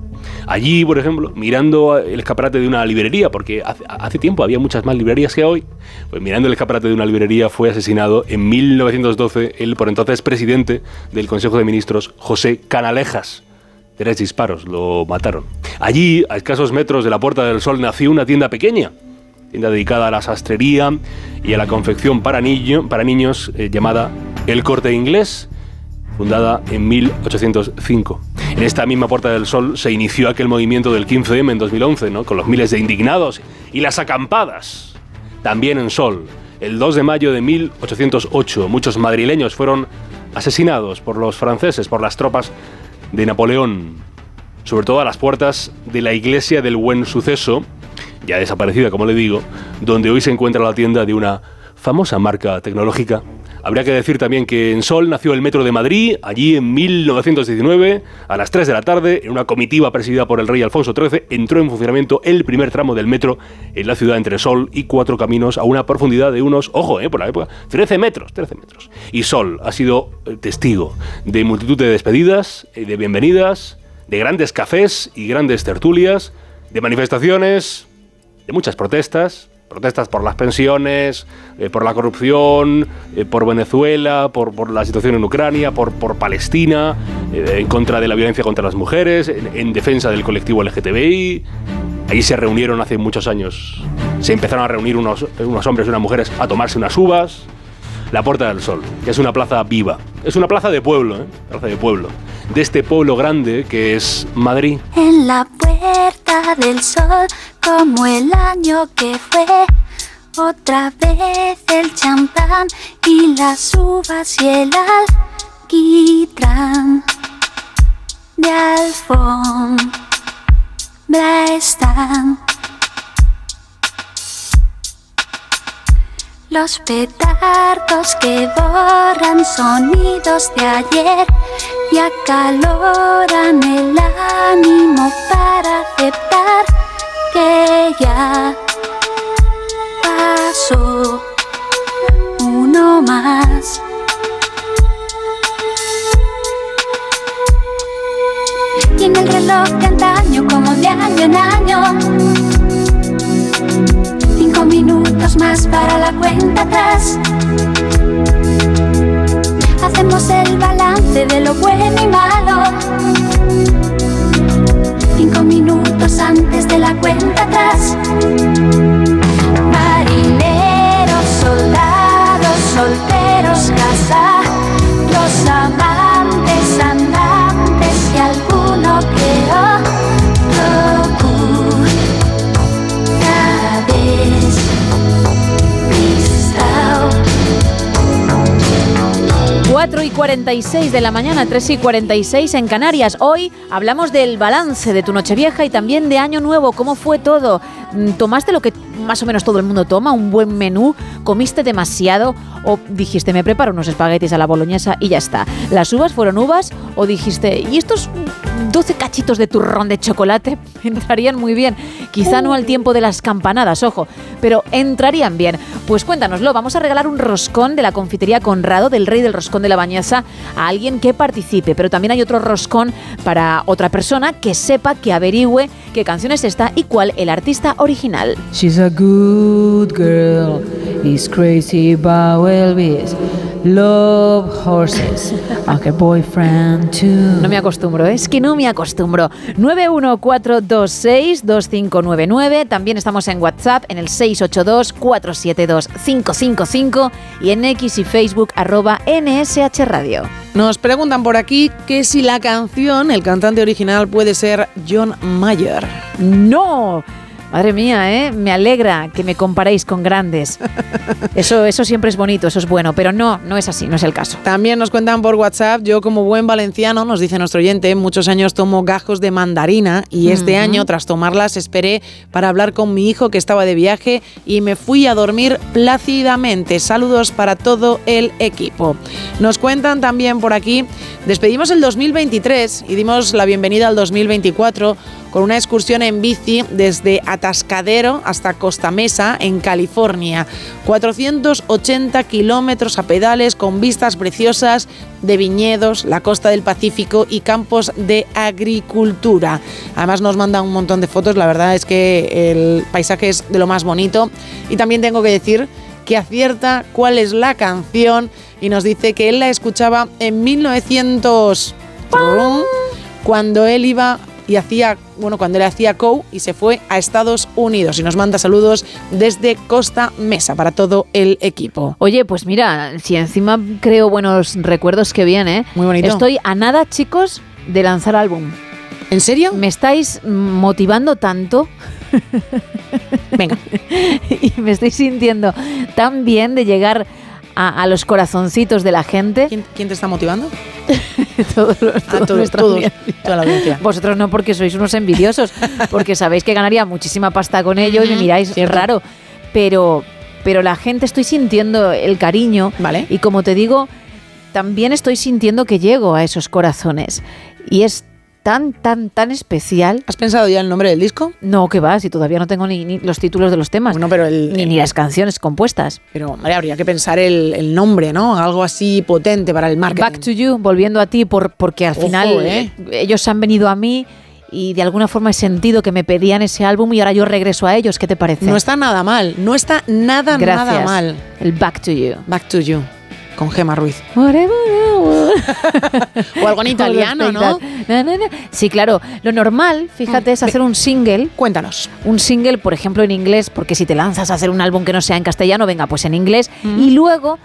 Allí, por ejemplo, mirando el escaparate de una librería, porque hace, tiempo había muchas más librerías que hoy, pues mirando el escaparate de una librería fue asesinado en 1912 el por entonces presidente del Consejo de Ministros, José Canalejas. Tres disparos, lo mataron. Allí, a escasos metros de la Puerta del Sol, nació una tienda pequeña, tienda dedicada a la sastrería y a la confección para, niño- para niños eh, llamada El Corte Inglés, fundada en 1805. En esta misma Puerta del Sol se inició aquel movimiento del 15M en 2011, ¿no? con los miles de indignados y las acampadas. También en Sol, el 2 de mayo de 1808, muchos madrileños fueron asesinados por los franceses, por las tropas de Napoleón. sobre todo a las puertas de la iglesia del Buen Suceso, ya desaparecida, como le digo, donde hoy se encuentra la tienda de una famosa marca tecnológica. Habría que decir también que en Sol nació el Metro de Madrid, allí en 1919, a las 3 de la tarde, en una comitiva presidida por el rey Alfonso XIII, entró en funcionamiento el primer tramo del metro en la ciudad entre Sol y Cuatro Caminos a una profundidad de unos, ojo, eh, por la época, 13 metros, 13 metros. Y Sol ha sido eh, testigo de multitud de despedidas, eh, de bienvenidas, de grandes cafés y grandes tertulias, de manifestaciones, de muchas protestas, protestas por las pensiones, eh, por la corrupción, eh, por Venezuela, por, la situación en Ucrania, por, Palestina, eh, en contra de la violencia contra las mujeres, en, en defensa del colectivo LGTBI. Ahí se reunieron hace muchos años, se empezaron a reunir unos hombres y unas mujeres a tomarse unas uvas. La Puerta del Sol, que es una plaza viva, es una plaza de pueblo, ¿eh? plaza de pueblo, de este pueblo grande que es Madrid. En la puerta del sol, como el año que fue. Otra vez el champán y las uvas y el alquitrán de alfombra están. Los petardos que borran sonidos de ayer y acaloran el ánimo para aceptar que ya pasó uno más. Y en el reloj de antaño, como de año en año, minutos más para la cuenta atrás. Hacemos el balance de lo bueno y malo. Cinco minutos antes de la cuenta atrás. Marineros, soldados, solteros, casados, amantes, 4 y 46 de la mañana, 3 y 46 en Canarias. Hoy hablamos del balance de tu Nochevieja y también de Año Nuevo. ¿Cómo fue todo? Mm, ¿Tomaste lo que más o menos todo el mundo toma? ¿Un buen menú? ¿Comiste demasiado? ¿O dijiste, me preparo unos espaguetis a la boloñesa y ya está? ¿Las uvas fueron uvas? ¿O dijiste, y estos 12 cachitos de turrón de chocolate [LAUGHS] entrarían muy bien? Quizá no al tiempo de las campanadas, ojo, pero entrarían bien. Pues cuéntanoslo, vamos a regalar un roscón de la confitería Conrado, del rey del roscón de la bañesa, a alguien que participe. Pero también hay otro roscón para otra persona que sepa, que averigüe qué canción es esta y cuál el artista original. She's a good girl, is crazy about Elvis. Love horses, [LAUGHS] her boyfriend too. No me acostumbro, ¿eh? es que no me acostumbro. 914262599. También estamos en WhatsApp en el 682472555 y en X y Facebook arroba NSH Radio. Nos preguntan por aquí que si la canción, el cantante original puede ser John Mayer. ¡No! Madre mía, ¿eh? me alegra que me comparéis con grandes. Eso, eso siempre es bonito, eso es bueno, pero no, no es así, no es el caso. También nos cuentan por WhatsApp, yo como buen valenciano, nos dice nuestro oyente, muchos años tomo gajos de mandarina y este año, tras tomarlas, esperé para hablar con mi hijo que estaba de viaje y me fui a dormir plácidamente. Saludos para todo el equipo. Nos cuentan también por aquí, despedimos el 2023 y dimos la bienvenida al 2024 con una excursión en bici desde Atascadero hasta Costa Mesa, en California. 480 kilómetros a pedales con vistas preciosas de viñedos, la costa del Pacífico y campos de agricultura. Además nos manda un montón de fotos, la verdad es que el paisaje es de lo más bonito. Y también tengo que decir que acierta cuál es la canción y nos dice que él la escuchaba en 1900 cuando él iba y hacía, bueno, cuando él hacía COU y se fue a Estados Unidos y nos manda saludos desde Costa Mesa para todo el equipo. Oye, pues mira, si encima creo buenos recuerdos que viene, Muy bonito. estoy a nada, chicos, de lanzar álbum. ¿En serio? Me estáis motivando tanto. Venga. [LAUGHS] y me estoy sintiendo tan bien de llegar a, a los corazoncitos de la gente. ¿Quién, te está motivando? [LAUGHS] todos los, todos, todos, audiencia. toda la audiencia. Vosotros no, porque sois unos envidiosos, [LAUGHS] porque sabéis que ganaría muchísima pasta con ello y me miráis raro. Pero, pero la gente estoy sintiendo el cariño. Vale. Y como te digo, también estoy sintiendo que llego a esos corazones. Y es tan, tan, tan especial. ¿Has pensado ya el nombre del disco? No, que va, si todavía no tengo ni, ni los títulos de los temas. Bueno, pero el, ni, ni las canciones compuestas. Pero, hombre, habría que pensar el, el nombre, ¿no? Algo así potente para el marketing. Back to You, volviendo a ti, por, porque al Ojo, final ¿eh? ellos han venido a mí y de alguna forma he sentido que me pedían ese álbum y ahora yo regreso a ellos. ¿Qué te parece? No está nada mal, no está nada, Gracias. nada mal. El Back to You. Back to You, con Gema Ruiz. [LAUGHS] O algo en italiano, ¿no? Sí, claro. Lo normal, fíjate, es hacer un single. Cuéntanos. Un single, por ejemplo, en inglés, porque si te lanzas a hacer un álbum que no sea en castellano, venga, pues en inglés. Y luego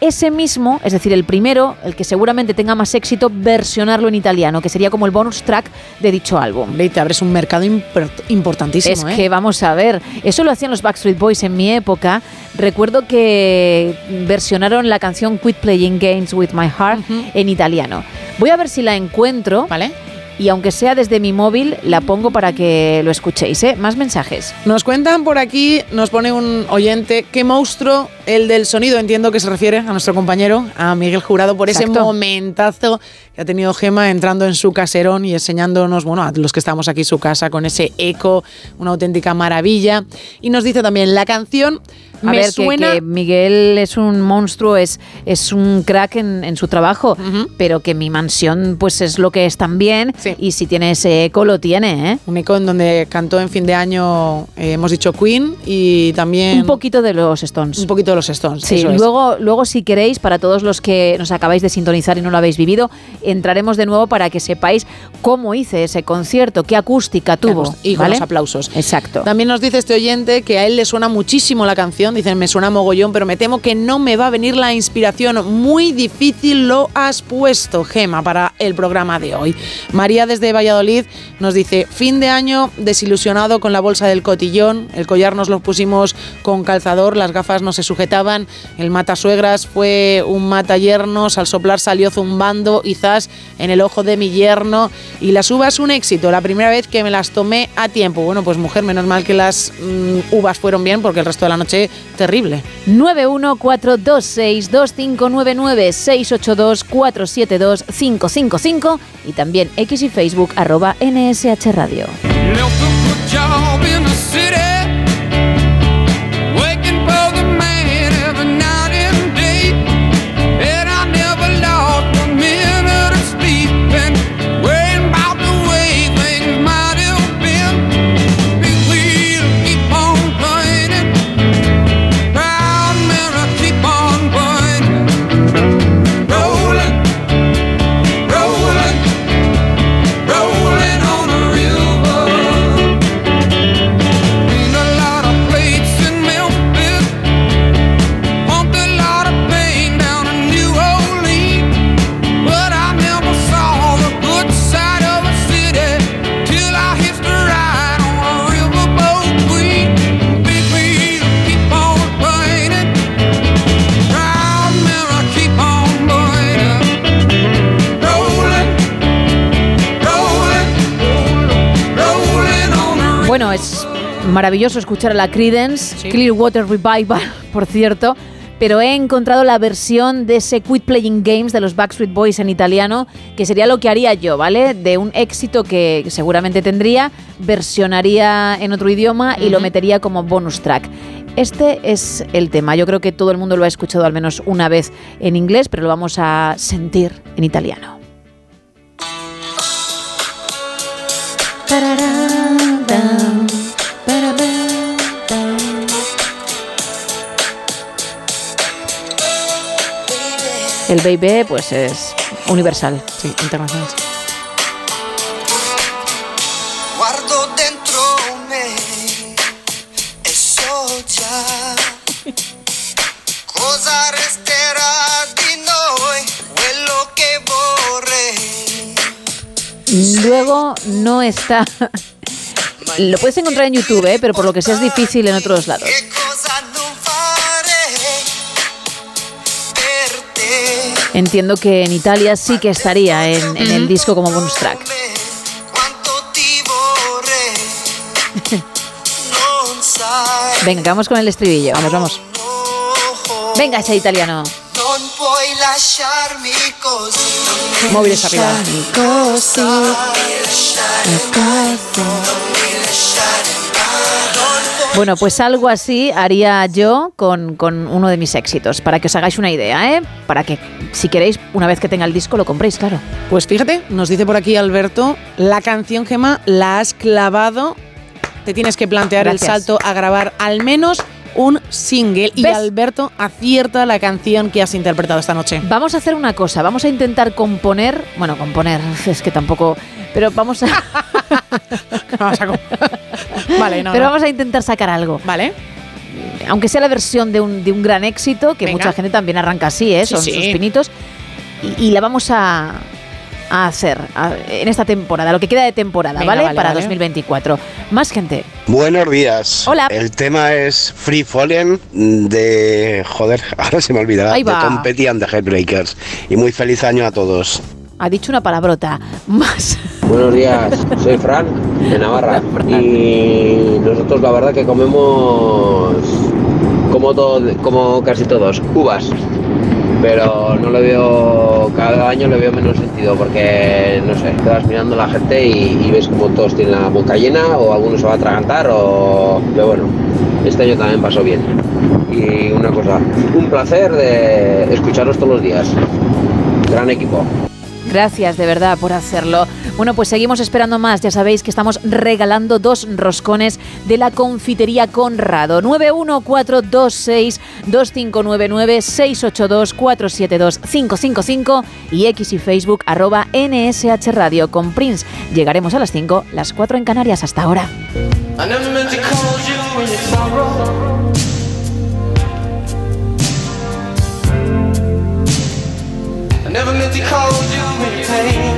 ese mismo, es decir, el primero, el que seguramente tenga más éxito, versionarlo en italiano, que sería como el bonus track de dicho álbum. Y te abres un mercado impor- importantísimo, Es ¿eh? que vamos a ver, eso lo hacían los Backstreet Boys en mi época. Recuerdo que versionaron la canción Quit Playing Games with My Heart en italiano. Voy a ver si la encuentro. ¿Vale? Y aunque sea desde mi móvil, la pongo para que lo escuchéis. ¿eh? Más mensajes. Nos cuentan por aquí, nos pone un oyente, qué monstruo el del sonido, entiendo que se refiere a nuestro compañero, a Miguel Jurado, por ese momentazo que ha tenido Gema entrando en su caserón y enseñándonos, bueno, a los que estamos aquí su casa con ese eco, una auténtica maravilla. Y nos dice también, la canción A me ver, que- suena... que, Miguel es un monstruo, es, es un crack en, en su trabajo, pero que mi mansión pues es lo que es también y si tiene ese eco lo tiene, ¿eh? Un eco en donde cantó en fin de año, eh, hemos dicho Queen y también... Un poquito de los Stones. Un poquito de los Stones. Sí, eso es. luego, luego si queréis, para todos los que nos acabáis de sintonizar y no lo habéis vivido, entraremos de nuevo para que sepáis cómo hice ese concierto, qué acústica tuvo. Y con ¿vale? los aplausos. Exacto. También nos dice este oyente que a él le suena muchísimo la canción. Dicen, me suena mogollón, pero me temo que no me va a venir la inspiración. Muy difícil lo has puesto, Gema, para el programa de hoy. María desde Valladolid nos dice, fin de año desilusionado con la bolsa del cotillón. El collar nos lo pusimos con calzador, las gafas no se sujetaban. El matasuegras fue un mata yernos. Al soplar salió zumbando zas en el ojo de mi yerno. Y las uvas un éxito. La primera vez que me las tomé a tiempo. Bueno, pues mujer, menos mal que las mm, uvas fueron bien porque el resto de la noche terrible. 914262599 y también X y Facebook arroba NSH Radio. Maravilloso escuchar a la Credence, Clearwater Revival, [LAUGHS] por cierto, pero he encontrado la versión de ese Quit Playing Games de los Backstreet Boys en italiano, que sería lo que haría yo, ¿vale? De un éxito que seguramente tendría, versionaría en otro idioma y lo metería como bonus track. Este es el tema. Yo creo que todo el mundo lo ha escuchado al menos una vez en inglés, pero lo vamos a sentir en italiano. El baby pues es universal. Sí, internacional. Guardo dentro me so già [LAUGHS] cosa resterà di noi, quello che vorrei. Luego no está. [LAUGHS] Lo puedes encontrar en YouTube, ¿eh? pero por lo que sea es difícil en otros lados. Entiendo que en Italia sí que estaría en, en el disco como bonus track. [LAUGHS] Venga, vamos con el estribillo. Vamos, vamos. Venga, ese italiano. Non puoi lasciarmi così. Móviles arriba. Bueno, pues algo así haría yo con, con uno de mis éxitos, para que os hagáis una idea, ¿eh? Para que, si queréis, una vez que tenga el disco, lo compréis, claro. Pues fíjate, nos dice por aquí Alberto, la canción Gema la has clavado. Te tienes que plantear Gracias. el salto a grabar al menos un single. Y. Alberto acierta la canción que has interpretado esta noche. Vamos a hacer una cosa, vamos a intentar componer, bueno, componer, [LAUGHS] es que tampoco, pero vamos a, [LAUGHS] [LAUGHS] Vale, no. pero no. vamos a intentar sacar algo. Vale. Aunque sea la versión de un, de un gran éxito, que Venga. mucha gente también arranca así, ¿eh? Sí, son sí. sus pinitos, y, y la vamos a, a hacer a- en esta temporada, lo que queda de temporada, Venga, ¿vale? vale, Para vale. 2024. Más gente. Buenos días. Hola. El tema es Free Fallen de. Joder, [LAUGHS] ahora se me olvida. Ahí De va. Tom Petty and the Headbreakers. Y muy feliz año a todos. Ha dicho una palabrota. [LAUGHS] Más. Buenos días, soy Fran de Navarra [LAUGHS] y nosotros la verdad que comemos como todo, como casi todos, uvas, pero no le veo, cada año le veo menos sentido porque no sé, te vas mirando a la gente y, ves como todos tienen la boca llena o alguno se va a atragantar o, pero bueno, este año también pasó bien. Y una cosa, un placer de escucharos todos los días, gran equipo. Gracias de verdad por hacerlo. Bueno, pues seguimos esperando más. Ya sabéis que estamos regalando dos roscones de la confitería Conrado. 914262599-682472555 y X y Facebook arroba NSH Radio con Prince. Llegaremos a las 5, las 4 en Canarias. Hasta ahora. In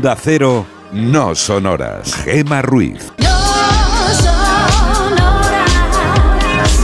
Onda Cero, no son horas. Gema Ruiz. No son horas.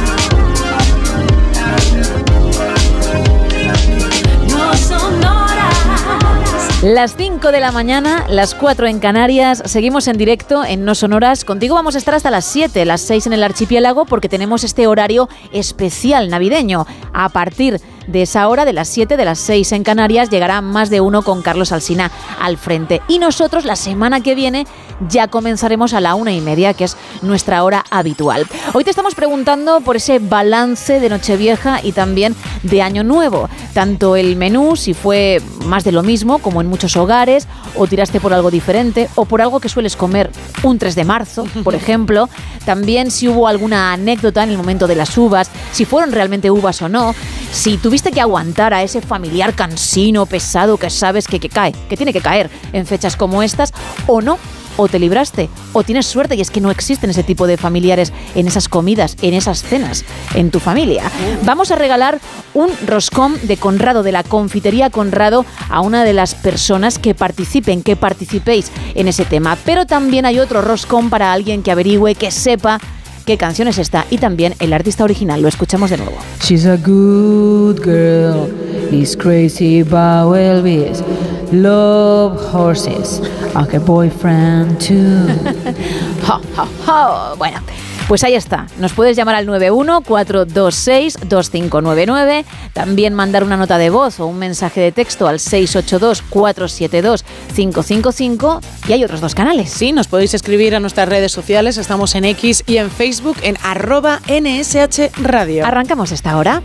No son horas. Las 5 de la mañana, las 4 en Canarias, seguimos en directo en No Sonoras. Contigo vamos a estar hasta las 7, las 6 en el archipiélago, porque tenemos este horario especial navideño. A partir de esa hora, de las 7, de las 6 en Canarias, llegará más de uno con Carlos Alsina al frente. Y nosotros la semana que viene ya comenzaremos a la una y media, que es nuestra hora habitual. Hoy te estamos preguntando por ese balance de Nochevieja y también de Año Nuevo. Tanto el menú, si fue más de lo mismo, como en muchos hogares, o tiraste por algo diferente, o por algo que sueles comer un 3 de marzo, por [LAUGHS] ejemplo. También si hubo alguna anécdota en el momento de las uvas, si fueron realmente uvas o no, si tuviste que aguantar a ese familiar cansino, pesado, que sabes que, que cae, que tiene que caer en fechas como estas, o no, o te libraste, o tienes suerte y es que no existen ese tipo de familiares en esas comidas, en esas cenas, en tu familia. Vamos a regalar un roscón de Conrado, de la confitería Conrado, a una de las personas que participen, que participéis en ese tema. Pero también hay otro roscón para alguien que averigüe, que sepa qué canción es esta y también el artista original. Lo escuchamos de nuevo. She's a good girl, is crazy about Elvis. Love horses, a boyfriend too. Ja, ja, ja. Bueno, pues ahí está. Nos puedes llamar al 91-426-2599. También mandar una nota de voz o un mensaje de texto al 682-472-555. Y hay otros dos canales. Sí, nos podéis escribir a nuestras redes sociales. Estamos en X y en Facebook en arroba NSH Radio. Arrancamos esta hora.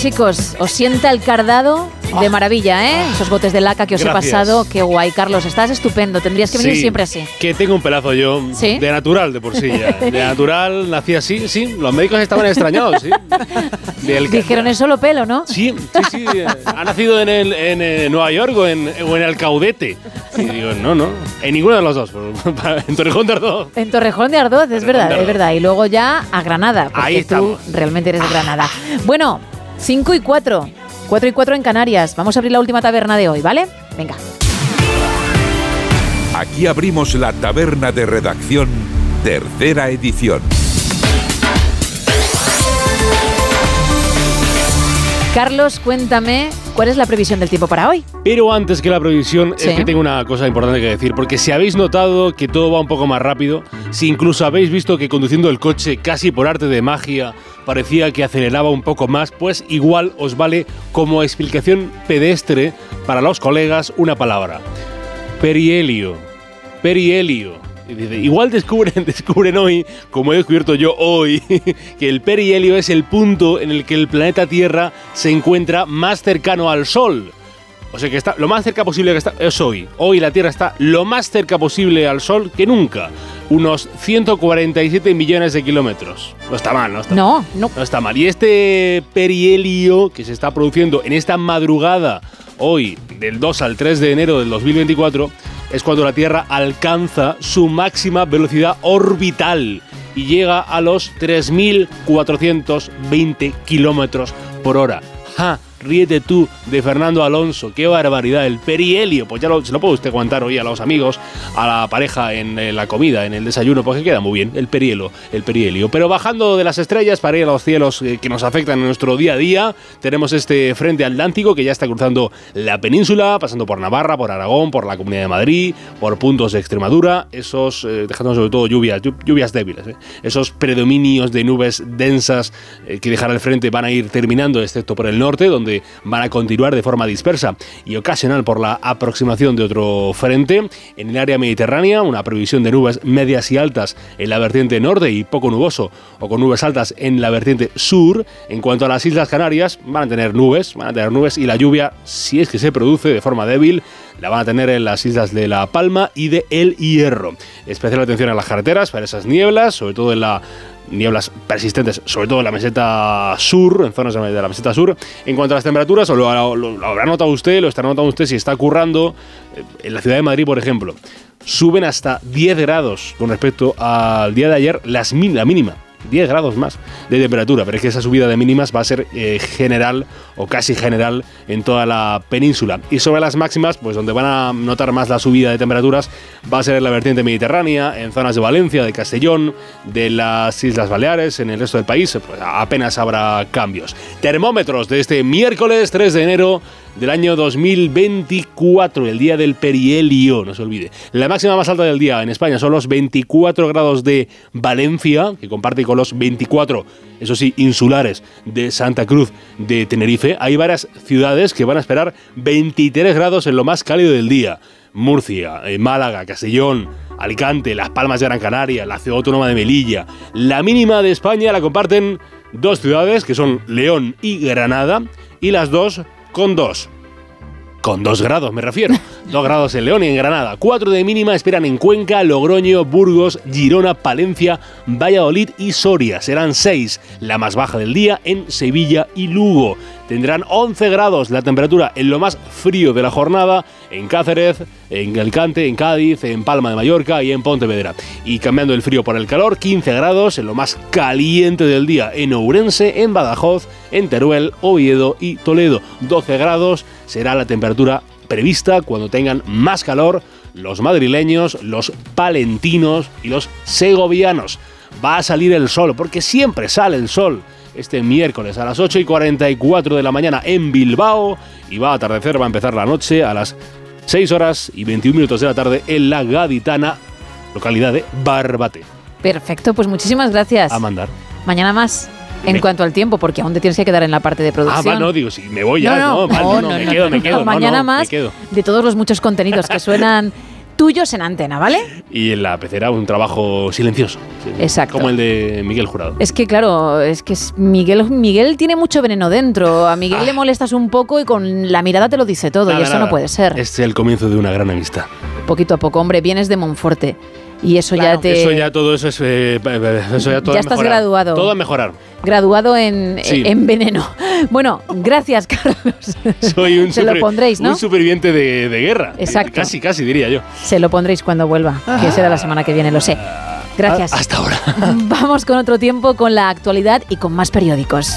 Chicos, os sienta el cardado de maravilla, ¿eh? Esos botes de laca que os Gracias. he pasado. Qué guay, Carlos. Estás estupendo. Tendrías que venir Sí, siempre así. Que tengo un pelazo yo. ¿Sí? De natural, de por sí ya. [LAUGHS] De natural, nací así, sí. Los médicos estaban extrañados, sí. Del- Dijeron es solo pelo, ¿no? Sí, sí, sí. eh, Ha nacido en, el, en eh, Nueva York o en, o en el Caudete. Y digo, no, no. En ninguno de los dos. En Torrejón de Ardoz. En Torrejón de Ardoz, es verdad, de es verdad. Y luego ya a Granada, porque Ahí tú realmente eres de Granada. Bueno, 5 y 4. 4 y 4 en Canarias. Vamos a abrir la última taberna de hoy, ¿vale? Venga. Aquí abrimos la taberna de redacción, tercera edición. Carlos, cuéntame, ¿cuál es la previsión del tiempo para hoy? Pero antes que la previsión, Sí. es que tengo una cosa importante que decir. Porque si habéis notado que todo va un poco más rápido, si incluso habéis visto que conduciendo el coche casi por arte de magia parecía que aceleraba un poco más, pues igual os vale como explicación pedestre para los colegas una palabra. Perihelio. Perihelio. Igual descubren, [LAUGHS] descubren hoy, como he descubierto yo hoy, [LAUGHS] que el perihelio es el punto en el que el planeta Tierra se encuentra más cercano al Sol. O sea que está lo más cerca posible que está es hoy. Hoy la Tierra está lo más cerca posible al Sol que nunca. Unos 147 millones de kilómetros. No está mal, ¿no? Está No, no. no está mal. Y este perihelio que se está produciendo en esta madrugada, hoy, del 2 al 3 de enero del 2024, es cuando la Tierra alcanza su máxima velocidad orbital y llega a los 3.420 kilómetros por hora. ¡Ja! Ríete tú de Fernando Alonso, qué barbaridad, el perihelio, pues ya lo, se lo puede usted contar hoy a los amigos, a la pareja en, la comida, en el desayuno, porque queda muy bien, el perielo, el perihelio. Pero bajando de las estrellas para ir a los cielos eh, que nos afectan en nuestro día a día, tenemos este frente atlántico que ya está cruzando la península, pasando por Navarra, por Aragón, por la Comunidad de Madrid, por puntos de Extremadura, esos, eh, dejando sobre todo lluvias, llu- lluvias débiles, eh, esos predominios de nubes densas que dejará el frente van a ir terminando, excepto por el norte, donde van a continuar de forma dispersa y ocasional por la aproximación de otro frente. En el área mediterránea, una previsión de nubes medias y altas en la vertiente norte y poco nuboso o con nubes altas en la vertiente sur. En cuanto a las Islas Canarias, van a tener nubes, van a tener nubes y la lluvia, si es que se produce de forma débil, la van a tener en las islas de La Palma y de El Hierro. Especial atención a las carreteras para esas nieblas, sobre todo en la nieblas persistentes, sobre todo en la meseta sur, en zonas de la meseta sur. En cuanto a las temperaturas, lo, lo- lo habrá notado usted, lo estará notando usted si está currando, eh, en la ciudad de Madrid, por ejemplo, suben hasta 10 grados con respecto al día de ayer, la mínima. 10 grados más de temperatura, pero es que esa subida de mínimas va a ser eh, general o casi general en toda la península. Y sobre las máximas, pues donde van a notar más la subida de temperaturas va a ser en la vertiente mediterránea, en zonas de Valencia, de Castellón, de las Islas Baleares, en el resto del país, pues apenas habrá cambios. Termómetros de este miércoles 3 de enero del año 2024, el día del perihelio, no se olvide. La máxima más alta del día en España son los 24 grados de Valencia, que comparte con los 24, eso sí, insulares de Santa Cruz de Tenerife. Hay varias ciudades que van a esperar 23 grados en lo más cálido del día. Murcia, eh, Málaga, Castellón, Alicante, Las Palmas de Gran Canaria, la ciudad autónoma de Melilla. La mínima de España la comparten dos ciudades, que son León y Granada, y las dos con dos. Con dos grados, me refiero. [LAUGHS] dos grados en León y en Granada. Cuatro de mínima esperan en Cuenca, Logroño, Burgos, Girona, Palencia, Valladolid y Soria. Serán seis, la más baja del día, en Sevilla y Lugo. Tendrán 11 grados la temperatura en lo más frío de la jornada, en Cáceres, en Alicante, en Cádiz, en Palma de Mallorca y en Pontevedra. Y cambiando el frío por el calor, 15 grados en lo más caliente del día, en Ourense, en Badajoz, en Teruel, Oviedo y Toledo. 12 grados será la temperatura prevista cuando tengan más calor los madrileños, los palentinos y los segovianos. Va a salir el sol, porque siempre sale el sol este miércoles a las 8 y 44 de la mañana en Bilbao y va a atardecer, va a empezar la noche a las 6 horas y 21 minutos de la tarde en la Gaditana, localidad de Barbate. Perfecto, pues muchísimas gracias. A mandar. Mañana más. En Me- cuanto al tiempo, porque aún te tienes que quedar en la parte de Ah, producción. va, no, digo, si me voy ya, no, vale, no, me quedo, me quedo. no, no, mañana no, más Me quedo. de todos los muchos contenidos que suenan [LAUGHS] tuyos en antena, ¿vale? Y en la pecera un trabajo silencioso. Exacto. Como el de Miguel Jurado. Es que claro, es que Miguel, Miguel tiene mucho veneno dentro. A Miguel le molestas un poco y con la mirada te lo dice todo. y Ah. Eso nada. no puede ser. Este es el comienzo de una gran amistad. Poquito a poco, hombre, vienes de Monforte. Y eso ya te. Eso ya todo eso es. eh, eh, eso ya todo Ya estás mejorar. graduado. Todo a mejorar. Graduado en, Sí. en veneno. [LAUGHS] Bueno, gracias, Carlos. [LAUGHS] Soy un, [LAUGHS] Se lo pondréis, ¿no? un superviviente de, de guerra. Exacto. Casi, casi diría yo. Se lo pondréis cuando vuelva, que será la semana que viene, lo sé. Gracias. Ah, Hasta ahora. Vamos con otro tiempo, con la actualidad y con más periódicos.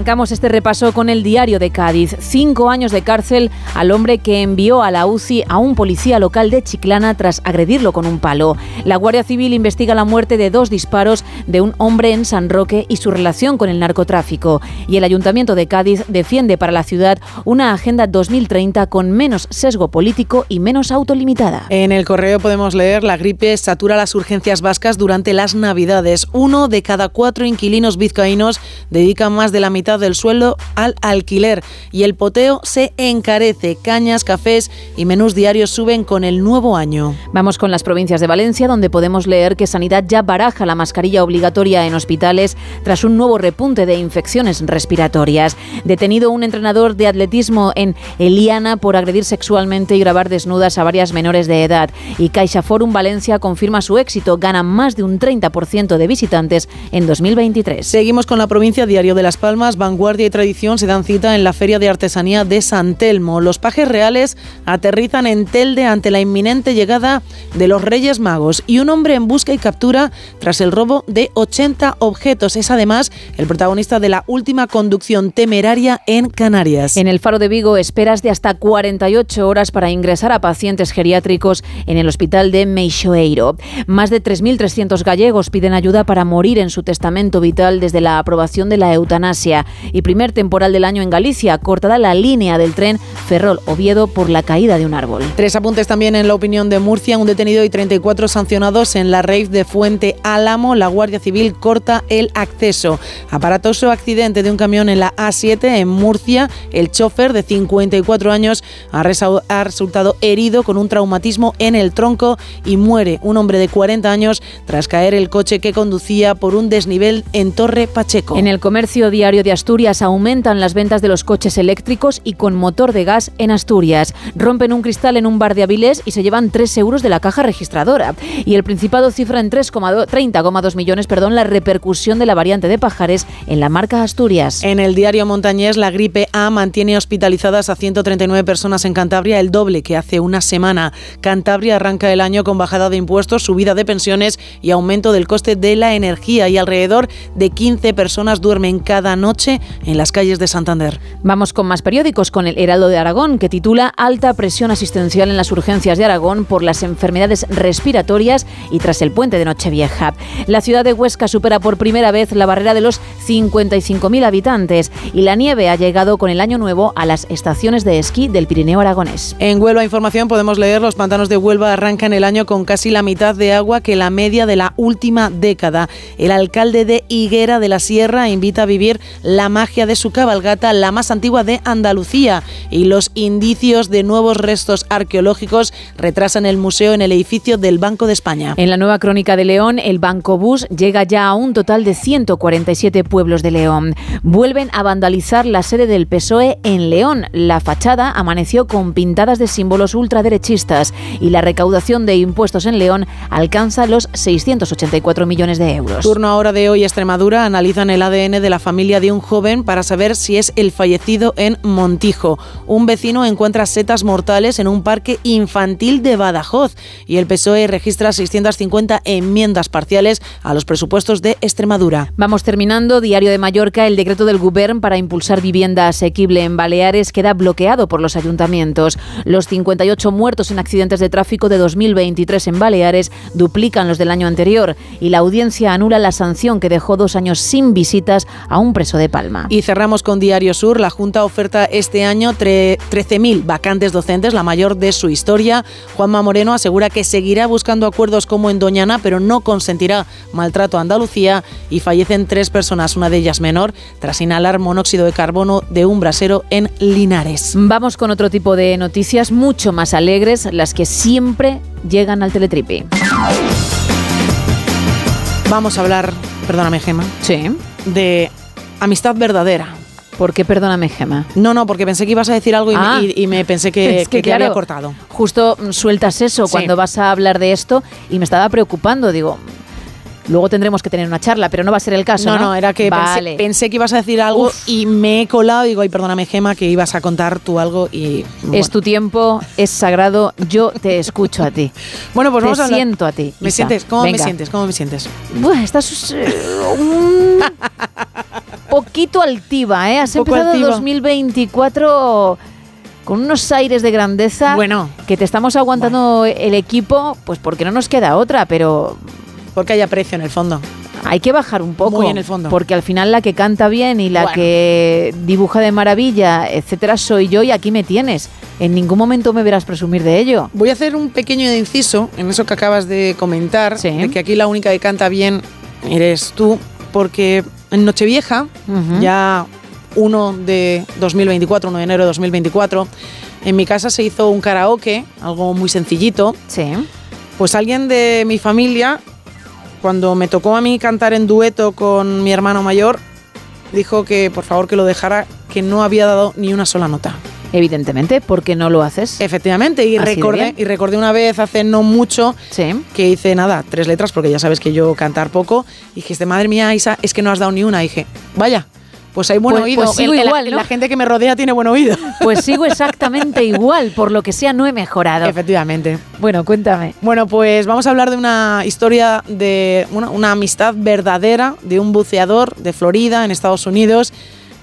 Arrancamos este repaso con el diario de Cádiz. Cinco años de cárcel al hombre que envió a la UCI a un policía local de Chiclana tras agredirlo con un palo. La Guardia Civil investiga la muerte de dos disparos de un hombre en San Roque y su relación con el narcotráfico. Y el Ayuntamiento de Cádiz defiende para la ciudad una agenda 2030 con menos sesgo político y menos autolimitada. En el correo podemos leer la gripe satura las urgencias vascas durante las Navidades. Uno de cada cuatro inquilinos vizcaínos dedica más de la mitad mitad del sueldo al alquiler y el poteo se encarece. Cañas, cafés y menús diarios suben con el nuevo año. Vamos con las provincias de Valencia, donde podemos leer que Sanidad ya baraja la mascarilla obligatoria en hospitales tras un nuevo repunte de infecciones respiratorias. Detenido un entrenador de atletismo en Eliana por agredir sexualmente y grabar desnudas a varias menores de edad. Y Caixa Forum Valencia confirma su éxito, gana más de un 30% de visitantes en 2023. Seguimos con la provincia Diario de Las Palmas. Vanguardia y tradición se dan cita en la Feria de Artesanía de San Telmo. Los pajes reales aterrizan en Telde ante la inminente llegada de los Reyes Magos y un hombre en busca y captura tras el robo de 80 objetos. Es además el protagonista de la última conducción temeraria en Canarias. En el Faro de Vigo esperas de hasta 48 horas para ingresar a pacientes geriátricos en el hospital de Meixoeiro. Más de 3.300 gallegos piden ayuda para morir en su testamento vital desde la aprobación de la eutanasia. Y primer temporal del año en Galicia, cortada la línea del tren Ferrol-Oviedo por la caída de un árbol. Tres apuntes también en la opinión de Murcia. Un detenido y 34 sancionados en la rave de Fuente Álamo. La Guardia Civil corta el acceso. Aparatoso accidente de un camión en la A7 en Murcia. El chofer de 54 años ha, resultado herido con un traumatismo en el tronco y muere un hombre de 40 años tras caer el coche que conducía por un desnivel en Torre Pacheco. En el comercio diario de Asturias aumentan las ventas de los coches eléctricos y con motor de gas en Asturias. Rompen un cristal en un bar de Avilés y se llevan 3 euros de la caja registradora. Y el Principado cifra en 3,2 30,2 millones perdón, la repercusión de la variante de Pajares en la marca Asturias. En el diario Montañés, la gripe A mantiene hospitalizadas a 139 personas en Cantabria, el doble que hace una semana. Cantabria arranca el año con bajada de impuestos, subida de pensiones y aumento del coste de la energía y alrededor de 15 personas duermen cada noche en las calles de Santander. Vamos con más periódicos, con el Heraldo de Aragón, que titula Alta presión asistencial en las urgencias de Aragón por las enfermedades respiratorias y tras el puente de Nochevieja. La ciudad de Huesca supera por primera vez la barrera de los 55.000 habitantes y la nieve ha llegado con el año nuevo a las estaciones de esquí del Pirineo aragonés. En Huelva Información podemos leer los pantanos de Huelva arrancan el año con casi la mitad de agua que la media de la última década. El alcalde de Higuera de la Sierra invita a vivir la magia de su cabalgata, la más antigua de Andalucía, y los indicios de nuevos restos arqueológicos retrasan el museo en el edificio del Banco de España. En la nueva crónica de León, el Banco Bus llega ya a un total de 147 pueblos de León. Vuelven a vandalizar la sede del PSOE en León. La fachada amaneció con pintadas de símbolos ultraderechistas y la recaudación de impuestos en León alcanza los 684 millones de euros. Turno ahora de hoy Extremadura analizan el ADN de la familia de un joven para saber si es el fallecido en Montijo. Un vecino encuentra setas mortales en un parque infantil de Badajoz y el PSOE registra 650 enmiendas parciales a los presupuestos de Extremadura. Vamos terminando. Diario de Mallorca, el decreto del Gobierno para impulsar vivienda asequible en Baleares queda bloqueado por los ayuntamientos. Los 58 muertos en accidentes de tráfico de 2023 en Baleares duplican los del año anterior y la audiencia anula la sanción que dejó dos años sin visitas a un preso de Palma. Y cerramos con Diario Sur. La Junta oferta este año tre- 13.000 vacantes docentes, la mayor de su historia. Juanma Moreno asegura que seguirá buscando acuerdos como en Doñana, pero no consentirá maltrato a Andalucía. Y fallecen tres personas, una de ellas menor, tras inhalar monóxido de carbono de un brasero en Linares. Vamos con otro tipo de noticias mucho más alegres, las que siempre llegan al Teletripi. Vamos a hablar, perdóname Gema, sí. de amistad verdadera. ¿Por qué perdóname Gema? No, no, porque pensé que ibas a decir algo y, me- Ah. y- y me pensé que, Es que, que te había cortado. Justo sueltas eso Sí. cuando vas a hablar de esto y me estaba preocupando. Digo, luego tendremos que tener una charla, pero no va a ser el caso. No, No, no, era que pensé, vale. pensé que ibas a decir algo y me he colado. Digo, ay, perdóname, Gema, que ibas a contar tú algo y. Es tu tiempo, es sagrado, yo te escucho a ti. [LAUGHS] Bueno, pues te vamos a hablar. siento a ti. ¿Me Isa. sientes? ¿Cómo me sientes? ¿Cómo me sientes? Buah, estás eh, un [LAUGHS] poquito altiva, ¿eh? Has empezado altiva. 2024 con unos aires de grandeza. Bueno. Que te estamos aguantando el equipo, pues porque no nos queda otra, pero Porque hay aprecio en el fondo. hay que bajar un poco. Muy en el fondo. Porque al final la que canta bien y la Bueno. que dibuja de maravilla, etcétera, soy yo y aquí me tienes. En ningún momento me verás presumir de ello. Voy a hacer un pequeño inciso en eso que acabas de comentar, de que aquí la única que canta bien eres tú, porque en Nochevieja Ujú. ya 1 de 2024, 1 de enero de 2024, en mi casa se hizo un karaoke, algo muy sencillito. Sí. Pues alguien de mi familia, cuando me tocó a mí cantar en dueto con mi hermano mayor, dijo que por favor que lo dejara, que no había dado ni una sola nota. Evidentemente, ¿por qué no lo haces? Efectivamente, y Así recordé, y recordé una vez hace no mucho que hice nada, tres letras, porque ya sabes que yo cantar poco, y dijiste, madre mía, Isa, es que no has dado ni una. Y dije, vaya, pues hay buen Pues- oído. pues sigo El- el- igual, ¿no? La gente que me rodea tiene buen oído. [LAUGHS] Pues sigo exactamente [LAUGHS] igual, por lo que sea no he mejorado. Efectivamente. Bueno, cuéntame. Bueno, pues vamos a hablar de una historia de una, una amistad verdadera de un buceador de Florida, en Estados Unidos,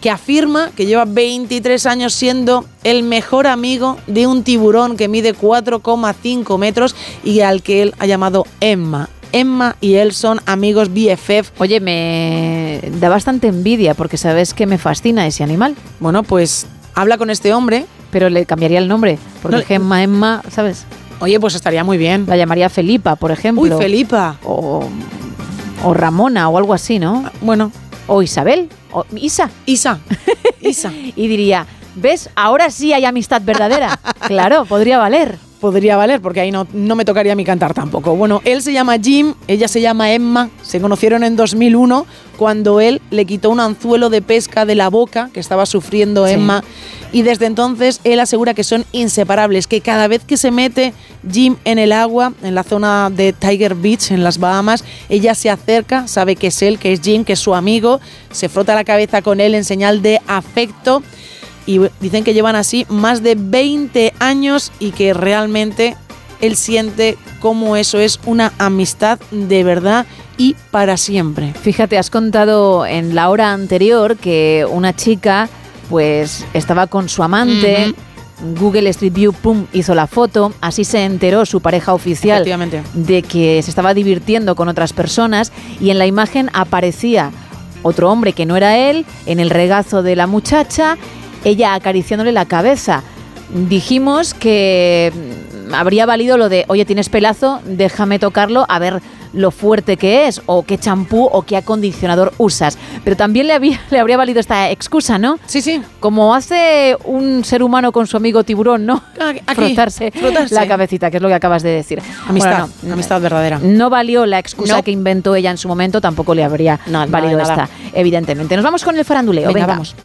que afirma que lleva 23 años siendo el mejor amigo de un tiburón que mide 4,5 metros y al que él ha llamado Emma. Emma y él son amigos BFF. Oye, me da bastante envidia porque sabes que me fascina ese animal. Bueno, pues habla con este hombre. Pero le cambiaría el nombre, porque No, Gemma, Emma, ¿sabes? Oye, pues estaría muy bien. La llamaría Felipa, por ejemplo. Uy, Felipa. O, o Ramona o algo así, ¿no? Bueno. O Isabel. O Isa. Isa. [LAUGHS] Isa. y diría, ¿ves? Ahora sí hay amistad verdadera. [LAUGHS] claro, podría valer. Podría valer, porque ahí no, no me tocaría a mí cantar tampoco. Bueno, él se llama Jim, ella se llama Emma, se conocieron en 2001 cuando él le quitó un anzuelo de pesca de la boca que estaba sufriendo Sí. Emma y desde entonces él asegura que son inseparables, que cada vez que se mete Jim en el agua, en la zona de Tiger Beach, en las Bahamas, ella se acerca, sabe que es él, que es Jim, que es su amigo, se frota la cabeza con él en señal de afecto y dicen que llevan así más de 20 años y que realmente él siente como eso es una amistad de verdad y para siempre. Fíjate, has contado en la hora anterior que una chica pues estaba con su amante. Google Street View, pum, hizo la foto, así se enteró su pareja oficial de que se estaba divirtiendo con otras personas y en la imagen aparecía otro hombre que no era él en el regazo de la muchacha, ella acariciándole la cabeza. Dijimos que mm, habría valido lo de, oye, tienes pelazo, déjame tocarlo, a ver lo fuerte que es, o qué champú o qué acondicionador usas. Pero también le, había, [LAUGHS] le habría valido esta excusa, ¿no? Sí, sí. Como hace un ser humano con su amigo tiburón, ¿no? [LAUGHS] Aquí, frotarse, frotarse. la cabecita, que es lo que acabas de decir. Amistad, Bueno, no, amistad verdadera. no valió la excusa No. que inventó ella en su momento, tampoco le habría valido esta, evidentemente. Nos vamos con el faranduleo. Venga, Venga, vamos.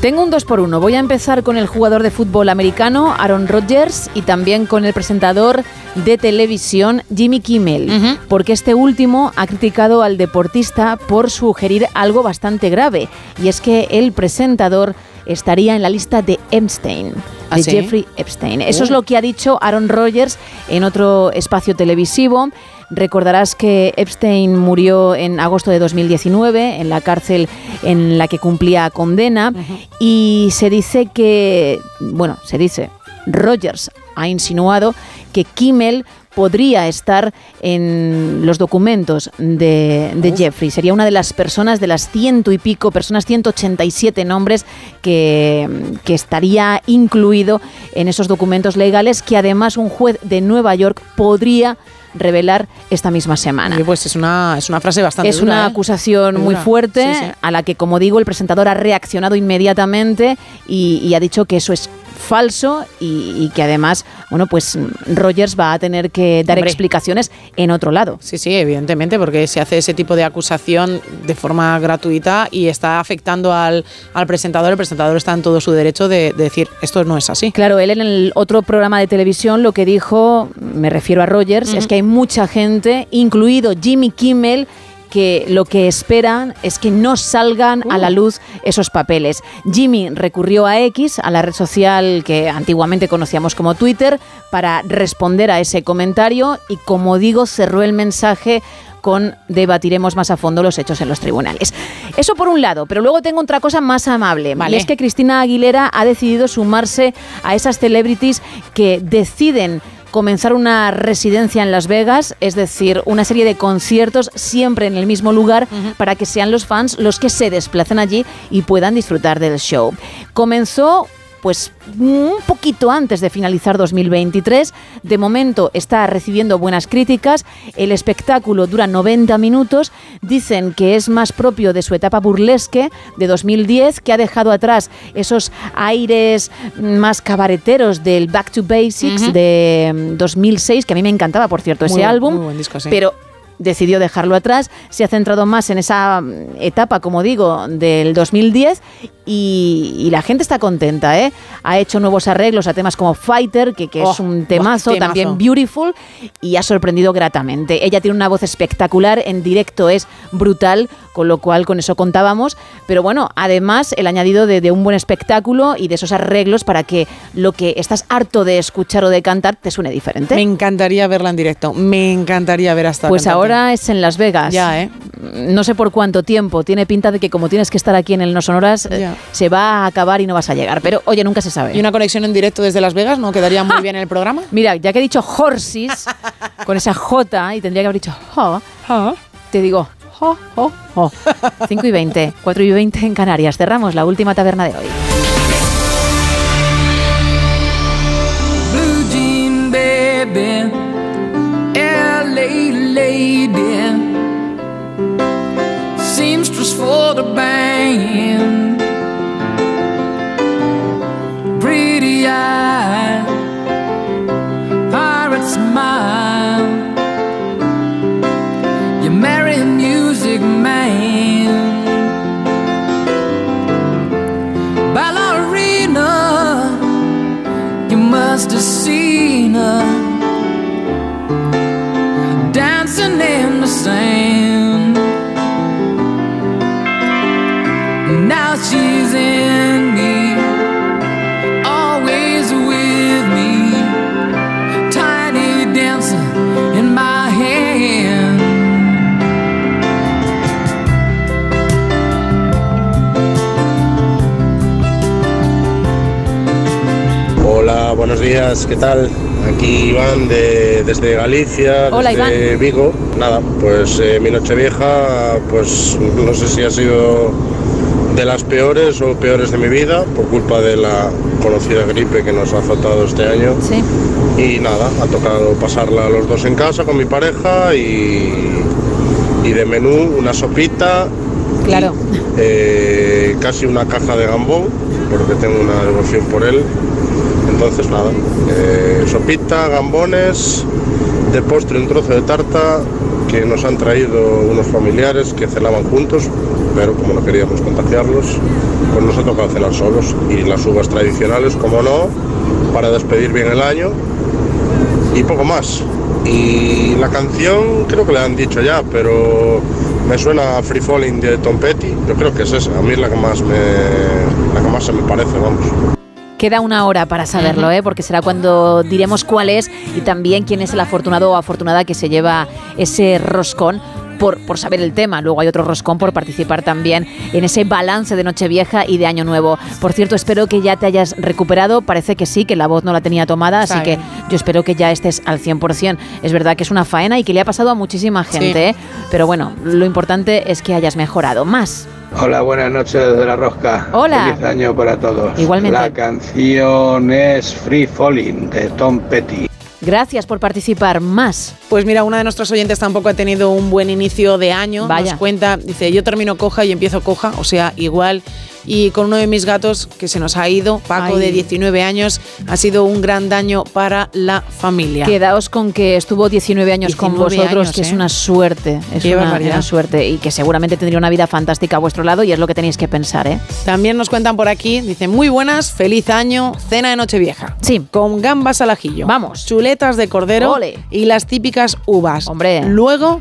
Tengo un 2 por 1 Voy a empezar con el jugador de fútbol americano, Aaron Rodgers, y también con el presentador de televisión, Jimmy Kimmel, porque este último ha criticado al deportista por sugerir algo bastante grave, y es que el presentador estaría en la lista de Epstein, ¿Ah, de sí? Jeffrey Epstein. Eso es Uh. lo que ha dicho Aaron Rodgers en otro espacio televisivo. Recordarás que Epstein murió en agosto de 2019 en la cárcel en la que cumplía condena y se dice que, bueno, se dice, Rogers ha insinuado que Kimmel podría estar en los documentos de, de Jeffrey. Sería una de las personas, de las ciento y pico personas, 187 nombres que, que estaría incluido en esos documentos legales que además un juez de Nueva York podría revelar esta misma semana. Oye, pues es una, es una frase bastante Es dura, una ¿eh? acusación muy fuerte Sí, sí. a la que, como digo, el presentador ha reaccionado inmediatamente y, y ha dicho que eso es falso y, y que además, bueno, pues Rogers va a tener que dar Hombre. explicaciones en otro lado. Sí, sí, evidentemente, porque se hace ese tipo de acusación de forma gratuita y está afectando al, al presentador. El presentador está en todo su derecho de, de decir, esto no es así. Claro, él en el otro programa de televisión lo que dijo, me refiero a Rogers, es que hay mucha gente, incluido Jimmy Kimmel, que lo que esperan es que no salgan a la luz esos papeles. Jimmy recurrió a X, a la red social que antiguamente conocíamos como Twitter, para responder a ese comentario y como digo, cerró el mensaje con debatiremos más a fondo los hechos en los tribunales. Eso por un lado, pero luego tengo otra cosa más amable. Vale. Y es que Cristina Aguilera ha decidido sumarse a esas celebrities que deciden comenzar una residencia en Las Vegas, es decir, una serie de conciertos siempre en el mismo lugar para que sean los fans los que se desplacen allí y puedan disfrutar del show. Comenzó pues un poquito antes de finalizar 2023. De momento está recibiendo buenas críticas. El espectáculo dura 90 minutos. Dicen que es más propio de su etapa burlesque de 2010, que ha dejado atrás esos aires más cabareteros del Back to Basics de mm, 2006, que a mí me encantaba, por cierto, ese álbum. muy buen disco, sí. Pero decidió dejarlo atrás, se ha centrado más en esa mm, etapa, como digo, del 2010 y, y la gente está contenta, ¿eh? Ha hecho nuevos arreglos a temas como Fighter, que, que Oh, es un temazo, temazo. también Beautiful, y ha sorprendido gratamente. Ella tiene una voz espectacular, en directo es brutal, con lo cual con eso contábamos, pero bueno, además el añadido de, de un buen espectáculo y de esos arreglos para que lo que estás harto de escuchar o de cantar te suene diferente. Me encantaría verla en directo. Me encantaría ver hasta Pues ahora es en Las Vegas. Ya, ¿eh? No sé por cuánto tiempo. Tiene pinta de que como tienes que estar aquí en el No Sonoras, eh, Ya. se va a acabar y no vas a llegar. Pero oye, nunca se sabe. ¿Y una conexión en directo desde Las Vegas no quedaría muy bien en el programa? [LAUGHS] Mira, ya que he dicho horses, con esa J, y tendría que haber dicho ho, te digo ho, ho, ho. [LAUGHS] 5 y 20, 4 y 20 en Canarias. Cerramos la última taberna de hoy. The band, pretty eye, pirate smile. You marry a music man, ballerina. You must have seen her buenos días, ¿qué tal? Aquí Iván de- desde Galicia, Hola, desde Iván. Vigo. Nada, pues eh, mi noche vieja, pues no sé si ha sido de las peores o peores de mi vida por culpa de la conocida gripe que nos ha azotado este año. Sí. Y nada, ha tocado pasarla los dos en casa con mi pareja y, y de menú una sopita, Claro. eh, casi una caja de gambón, porque tengo una devoción por él. Entonces nada, eh, sopita, gambones, de postre un trozo de tarta que nos han traído unos familiares que cenaban juntos, pero como no queríamos contagiarlos, pues nos ha tocado cenar solos. Y las uvas tradicionales, como no, para despedir bien el año y poco más. Y la canción creo que le han dicho ya, pero me suena a Free Falling de Tom Petty. Yo creo que es esa, a mí es la que más me la que más se me parece, vamos. Queda una hora para saberlo, ¿eh? porque será cuando diremos cuál es y también quién es el afortunado o afortunada que se lleva ese roscón. Por, por saber el tema. Luego hay otro roscón por participar también en ese balance de Nochevieja y de Año Nuevo. Por cierto, espero que ya te hayas recuperado. Parece que sí, que la voz no la tenía tomada, Está así que yo espero que ya estés al 100%. Es verdad que es una faena y que le ha pasado a muchísima gente, ¿eh? pero bueno, lo importante es que hayas mejorado. Más. Hola, buenas noches desde la Rosca. Hola. Feliz año para todos. Igualmente. La canción es Free Falling de Tom Petty. Gracias por participar. Más. Pues mira, una de nuestros oyentes tampoco ha tenido un buen inicio de año. Vaya. Nos cuenta, dice, yo termino coja y empiezo coja, o sea, igual. Y con uno de mis gatos que se nos ha ido, Paco, Ay. de 19 años, ha sido un gran daño para la familia. Quedaos con que estuvo 19 años con 19 vosotros, años, que es ¿eh? una suerte. Es una, una suerte y que seguramente tendría una vida fantástica a vuestro lado y es lo que tenéis que pensar, ¿eh? También nos cuentan por aquí, dicen, muy buenas, feliz año, cena de Nochevieja. Sí. Con gambas al ajillo. Vamos. Chuletas de cordero Ole. y las típicas uvas. Hombre. Luego,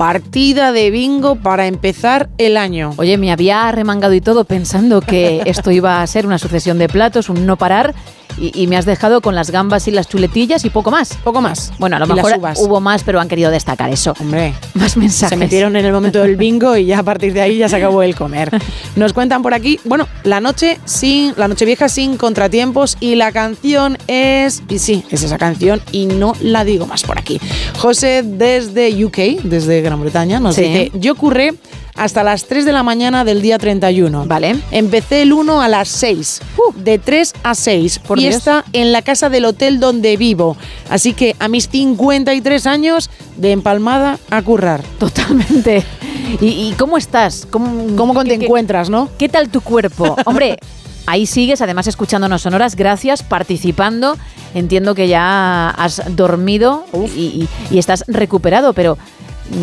partida de bingo para empezar el año. Oye, me había arremangado y todo pensando que esto iba a ser una sucesión de platos, un no parar, y, y me has dejado con las gambas y las chuletillas y poco más. Poco más. Bueno, a lo Y mejor hubo más, pero han querido destacar eso. Hombre, Más mensajes. se metieron en el momento del bingo y ya a partir de ahí ya se acabó el comer. [LAUGHS] Nos cuentan por aquí, bueno, la noche sin, la noche vieja sin contratiempos y la canción es, y sí, es esa canción y no la digo más por aquí. José desde UK, desde Gran Bretaña, nos Sí. dice, yo curré hasta las 3 de la mañana del día 31. Vale. Empecé el 1 a las 6, de 3 a 6. Por Fiesta en la casa del hotel donde vivo. Así que a mis 53 años, de empalmada a currar. Totalmente. ¿Y, y cómo estás? ¿Cómo, ¿Cómo te qué- encuentras, no? ¿Qué tal tu cuerpo? Hombre, ahí sigues, además escuchándonos sonoras, gracias, participando. Entiendo que ya has dormido y, y- y estás recuperado, pero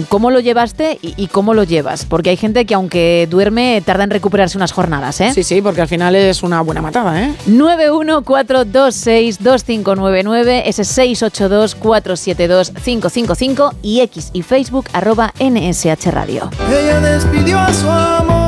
¿cómo lo llevaste y, y cómo lo llevas? Porque hay gente que aunque duerme tarda en recuperarse unas jornadas, ¿eh? Sí, sí, porque al final es una buena matada, ¿eh? 914262599, ese 682472555 y X y Facebook arroba NSH Radio. Ella despidió a su amor,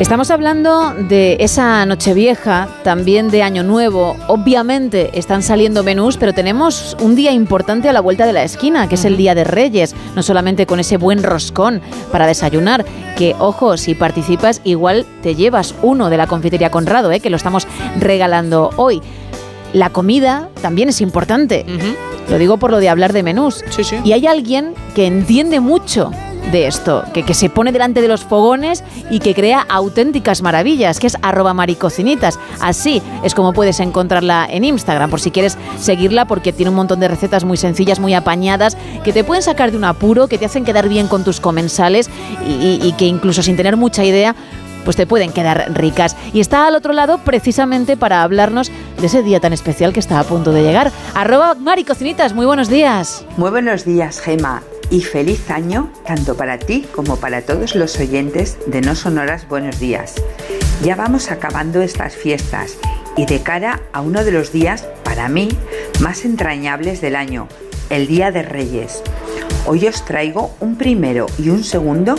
Estamos hablando de esa Nochevieja, también de Año Nuevo. Obviamente están saliendo menús, pero tenemos un día importante a la vuelta de la esquina, que es el Día de Reyes. No solamente con ese buen roscón para desayunar, que ojo, si participas, igual te llevas uno de la confitería Conrado, ¿eh? que lo estamos regalando hoy. La comida también es importante. Lo digo por lo de hablar de menús. Y hay alguien que entiende mucho de esto, que, que se pone delante de los fogones y que crea auténticas maravillas, que es arroba maricocinitas. Así es como puedes encontrarla en Instagram, por si quieres seguirla, porque tiene un montón de recetas muy sencillas, muy apañadas, que te pueden sacar de un apuro, que te hacen quedar bien con tus comensales y, que incluso sin tener mucha idea, pues te pueden quedar ricas. Y está al otro lado precisamente para hablarnos de ese día tan especial que está a punto de llegar. Arroba maricocinitas, muy buenos días. Muy buenos días, Gema, y feliz año tanto para ti como para todos los oyentes de No Sonoras Buenos Días. Ya vamos acabando estas fiestas y de cara a uno de los días, para mí, más entrañables del año, el Día de Reyes. Hoy os traigo un primero y un segundo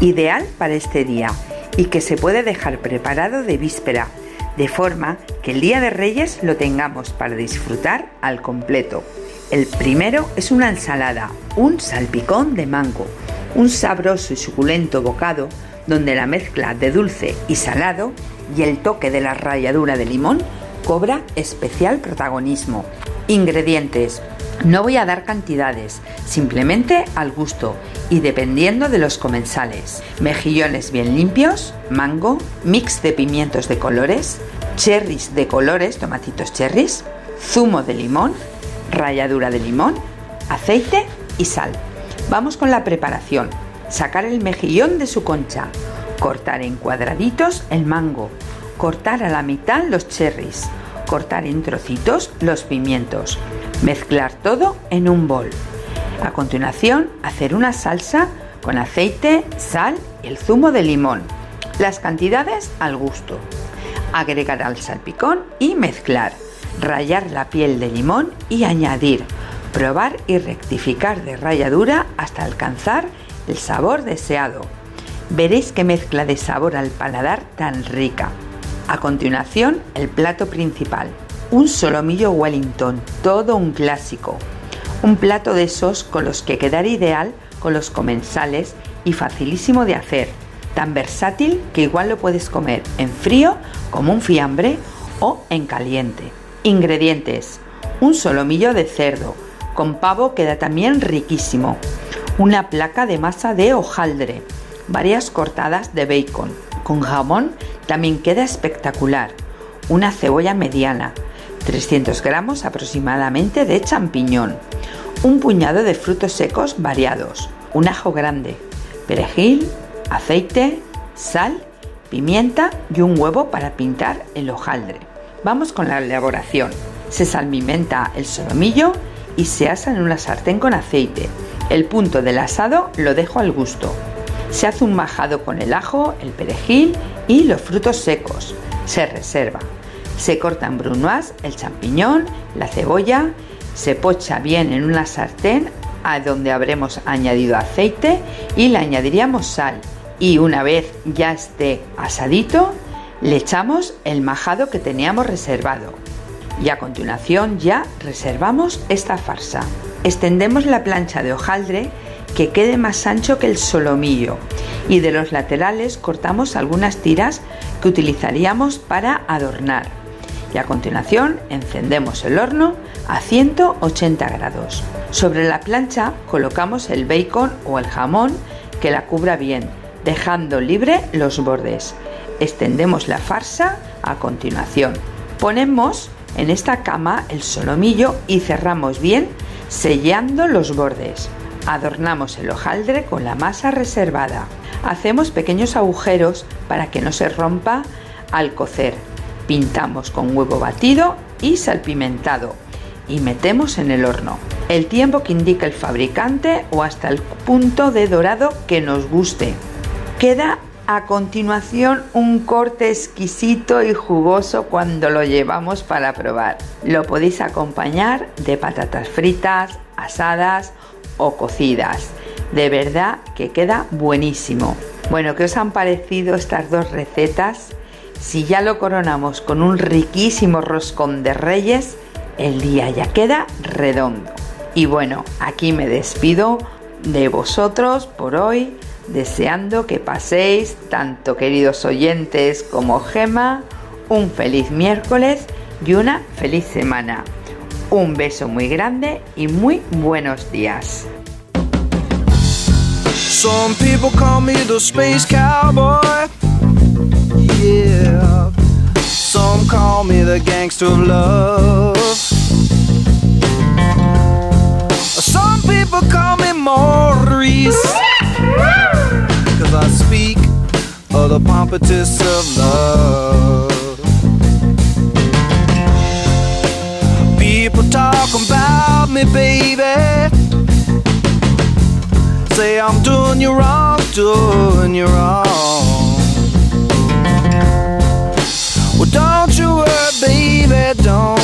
ideal para este día y que se puede dejar preparado de víspera, de forma que el Día de Reyes lo tengamos para disfrutar al completo. El primero es una ensalada, un salpicón de mango, un sabroso y suculento bocado donde la mezcla de dulce y salado y el toque de la ralladura de limón cobra especial protagonismo. Ingredientes. No voy a dar cantidades, simplemente al gusto y dependiendo de los comensales. Mejillones bien limpios, mango, mix de pimientos de colores, cherries de colores, tomatitos cherries, zumo de limón, ralladura de limón, aceite y sal. Vamos con la preparación. Sacar el mejillón de su concha, cortar en cuadraditos el mango, cortar a la mitad los cherries, cortar en trocitos los pimientos, mezclar todo en un bol. A continuación, hacer una salsa con aceite, sal y el zumo de limón. Las cantidades al gusto. Agregar al salpicón y mezclar. Rallar la piel de limón y añadir. Probar y rectificar de ralladura hasta alcanzar el sabor deseado. Veréis qué mezcla de sabor al paladar tan rica. A continuación, el plato principal. Un solomillo Wellington, todo un clásico. Un plato de esos con los que quedar ideal con los comensales y facilísimo de hacer. Tan versátil que igual lo puedes comer en frío como un fiambre o en caliente. Ingredientes. Un solomillo de cerdo. Con pavo queda también riquísimo. Una placa de masa de hojaldre. Varias cortadas de bacon. Con jamón también queda espectacular. Una cebolla mediana. 300 gramos aproximadamente de champiñón. Un puñado de frutos secos variados. Un ajo grande. Perejil, aceite, sal, pimienta y un huevo para pintar el hojaldre. Vamos con la elaboración. Se salmimenta el solomillo y se asa en una sartén con aceite. El punto del asado lo dejo al gusto. Se hace un majado con el ajo, el perejil y los frutos secos. Se reserva. Se corta en brunoise el champiñón, la cebolla, se pocha bien en una sartén a donde habremos añadido aceite y le añadiríamos sal. Y una vez ya esté asadito, le echamos el majado que teníamos reservado. Y a continuación ya reservamos esta farsa. Extendemos la plancha de hojaldre que quede más ancho que el solomillo y de los laterales cortamos algunas tiras que utilizaríamos para adornar. Y a continuación encendemos el horno a 180 grados. Sobre la plancha colocamos el bacon o el jamón que la cubra bien, dejando libre los bordes. Extendemos la farsa a continuación. Ponemos en esta cama el solomillo y cerramos bien sellando los bordes. Adornamos el hojaldre con la masa reservada. Hacemos pequeños agujeros para que no se rompa al cocer. Pintamos con huevo batido y salpimentado y metemos en el horno. El tiempo que indica el fabricante o hasta el punto de dorado que nos guste. Queda a continuación un corte exquisito y jugoso cuando lo llevamos para probar. Lo podéis acompañar de patatas fritas, asadas o cocidas. De verdad que queda buenísimo. Bueno, ¿qué os han parecido estas dos recetas? Si ya lo coronamos con un riquísimo roscón de reyes, el día ya queda redondo. Y bueno, aquí me despido de vosotros por hoy, deseando que paséis, tanto queridos oyentes como Gema, un feliz miércoles y una feliz semana. Un beso muy grande y muy buenos días. Some people call me the space cowboy. Yeah. Some call me the gangster of love. Some people call me Maurice. I speak of the pompatus of love. People talk about me, baby. Say I'm doing you wrong, doing you wrong. Well, don't you worry, baby, don't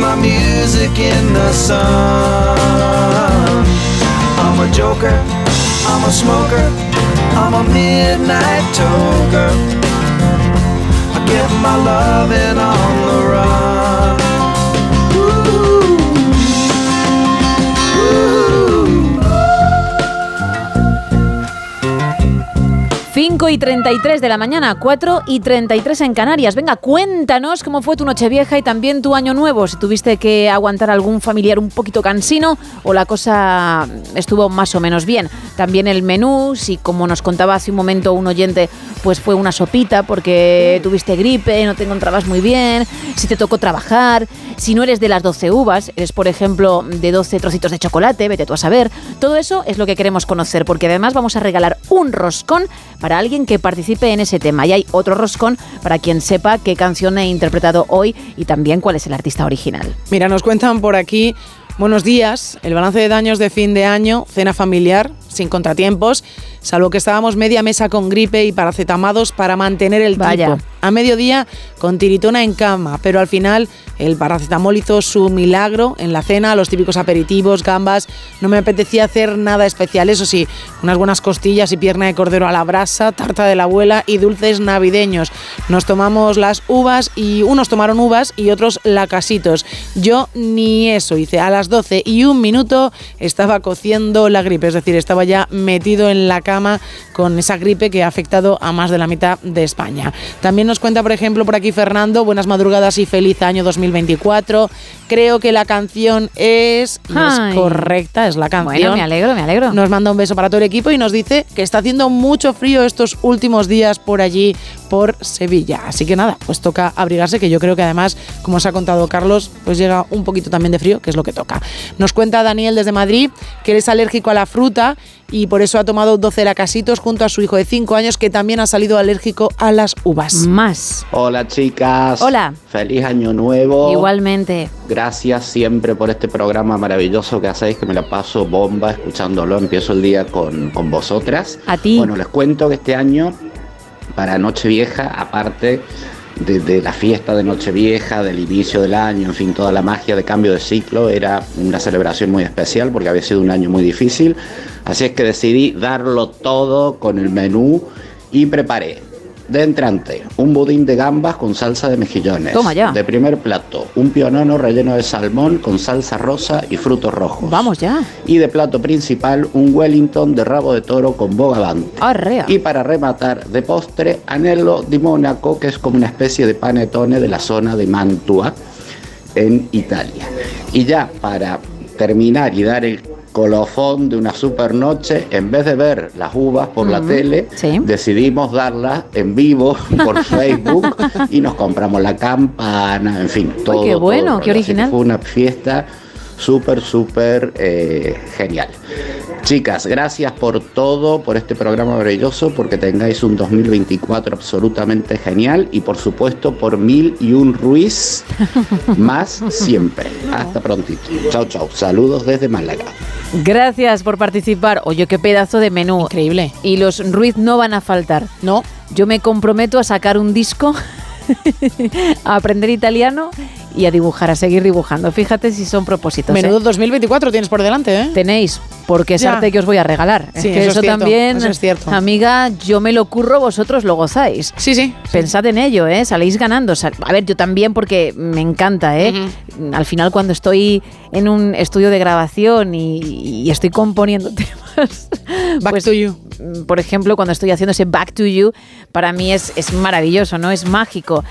My music in the sun. I'm a joker, I'm a smoker, I'm a midnight toker. I get my loving on the run. 5 y 33 de la mañana, 4 y 33 en Canarias. Venga, cuéntanos cómo fue tu Nochevieja y también tu Año Nuevo. Si tuviste que aguantar algún familiar un poquito cansino o la cosa estuvo más o menos bien. También el menú, si como nos contaba hace un momento un oyente, pues fue una sopita porque tuviste gripe, no te encontrabas muy bien, si te tocó trabajar, si no eres de las 12 uvas, eres por ejemplo de 12 trocitos de chocolate, vete tú a saber. Todo eso es lo que queremos conocer porque además vamos a regalar un roscón para alguien que participe en ese tema. Y hay otro roscón para quien sepa qué canción he interpretado hoy y también cuál es el artista original. Mira, nos cuentan por aquí. Buenos días. El balance de daños de fin de año, cena familiar, sin contratiempos, salvo que estábamos media mesa con gripe y paracetamados para mantener el Vaya. tipo. A mediodía con tiritona en cama, pero al final el paracetamol hizo su milagro en la cena, los típicos aperitivos, gambas. No me apetecía hacer nada especial, eso sí, unas buenas costillas y pierna de cordero a la brasa, tarta de la abuela y dulces navideños. Nos tomamos las uvas y unos tomaron uvas y otros lacasitos. Yo ni eso hice. A las 12 y un minuto estaba cociendo la gripe, es decir, estaba ya metido en la cama con esa gripe que ha afectado a más de la mitad de España. También nos cuenta, por ejemplo, por aquí Fernando, buenas madrugadas y feliz año 2024. Creo que la canción es, correcta, es la canción. Bueno, me alegro, me alegro. Nos manda un beso para todo el equipo y nos dice que está haciendo mucho frío estos últimos días por allí, por Sevilla. Así que nada, pues toca abrigarse, que yo creo que además, como os ha contado Carlos, pues llega un poquito también de frío, que es lo que toca. Nos cuenta Daniel desde Madrid que él es alérgico a la fruta y por eso ha tomado 12 lacasitos junto a su hijo de 5 años que también ha salido alérgico a las uvas. Más. Hola chicas. Hola. Feliz año nuevo. Igualmente. Gracias siempre por este programa maravilloso que hacéis, que me la paso bomba escuchándolo. Empiezo el día con, con vosotras. A ti. Bueno, les cuento que este año, para Nochevieja, aparte de, de la fiesta de Nochevieja, del inicio del año, en fin, toda la magia de cambio de ciclo, era una celebración muy especial porque había sido un año muy difícil. Así es que decidí darlo todo con el menú y preparé de entrante un budín de gambas con salsa de mejillones. Toma ya. De primer plato, un pionono relleno de salmón con salsa rosa y frutos rojos. Vamos ya. Y de plato principal, un Wellington de rabo de toro con bogavante. Arrea. Y para rematar de postre, anello di Mónaco, que es como una especie de panetone de la zona de Mantua en Italia. Y ya para terminar y dar el colofón de una super noche, en vez de ver las uvas por la tele, sí. decidimos darlas en vivo [LAUGHS] por Facebook y nos compramos la campana, en fin, todo. qué bueno, qué original. Fue una fiesta súper, súper eh, genial. Chicas, gracias por todo, por este programa maravilloso, porque tengáis un 2024 absolutamente genial y por supuesto por mil y un Ruiz [LAUGHS] más siempre. Hasta prontito. Chao, chao. Saludos desde Málaga. Gracias por participar. Oye, qué pedazo de menú. Increíble. Y los Ruiz no van a faltar. No. Yo me comprometo a sacar un disco, [LAUGHS] a aprender italiano y a dibujar, a seguir dibujando. Fíjate si son propósitos. ¿eh? Menudo 2024 tienes por delante, ¿eh? Tenéis, porque es Ya. arte que os voy a regalar. Sí, es que eso eso, es cierto, también, eso es cierto. amiga, yo me lo curro, vosotros lo gozáis. Sí, sí. Pensad en ello, ¿eh? Saléis ganando. A ver, yo también porque me encanta, ¿eh? Al final cuando estoy en un estudio de grabación y, y estoy componiendo [LAUGHS] temas... Back to you. mm, Por ejemplo, cuando estoy haciendo ese Back to You, para mí es, es maravilloso, ¿no? Es mágico.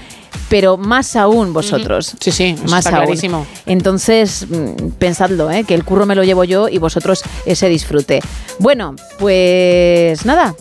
Pero más aún vosotros. Sí, sí, más está aún. clarísimo. Entonces, mm, pensadlo, ¿eh? que el curro me lo llevo yo y vosotros ese disfrute. Bueno, pues nada.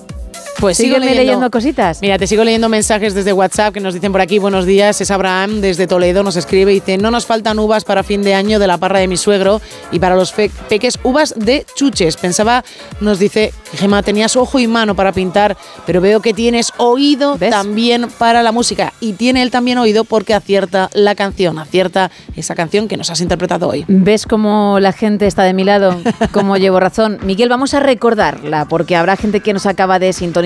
Pues sigo Sígueme leyendo cositas. Mira, te sigo leyendo mensajes desde WhatsApp que nos dicen por aquí, buenos días, es Abraham desde Toledo, nos escribe y dice, no nos faltan uvas para fin de año de la parra de mi suegro y para los peques uvas de chuches. Pensaba, nos dice, Gemma, tenías ojo y mano para pintar, pero veo que tienes oído también para la música. Y tiene él también oído porque acierta la canción, acierta esa canción que nos has interpretado hoy. ¿Ves cómo la gente está de mi lado? [LAUGHS] ¿Cómo llevo razón? Miguel, vamos a recordarla, porque habrá gente que nos acaba de sintonizar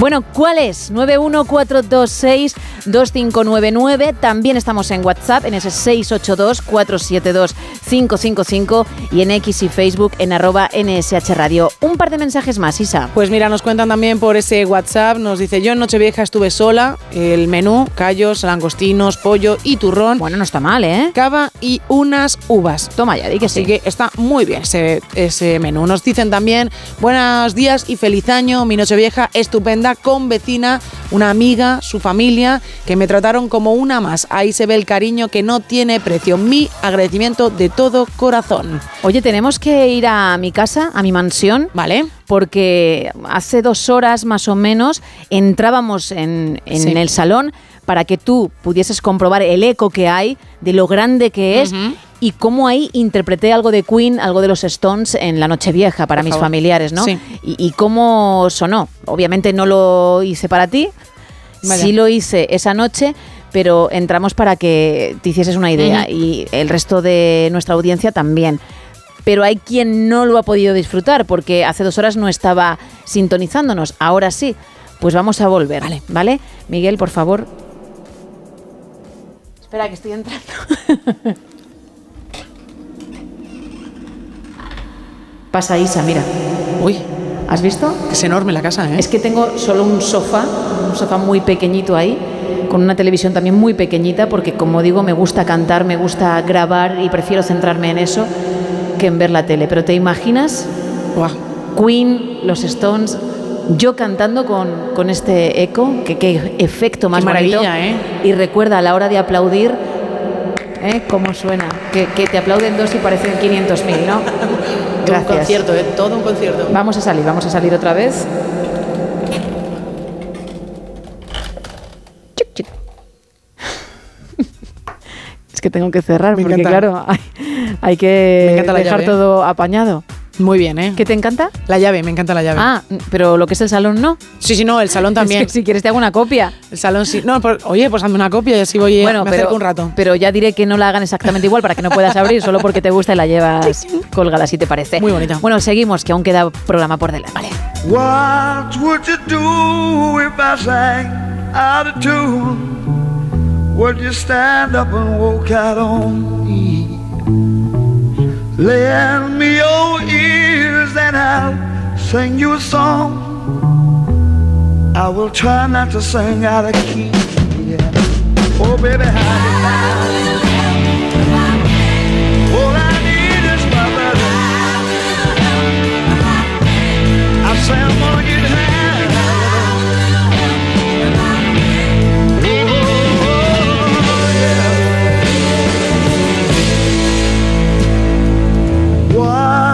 Bueno, ¿cuál es? 914262599. También estamos en WhatsApp en ese 682472555 y en X y Facebook en arroba NSH Radio. Un par de mensajes más, Isa. Pues mira, nos cuentan también por ese WhatsApp, nos dice, yo en Nochevieja estuve sola, el menú, callos, langostinos, pollo y turrón. Bueno, no está mal, ¿eh? Cava y unas uvas. Toma ya, di que Así sí. que está muy bien ese, ese menú. Nos dicen también, buenos días y feliz año, mi Nochevieja estupenda, con vecina, una amiga, su familia, que me trataron como una más. Ahí se ve el cariño que no tiene precio. Mi agradecimiento de todo corazón. Oye, tenemos que ir a mi casa, a mi mansión. Vale. Porque hace dos horas más o menos entrábamos en, en Sí. el salón para que tú pudieses comprobar el eco que hay de lo grande que es. Y cómo ahí interpreté algo de Queen, algo de los Stones en la Nochevieja para Por mis favor. familiares, ¿no? Sí. Y, y cómo sonó. Obviamente no lo hice para ti. Sí lo hice esa noche, pero entramos para que te hicieses una idea y el resto de nuestra audiencia también. Pero hay quien no lo ha podido disfrutar porque hace dos horas no estaba sintonizándonos. Ahora sí. Pues vamos a volver. Vale. Miguel, por favor. Espera, que estoy entrando. [LAUGHS] Pasa Isa, mira. Uy. ¿Has visto? Es enorme la casa, ¿eh? Es que tengo solo un sofá, un sofá muy pequeñito ahí, con una televisión también muy pequeñita, porque como digo, me gusta cantar, me gusta grabar y prefiero centrarme en eso que en ver la tele. Pero ¿te imaginas? Queen, los Stones, yo cantando con, con este eco, que qué efecto más Qué bonito. maravilla, ¿eh? Y recuerda a la hora de aplaudir, ¿eh? ¿Cómo suena? Que, que te aplauden dos y parecen 500.000, ¿no? [LAUGHS] Todo un concierto, ¿eh? Todo un concierto. Vamos a salir, vamos a salir otra vez. [LAUGHS] Es que tengo que cerrar Me porque, encanta. claro, hay, hay que dejar llave. todo apañado. Muy bien, ¿eh? ¿Qué te encanta? La llave, me encanta la llave. Ah, pero lo que es el salón no. Sí, sí, no, el salón también. [LAUGHS] Es que si quieres te hago una copia. El salón sí. No, pues, oye, pues hazme una copia y así voy Bueno, me pero, acerco un rato. pero ya diré que no la hagan exactamente igual para que no puedas abrir, solo porque te gusta y la llevas colgada, si te parece. Muy bonita. Bueno, seguimos, que aún queda programa por delante. Vale. What would you do if I sang out of tune? Would you stand up and walk out on me? Lend me your ears and I'll sing you a song. I will try not to sing out of key. Yeah. Oh, baby, how my brother. I say I'm gonna get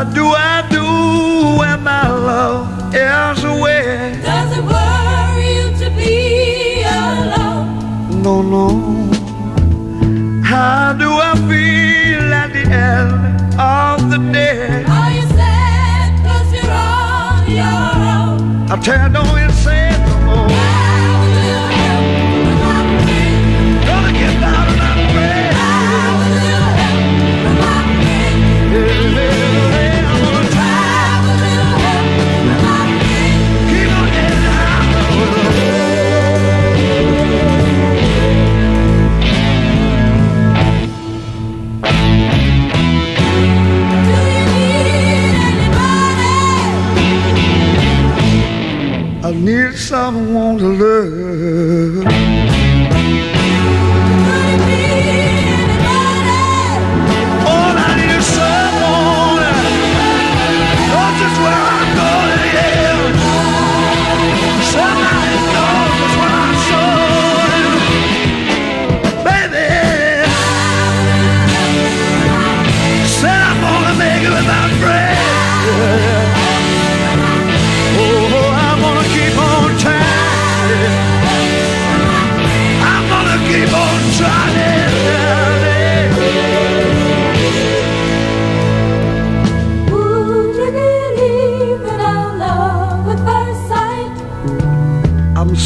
do I do when my love is away? Does it worry you to be alone? No, no. How do I feel at the end of the day? Are you sad 'cause you're on your own? I tell you, need someone to love.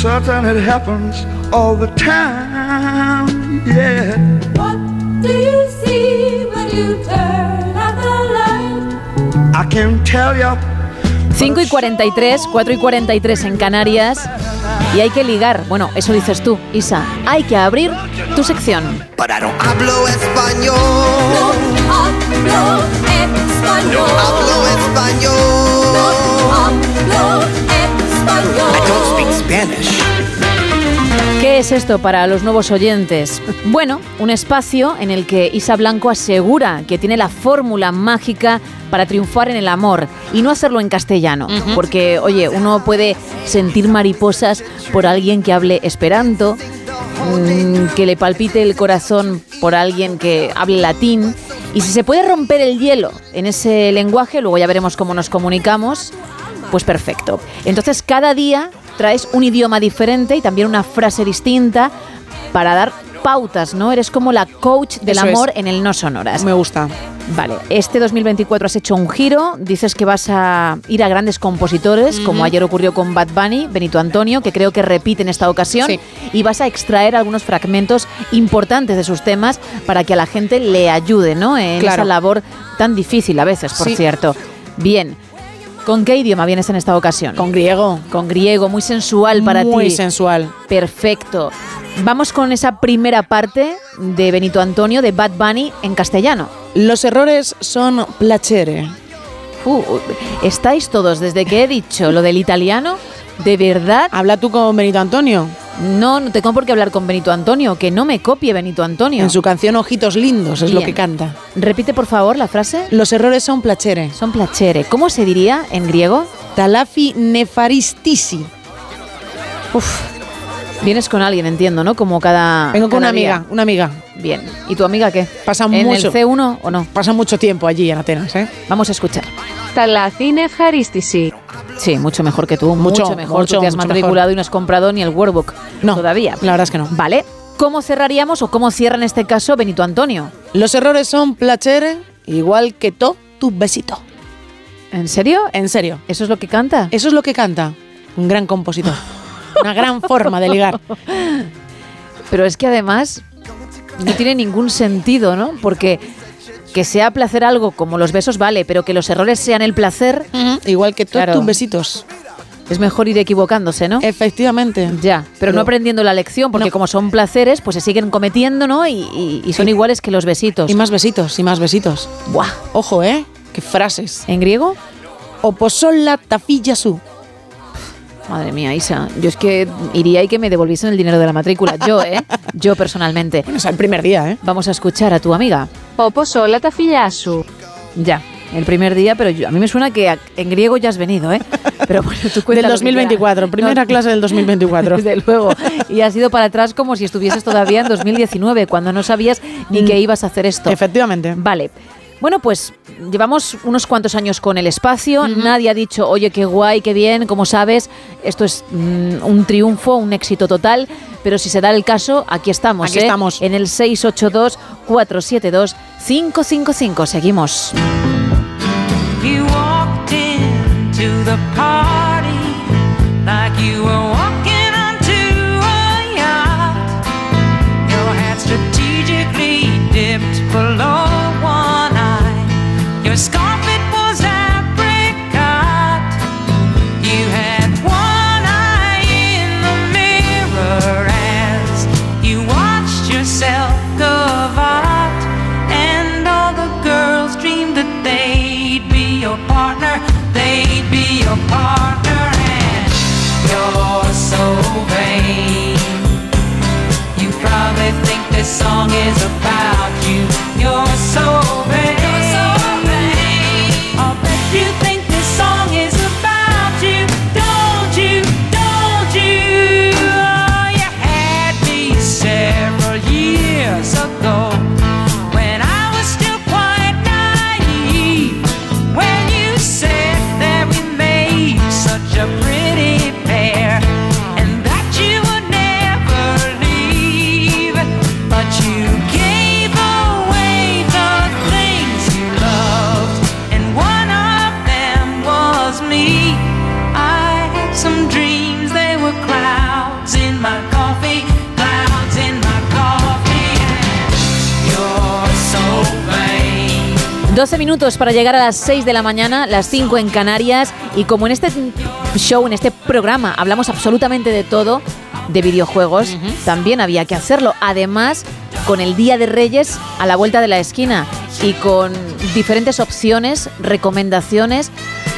Certain it happens all the time. Yeah. What do you see when you turn out the light? I can tell you. 5 y 43, 4 y 43 en Canarias. Y hay que ligar. Bueno, eso dices tú, Isa. Hay que abrir tu sección. I don't hablo español. Hablo español. hablo español. Hablo español. ¿Qué es esto para los nuevos oyentes? [LAUGHS] Bueno, un espacio en el que Isa Blanco asegura que tiene la fórmula mágica para triunfar en el amor y no hacerlo en castellano. Porque, oye, uno puede sentir mariposas por alguien que hable esperanto, mm, que le palpite el corazón por alguien que hable latín. Y si se puede romper el hielo en ese lenguaje, luego ya veremos cómo nos comunicamos, pues perfecto. Entonces cada día traes un idioma diferente y también una frase distinta para dar pautas, ¿no? Eres como la coach del Eso es. amor en el no sonoras. Me gusta. Vale, este 2024 has hecho un giro, dices que vas a ir a grandes compositores, como ayer ocurrió con Bad Bunny, Benito Antonio, que creo que repite en esta ocasión, Sí. y vas a extraer algunos fragmentos importantes de sus temas para que a la gente le ayude, ¿no? En Claro. esa labor tan difícil a veces, por Sí. cierto. Bien. ¿Con qué idioma vienes en esta ocasión? Con griego. Con griego, muy sensual para ti. Muy sensual. Perfecto. Vamos con esa primera parte de Benito Antonio, de Bad Bunny, en castellano. Los errores son placere. Uh, ¿Estáis todos desde que he dicho lo del italiano? ¿De verdad? Habla tú con Benito Antonio. No, no tengo por qué hablar con Benito Antonio, que no me copie Benito Antonio. En su canción Ojitos Lindos es lo que canta. Repite por favor la frase. Los errores son plachere. Son plachere. ¿Cómo se diría en griego? Talafi nefaristisi. Uf. Vienes con alguien, entiendo, ¿no? Como cada. Vengo con una amiga, una amiga. Bien. ¿Y tu amiga qué? Pasa mucho. ¿En el C1 o no? Pasa mucho tiempo allí en Atenas, ¿eh? Vamos a escuchar. Talafi nefaristisi. Sí, mucho mejor que tú. Mucho, Mucho, mejor. mucho, tú te has matriculado y no has comprado ni el workbook. No, Todavía. La verdad es que no. Vale. ¿Cómo cerraríamos o cómo cierra en este caso Benito Antonio? Los errores son placere, igual que to tu besito. ¿En serio? En serio. ¿Eso es lo que canta? Eso es lo que canta. Un gran compositor. [LAUGHS] Una gran forma de ligar. Pero es que además no tiene ningún sentido, ¿no? Porque que sea placer algo como los besos vale, pero que los errores sean el placer, Igual que to Claro. tus besitos. es mejor ir equivocándose, ¿no? Efectivamente. Ya, pero, Pero- no aprendiendo la lección, porque No. como son placeres, pues se siguen cometiendo, ¿no? Y, y- y son iguales que los besitos. Y más besitos, y más besitos. Buah. Ojo, ¿eh? Qué frases. ¿En griego? Oposolla tafilla su. Madre mía, Isa. Yo es que iría y que me devolviesen el dinero de la matrícula. Yo, ¿eh? [LAUGHS] Yo personalmente. Bueno, es el primer día, ¿eh? Vamos a escuchar a tu amiga. Popo sola tafillasu. Ya, el primer día, pero yo, a mí me suena que en griego ya has venido, ¿eh? [LAUGHS] Pero bueno, tú Del 2024, primera clase del 2024. [LAUGHS] Desde luego. Y has ido para atrás como si estuvieses todavía en 2019, cuando no sabías ni mm. que ibas a hacer esto. Efectivamente. Vale. Bueno, pues llevamos unos cuantos años con el espacio. Nadie ha dicho, oye, qué guay, qué bien. Como sabes, esto es mm, un triunfo, un éxito total. Pero si se da el caso, aquí estamos. Aquí ¿eh? estamos. En el 682-472-555. Seguimos. You walked into the party like you were walking song is about 12 minutos para llegar a las 6 de la mañana, las 5 en Canarias. Y como en este show, en este programa, hablamos absolutamente de todo, de videojuegos, también había que hacerlo. Además, con el Día de Reyes a la vuelta de la esquina y con diferentes opciones, recomendaciones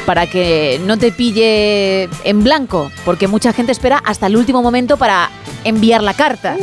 para que no te pille en blanco, porque mucha gente espera hasta el último momento para enviar la carta.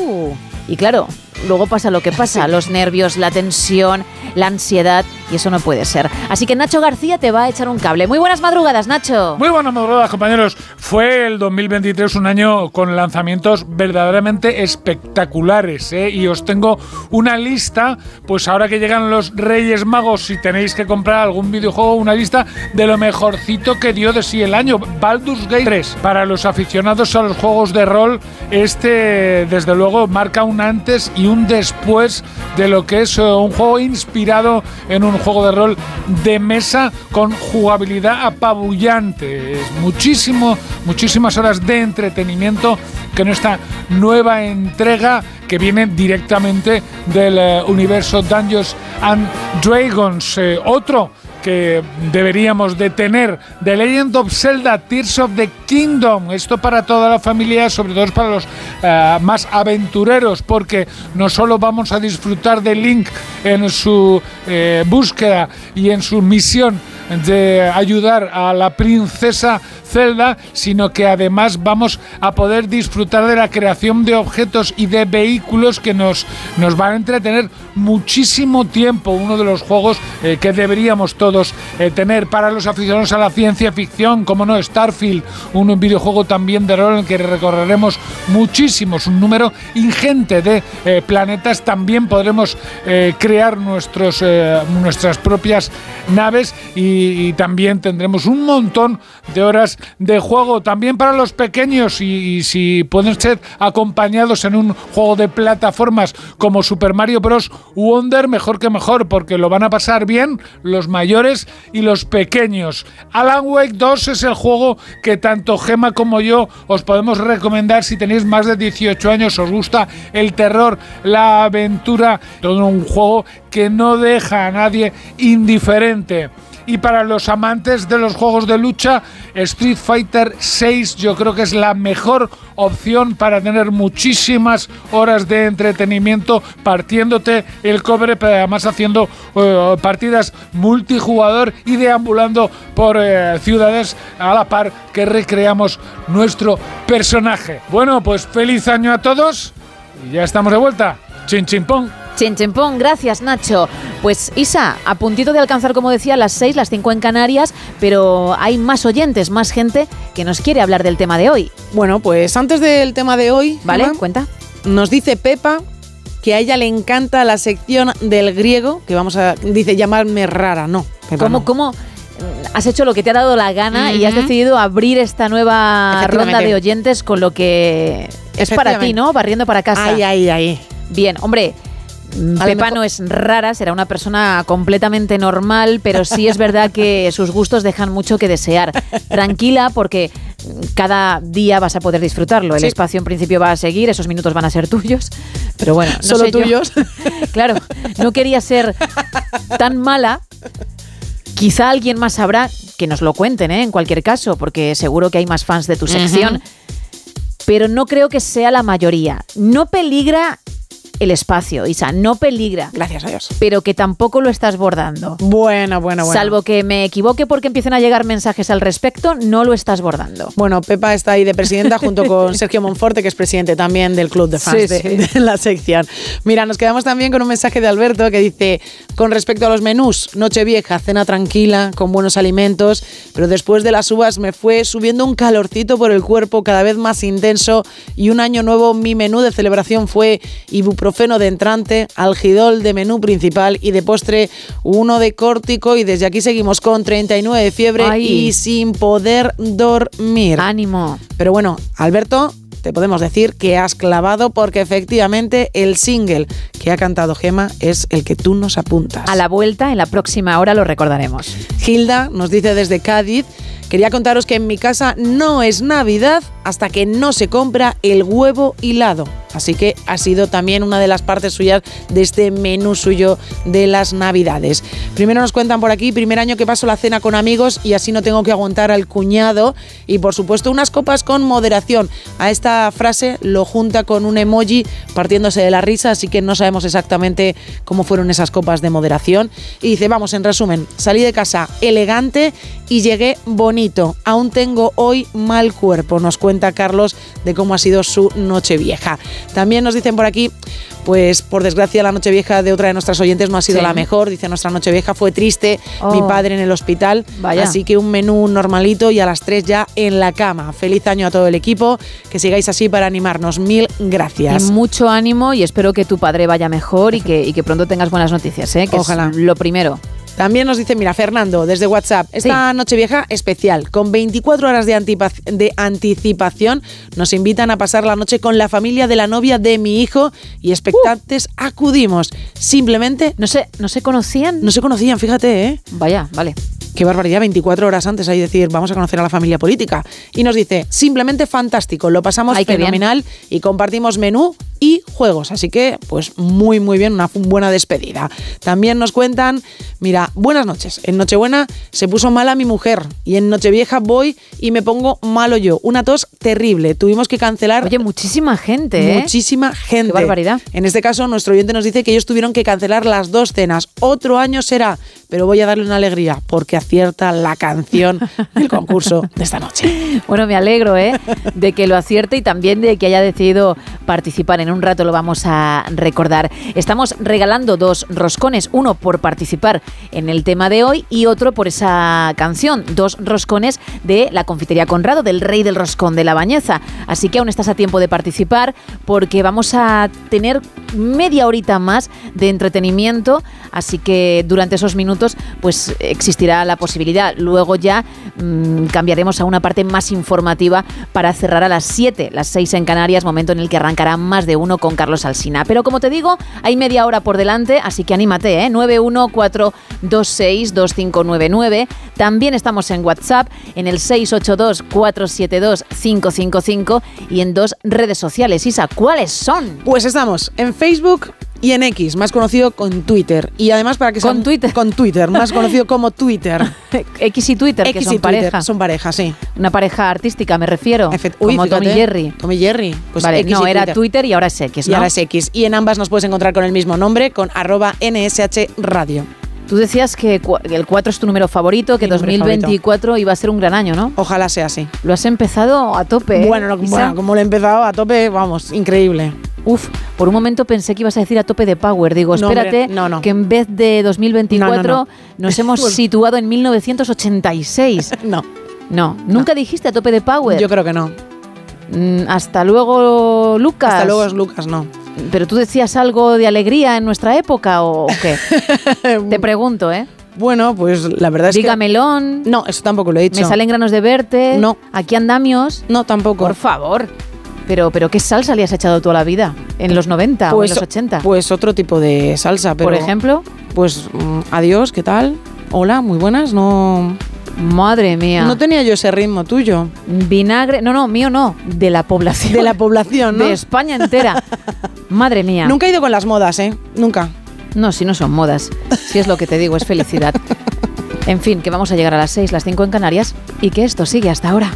Y claro, luego pasa lo que pasa, los nervios, la tensión, la ansiedad, y eso no puede ser. Así que Nacho García te va a echar un cable. Muy buenas madrugadas, Nacho. Muy buenas madrugadas, compañeros. Fue el 2023 un año con lanzamientos verdaderamente espectaculares, ¿eh? Y os tengo una lista, pues ahora que llegan los Reyes Magos, si tenéis que comprar algún videojuego, una lista de lo mejorcito que dio de sí el año. Baldur's Gate 3. Para los aficionados a los juegos de rol, este, desde luego, marca un antes y un después de lo que es eh, un juego inspirado en un juego de rol de mesa con jugabilidad apabullante. Es muchísimo, muchísimas horas de entretenimiento que en esta nueva entrega que viene directamente del eh, universo Dungeons and Dragons. Eh, otro que deberíamos de tener, The Legend of Zelda Tears of the Kingdom. Esto para toda la familia, sobre todo para los eh, más aventureros, porque no solo vamos a disfrutar de Link en su eh, búsqueda y en su misión de ayudar a la princesa Zelda, sino que además vamos a poder disfrutar de la creación de objetos y de vehículos que nos, nos van a entretener muchísimo tiempo. Uno de los juegos eh, que deberíamos todos eh, tener para los aficionados a la ciencia ficción, como no, Starfield, un videojuego también de rol en el que recorreremos muchísimos, un número ingente de eh, planetas. También podremos crear nuestros, nuestras propias naves y también tendremos un montón de horas de juego también para los pequeños y, si pueden ser acompañados en un juego de plataformas como Super Mario Bros. Wonder, mejor que mejor, porque lo van a pasar bien los mayores y los pequeños. Alan Wake 2 es el juego que tanto Gema como yo os podemos recomendar si tenéis más de 18 años, os gusta el terror, la aventura, todo un juego que no deja a nadie indiferente. Y para los amantes de los juegos de lucha, Street Fighter 6 yo creo que es la mejor opción para tener muchísimas horas de entretenimiento partiéndote el cobre, pero además haciendo eh, partidas multijugador y deambulando por eh, ciudades a la par que recreamos nuestro personaje. Bueno, pues feliz año a todos y ya estamos de vuelta. Chin pong. Chen Chen Pong, gracias Nacho. Pues Isa, a puntito de alcanzar, como decía, las 6, las 5 en Canarias, pero hay más oyentes, más gente que nos quiere hablar del tema de hoy. Bueno, pues antes del tema de hoy, ¿Vale? Gemma, Cuenta. Nos dice Pepa que a ella le encanta la sección del griego, que vamos a, dice llamarme rara, no. Pepa, ¿Cómo, no. cómo has hecho lo que te ha dado la gana y has decidido abrir esta nueva ronda de oyentes con lo que es para ti. ¿no? Barriendo para casa. Ahí, ahí, ahí. Bien, hombre. Mm, Pepa no es rara, será una persona completamente normal, pero sí es verdad que [LAUGHS] sus gustos dejan mucho que desear. Tranquila, porque cada día vas a poder disfrutarlo. El Sí. espacio en principio va a seguir, esos minutos van a ser tuyos. Pero bueno, no Solo sé yo. tuyos. [LAUGHS] Claro, no quería ser tan mala. Quizá alguien más sabrá que nos lo cuenten, ¿eh? en cualquier caso, porque seguro que hay más fans de tu sección. Pero no creo que sea la mayoría. No peligra el espacio, Isa, no peligra. Gracias a Dios. Pero que tampoco lo estás bordando. Bueno, bueno, bueno. Salvo que me equivoque porque empiecen a llegar mensajes al respecto, no lo estás bordando. Bueno, Pepa está ahí de presidenta junto con [LAUGHS] Sergio Monforte, que es presidente también del club de fans Sí, de, sí. [LAUGHS] de la sección. Mira, nos quedamos también con un mensaje de Alberto que dice, con respecto a los menús, noche vieja, cena tranquila, con buenos alimentos, pero después de las uvas me fue subiendo un calorcito por el cuerpo cada vez más intenso y un año nuevo mi menú de celebración fue ibuprofeno de entrante, algidol de menú principal y de postre uno de córtico y desde aquí seguimos con 39 de fiebre Ay. y sin poder dormir. Ánimo. Pero bueno, Alberto, te podemos decir que has clavado porque efectivamente el single que ha cantado Gema es el que tú nos apuntas. A la vuelta, en la próxima hora lo recordaremos. Gilda nos dice desde Cádiz, quería contaros que en mi casa no es Navidad hasta que no se compra el huevo hilado. Así que ha sido también una de las partes suyas de este menú suyo de las Navidades. Primero nos cuentan por aquí, primer año que paso la cena con amigos y así no tengo que aguantar al cuñado. Y por supuesto unas copas con moderación. A esta frase lo junta con un emoji partiéndose de la risa, así que no sabemos exactamente cómo fueron esas copas de moderación. Y dice, vamos, en resumen, salí de casa elegante y llegué bonito. Aún tengo hoy mal cuerpo, nos cuenta Carlos de cómo ha sido su noche vieja. También nos dicen por aquí, pues por desgracia la noche vieja de otra de nuestras oyentes no ha sido Sí. la mejor. Dice, nuestra noche vieja fue triste, Oh. mi padre en el hospital. Vaya. Así que un menú normalito y a las 3 ya en la cama. Feliz año a todo el equipo, que sigáis así para animarnos. Mil gracias. Y mucho ánimo y espero que tu padre vaya mejor y que, y que pronto tengas buenas noticias, ¿eh? que Ojalá. es lo primero. También nos dice, mira, Fernando, desde WhatsApp, esta noche vieja especial, con 24 horas de, anticipación, nos invitan a pasar la noche con la familia de la novia de mi hijo y expectantes acudimos. Simplemente... No se, no se conocían. No se conocían, fíjate, ¿eh? Vaya, vale. Qué barbaridad, 24 horas antes ahí decir, vamos a conocer a la familia política. Y nos dice, simplemente fantástico, lo pasamos Ay, fenomenal y compartimos menú y juegos. Así que, pues muy, muy bien, una buena despedida. También nos cuentan, mira, buenas noches. En Nochebuena se puso mala mi mujer y en Nochevieja voy y me pongo malo yo. Una tos terrible. Tuvimos que cancelar. Oye, muchísima gente, ¿eh? Muchísima gente. Qué barbaridad. En este caso, nuestro oyente nos dice que ellos tuvieron que cancelar las dos cenas. Otro año será, pero voy a darle una alegría porque acierta la canción [LAUGHS] del concurso de esta noche. Bueno, me alegro, ¿eh? De que lo acierte y también de que haya decidido participar. En un rato lo vamos a recordar. Estamos regalando dos roscones, uno por participar en el tema de hoy y otro por esa canción. Dos roscones de la confitería Conrado, del rey del roscón de la Bañeza. Así que aún estás a tiempo de participar porque vamos a tener media horita más de entretenimiento. Así que durante esos minutos, pues existirá la posibilidad. Luego ya mm, cambiaremos a una parte más informativa para cerrar a las 7, las 6 en Canarias, momento en el que arrancará más de uno con Carlos Alsina. Pero como te digo, hay media hora por delante, así que anímate, ¿eh? 914262599. También estamos en WhatsApp, en el 682472555 y en dos redes sociales. Isa, ¿cuáles son? Pues estamos en Facebook y en X, más conocido con Twitter. Y además para que ¿Con Twitter? Con Twitter, más conocido como Twitter. [LAUGHS] X y Twitter, que X son y Twitter, pareja. Son pareja, sí. Una pareja artística, me refiero. Uy, como y fíjate, Jerry. Tom y Jerry. Pues vale, X no, y era Twitter. Twitter y ahora es X, Y ¿no? ahora es X. Y en ambas nos puedes encontrar con el mismo nombre, con arroba NSH Radio. Tú decías que el 4 es tu número favorito, que Mi número 2024 iba a ser un gran año, ¿no? Ojalá sea así. Lo has empezado a tope. ¿eh, Bueno, lo- bueno, como lo he empezado a tope, vamos, increíble. Uf, por un momento pensé que ibas a decir a tope de power. Digo, No, hombre, espérate, no, no. que en vez de 2024 No, no, no. nos hemos [LAUGHS] situado en 1986. [LAUGHS] no. No, nunca dijiste a tope de power. Yo creo que no. Mm, hasta luego, Lucas. Hasta luego es Lucas, no. Pero tú decías algo de alegría en nuestra época o, o qué? [LAUGHS] Te pregunto, ¿eh? Bueno, pues la verdad es Diga que... melón. No, eso tampoco lo he dicho. Me salen granos de verte. No. Aquí andamios. No, tampoco. Por favor. Pero, pero ¿qué salsa le has echado toda la vida? ¿En los 90 pues, o en los 80? Pues otro tipo de salsa, pero... Por ejemplo. Pues mm, adiós, ¿qué tal? Hola, muy buenas, no... Madre mía. No tenía yo ese ritmo tuyo. Vinagre. No, no, mío no. De la población. De la población, ¿no? De España entera. Madre mía. Nunca he ido con las modas, ¿eh? Nunca. No, si no son modas. Si es lo que te digo, es felicidad. [LAUGHS] En fin, que vamos a llegar a las 6, las 5 en Canarias y que esto sigue hasta ahora.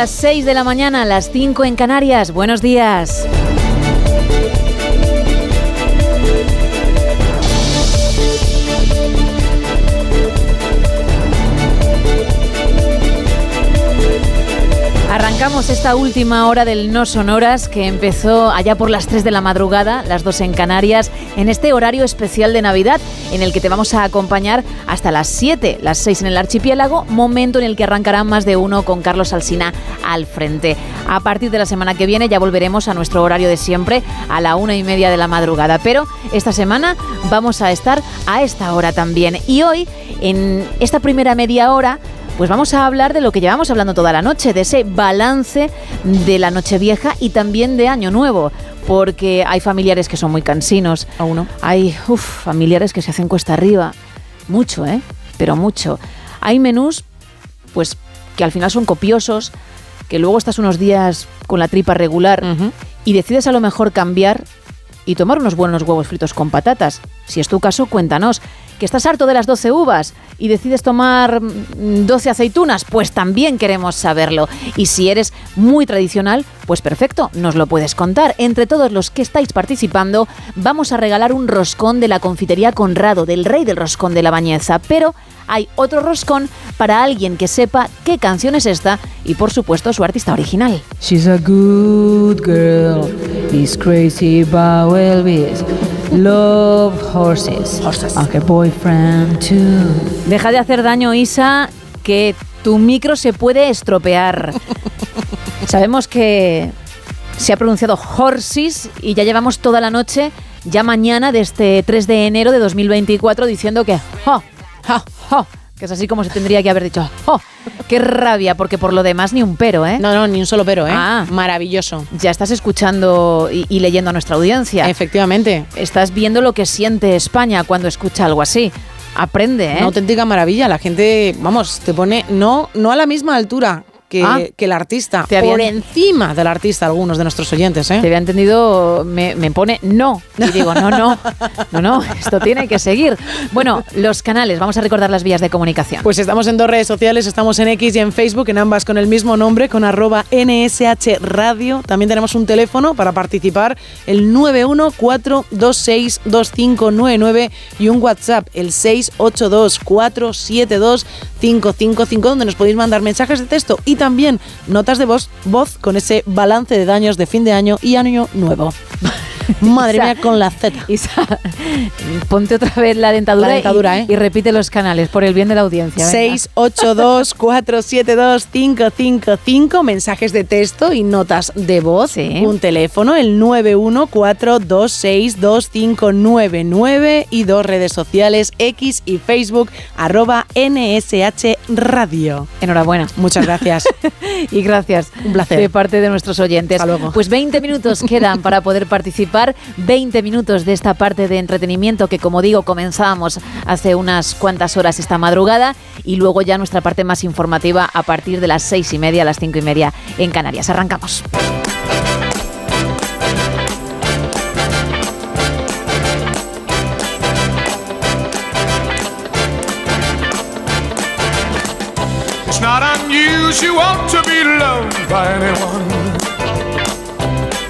Las 6 de la mañana, las 5 en Canarias. Buenos días. Arrancamos esta última hora del No Sonoras que empezó allá por las 3 de la madrugada, las 2 en Canarias, en este horario especial de Navidad en el que te vamos a acompañar hasta las 7, las 6 en el archipiélago, momento en el que arrancará más de uno con Carlos Alsina al frente. A partir de la semana que viene ya volveremos a nuestro horario de siempre, a la una y media de la madrugada, pero esta semana vamos a estar a esta hora también. Y hoy, en esta primera media hora, pues vamos a hablar de lo que llevamos hablando toda la noche, de ese balance de la Nochevieja y también de Año Nuevo, porque hay familiares que son muy cansinos. A uno. Hay uf, familiares que se hacen cuesta arriba. Mucho, ¿eh? Pero mucho. Hay menús, pues, que al final son copiosos, que luego estás unos días con la tripa regular y decides a lo mejor cambiar y tomar unos buenos huevos fritos con patatas. Si es tu caso, cuéntanos. ¿Que estás harto de las 12 uvas y decides tomar mm, 12 aceitunas? Pues también queremos saberlo. Y si eres muy tradicional, pues perfecto, nos lo puedes contar. Entre todos los que estáis participando, vamos a regalar un roscón de la confitería Conrado, del rey del roscón de la Bañeza. Pero hay otro roscón para alguien que sepa qué canción es esta y, por supuesto, su artista original. She's a good girl. He's crazy about Elvis. Love horses. Like a boyfriend too. Deja de hacer daño, Isa, que tu micro se puede estropear. Sabemos que se ha pronunciado horses y ya llevamos toda la noche, ya mañana de este 3 de enero de 2024, diciendo que ho, ho, ho, que es así como se tendría que haber dicho. ho. Qué rabia, porque por lo demás ni un pero, ¿eh? No, no, ni un solo pero, ¿eh? Ah, Maravilloso. ya estás escuchando y, y leyendo a nuestra audiencia. Efectivamente. Estás viendo lo que siente España cuando escucha algo así. Aprende, ¿eh? Una auténtica maravilla. La gente, vamos, te pone no, no a la misma altura que, Ah. que el artista. Te habían- Por encima del artista, algunos de nuestros oyentes, ¿eh? Te había entendido, me, me pone no. Y digo, no, no, no, no, esto tiene que seguir. Bueno, los canales, vamos a recordar las vías de comunicación. Pues estamos en dos redes sociales, estamos en X y en Facebook, en ambas con el mismo nombre, con arroba NSH Radio. También tenemos un teléfono para participar, el 914262599 y un WhatsApp, el 682472555, donde nos podéis mandar mensajes de texto y también notas de voz, voz con ese balance de daños de fin de año y año nuevo. [LAUGHS] Madre Isa, mía, con la Z. Isa, ponte otra vez la dentadura, La dentadura, y, ¿eh? y repite los canales por el bien de la audiencia. venga. 682-472-555, [LAUGHS] mensajes de texto y notas de voz. Un teléfono, el 914262599 y dos redes sociales, X y Facebook, arroba NSH Radio. Enhorabuena. Muchas gracias. [LAUGHS] y gracias. Un placer. De parte de nuestros oyentes. Pues 20 minutos quedan para poder participar. 20 minutos de esta parte de entretenimiento que, como digo, comenzábamos hace unas cuantas horas esta madrugada. Y luego ya nuestra parte más informativa a partir de las seis y media, a las cinco y media en Canarias. Arrancamos. It's not unusual to be loved by anyone.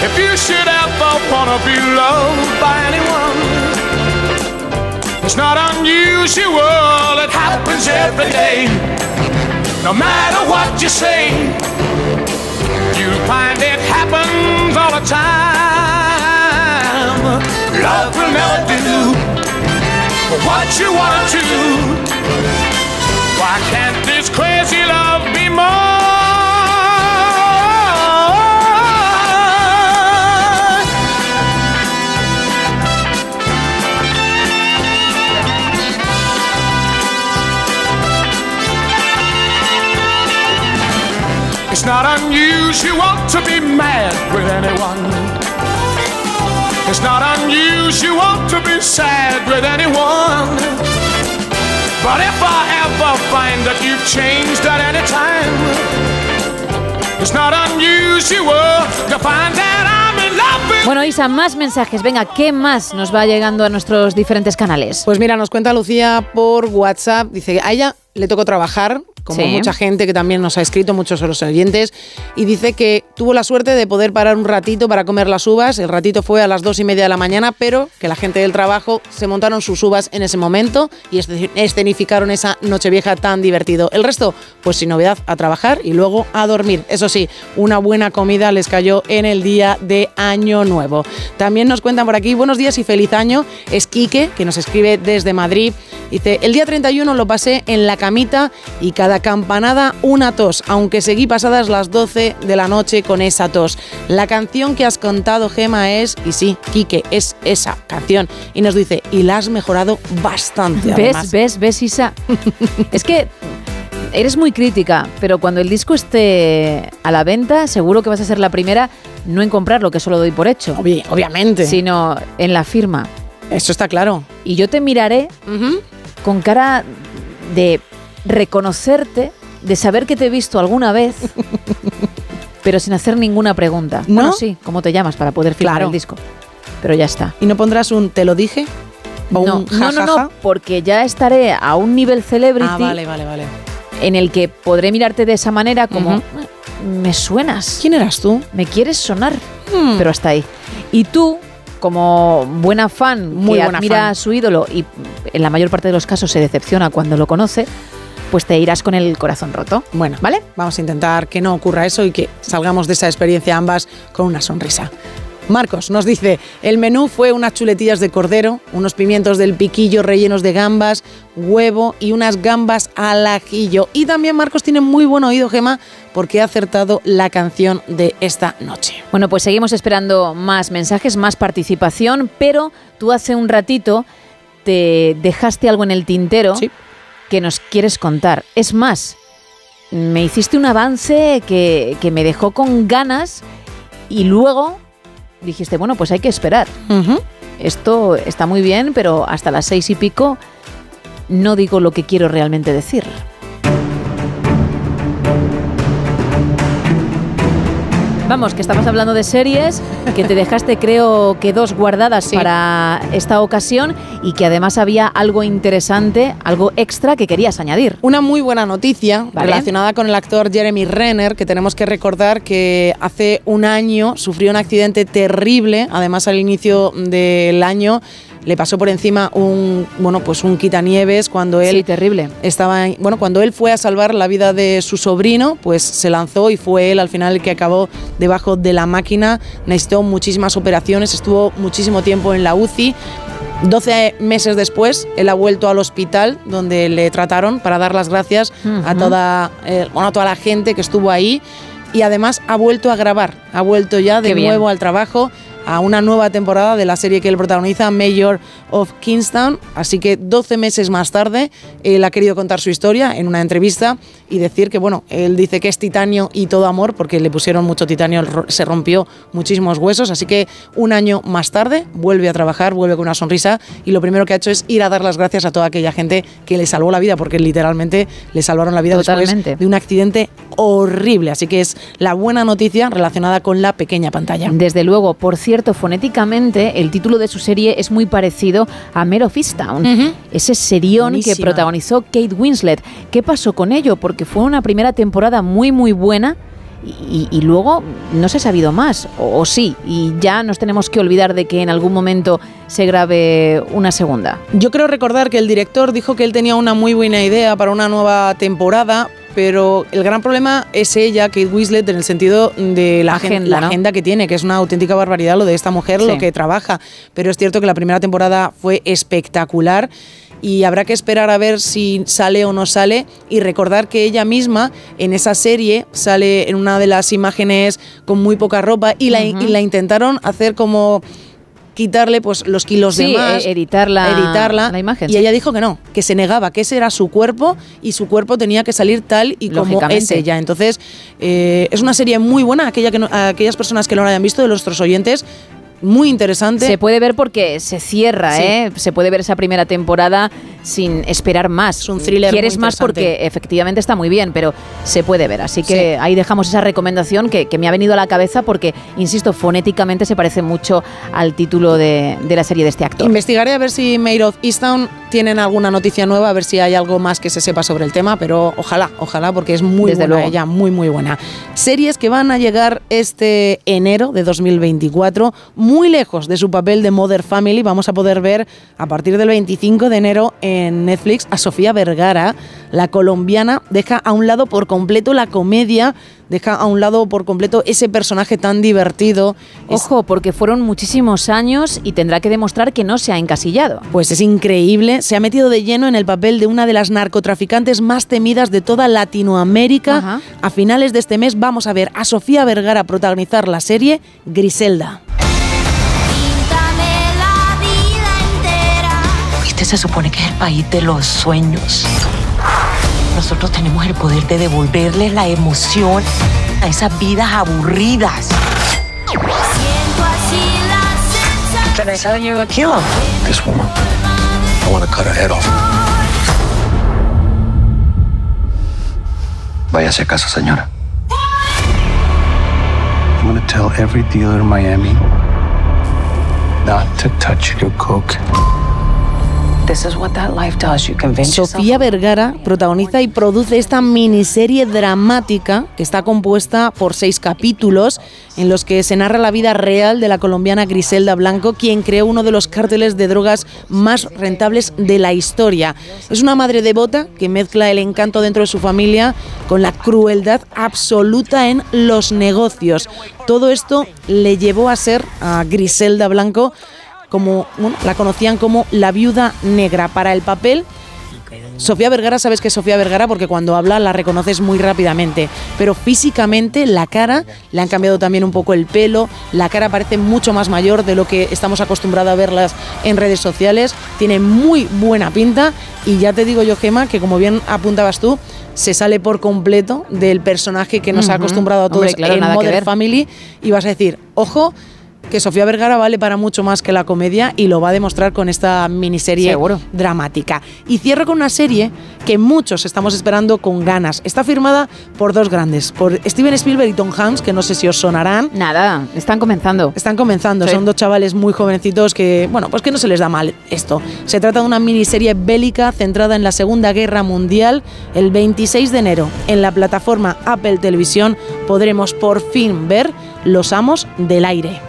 If you should ever wanna be loved by anyone, it's not unusual, it happens every day. No matter what you say, you'll find it happens all the time. Love will never do what you wanna do. Why can't this crazy love be more? Not unusual to be mad with anyone. It's not unusual to be sad with anyone. But if I ever find that you've changed at any time, it's not unusual to find that I'm in love with Bueno, Isa, más mensajes. Venga, ¿qué más nos va llegando a nuestros diferentes canales? Pues mira, nos cuenta Lucía por WhatsApp, dice, a ella le tocó trabajar, como Sí. mucha gente que también nos ha escrito, muchos de los oyentes, y dice que tuvo la suerte de poder parar un ratito para comer las uvas, el ratito fue a las dos y media de la mañana, pero que la gente del trabajo se montaron sus uvas en ese momento y esce- escenificaron esa nochevieja tan divertido. El resto, pues sin novedad, a trabajar y luego a dormir. Eso sí, una buena comida les cayó en el día de Año Nuevo. También nos cuentan por aquí, buenos días y feliz año, es Quique, que nos escribe desde Madrid. Dice, el día 31 lo pasé en la camita y cada campanada una tos, aunque seguí pasadas las 12 de la noche con esa tos. La canción que has contado, Gema, es, y sí, Quique, es esa canción. Y nos dice, y la has mejorado bastante. además". ¿Ves, ves, ves, Isa? [LAUGHS] es que eres muy crítica, pero cuando el disco esté a la venta, seguro que vas a ser la primera no en comprarlo, que eso lo doy por hecho. obviamente. Sino en la firma. Eso está claro. Y yo te miraré con cara de reconocerte, de saber que te he visto alguna vez, [LAUGHS] pero sin hacer ninguna pregunta. ¿No? Bueno, sí, ¿cómo te llamas para poder firmar Claro. el disco? Pero ya está. ¿Y no pondrás un te lo dije? ¿O No, un no, no, no, porque ya estaré a un nivel celebrity Ah, vale, vale, vale. en el que podré mirarte de esa manera como Ujú. me suenas. ¿Quién eras tú? Me quieres sonar, Hmm. pero hasta ahí. Y tú, como buena fan Muy que buena admira fan. a su ídolo y en la mayor parte de los casos se decepciona cuando lo conoce, pues te irás con el corazón roto. Bueno, ¿vale? Vamos a intentar que no ocurra eso y que salgamos de esa experiencia ambas con una sonrisa. Marcos nos dice, el menú fue unas chuletillas de cordero, unos pimientos del piquillo rellenos de gambas, huevo y unas gambas al ajillo. Y también Marcos tiene muy buen oído, Gema, porque ha acertado la canción de esta noche. Bueno, pues seguimos esperando más mensajes, más participación, pero tú hace un ratito te dejaste algo en el tintero que nos quieres contar. Es más, me hiciste un avance que, que me dejó con ganas y luego dijiste, bueno, pues hay que esperar. Esto está muy bien, pero hasta las seis y pico no digo lo que quiero realmente decir. Vamos, que estamos hablando de series, que te dejaste creo que dos guardadas para esta ocasión y que además había algo interesante, algo extra que querías añadir. Una muy buena noticia Vale. relacionada con el actor Jeremy Renner, que tenemos que recordar que hace un año sufrió un accidente terrible, además al inicio del año le pasó por encima un bueno pues un quitanieves cuando él Sí, terrible. estaba en- bueno cuando él fue a salvar la vida de su sobrino pues se lanzó y fue él al final el que acabó debajo de la máquina. Necesitó muchísimas operaciones estuvo muchísimo tiempo en la UCI 12 meses después, él ha vuelto al hospital donde le trataron para dar las gracias a, toda, eh, bueno, a toda la gente que estuvo ahí. Y además ha vuelto a grabar, ha vuelto ya de nuevo al trabajo a una nueva temporada de la serie que él protagoniza, Mayor of Kingstown. Así que 12 meses más tarde, él ha querido contar su historia en una entrevista y decir que, bueno, él dice que es titanio y todo amor, porque le pusieron mucho titanio, se rompió muchísimos huesos. Así que un año más tarde vuelve a trabajar, vuelve con una sonrisa y lo primero que ha hecho es ir a dar las gracias a toda aquella gente que le salvó la vida, porque literalmente le salvaron la vida Totalmente. después de un accidente horrible. Así que es la buena noticia relacionada con la pequeña pantalla. Desde luego, por cierto, fonéticamente el título de su serie es muy parecido a Mare of Easttown, ese serión que protagonizó Kate Winslet. ¿Qué pasó con ello? Porque fue una primera temporada muy muy buena y, y luego no se ha sabido más, o, o sí, y ya nos tenemos que olvidar de que en algún momento se grabe una segunda. Yo creo recordar que el director dijo que él tenía una muy buena idea para una nueva temporada, pero el gran problema es ella, Kate Winslet, en el sentido de la, agen- Agenda, la ¿no? agenda que tiene, que es una auténtica barbaridad lo de esta mujer, Sí. lo que trabaja. Pero es cierto que la primera temporada fue espectacular y habrá que esperar a ver si sale o no sale y recordar que ella misma en esa serie sale en una de las imágenes con muy poca ropa y la, Ujú. y la intentaron hacer como quitarle pues los kilos Sí, de más, editar la- editarla, la imagen, Y ella dijo que no, que se negaba, que ese era su cuerpo y su cuerpo tenía que salir tal y como es ella. Entonces, eh, es una serie muy buena, aquella que no- a aquellas personas que no la hayan visto, de nuestros oyentes, muy interesante. Se puede ver porque se cierra, Sí. ¿eh? Se puede ver esa primera temporada sin esperar más. Es un thriller Quieres muy más porque efectivamente está muy bien, pero se puede ver. Así que ahí dejamos esa recomendación que, que me ha venido a la cabeza porque, insisto, fonéticamente se parece mucho al título de, de la serie de este actor. Investigaré a ver si Maid of Easttown tienen alguna noticia nueva, a ver si hay algo más que se sepa sobre el tema, pero ojalá, ojalá, porque es muy Desde buena luego. ella, muy, muy buena. Series que van a llegar este enero de 2024, muy lejos de su papel de Mother Family. Vamos a poder ver a partir del 25 de enero en Netflix a Sofía Vergara, la colombiana, deja a un lado por completo la comedia, deja a un lado por completo ese personaje tan divertido. Ojo, porque fueron muchísimos años y tendrá que demostrar que no se ha encasillado. Pues es increíble, se ha metido de lleno en el papel de una de las narcotraficantes más temidas de toda Latinoamérica. Ajá. A finales de este mes vamos a ver a Sofía Vergara protagonizar la serie Griselda. Este se supone que es el país de los sueños. Nosotros tenemos el poder de devolverle la emoción a esas vidas aburridas. Can I tell you a killer? This woman, I want to cut her head off. Váyase a casa, señora. I'm going to tell every dealer in Miami not to touch your coke. Sofía Vergara protagoniza y produce esta miniserie dramática que está compuesta por seis capítulos en los que se narra la vida real de la colombiana Griselda Blanco, quien creó uno de los cárteles de drogas más rentables de la historia. Es una madre devota que mezcla el encanto dentro de su familia con la crueldad absoluta en los negocios. Todo esto le llevó a ser a Griselda Blanco como bueno, la conocían como la viuda negra para el papel. Sofía Vergara, sabes que es Sofía Vergara porque cuando habla la reconoces muy rápidamente, pero físicamente la cara, le han cambiado también un poco el pelo, la cara parece mucho más mayor de lo que estamos acostumbrados a verlas en redes sociales, tiene muy buena pinta y ya te digo yo, Gema, que como bien apuntabas tú, se sale por completo del personaje que nos ha acostumbrado a todos Hombre, claro, en ver. Family y vas a decir, ojo, que Sofía Vergara vale para mucho más que la comedia y lo va a demostrar con esta miniserie Seguro. dramática. Y cierro con una serie que muchos estamos esperando con ganas. Está firmada por dos grandes, por Steven Spielberg y Tom Hanks, que no sé si os sonarán. Nada, están comenzando. Están comenzando, Sí. son dos chavales muy jovencitos que, bueno, pues que no se les da mal esto. Se trata de una miniserie bélica centrada en la Segunda Guerra Mundial. El 26 de enero, en la plataforma Apple Televisión, podremos por fin ver Los Amos del Aire.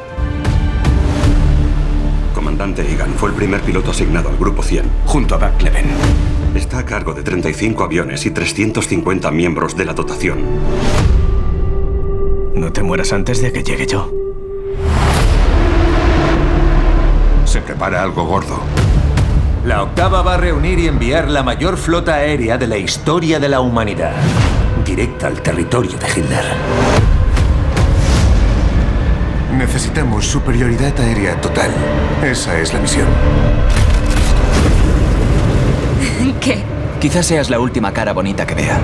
Comandante Egan fue el primer piloto asignado al Grupo 100, junto a Buck Leven. Está a cargo de 35 aviones y 350 miembros de la dotación. No te mueras antes de que llegue yo. Se prepara algo gordo. La octava va a reunir y enviar la mayor flota aérea de la historia de la humanidad, directa al territorio de Hitler. Necesitamos superioridad aérea total. Esa es la misión. ¿Qué? Quizás seas la última cara bonita que vea.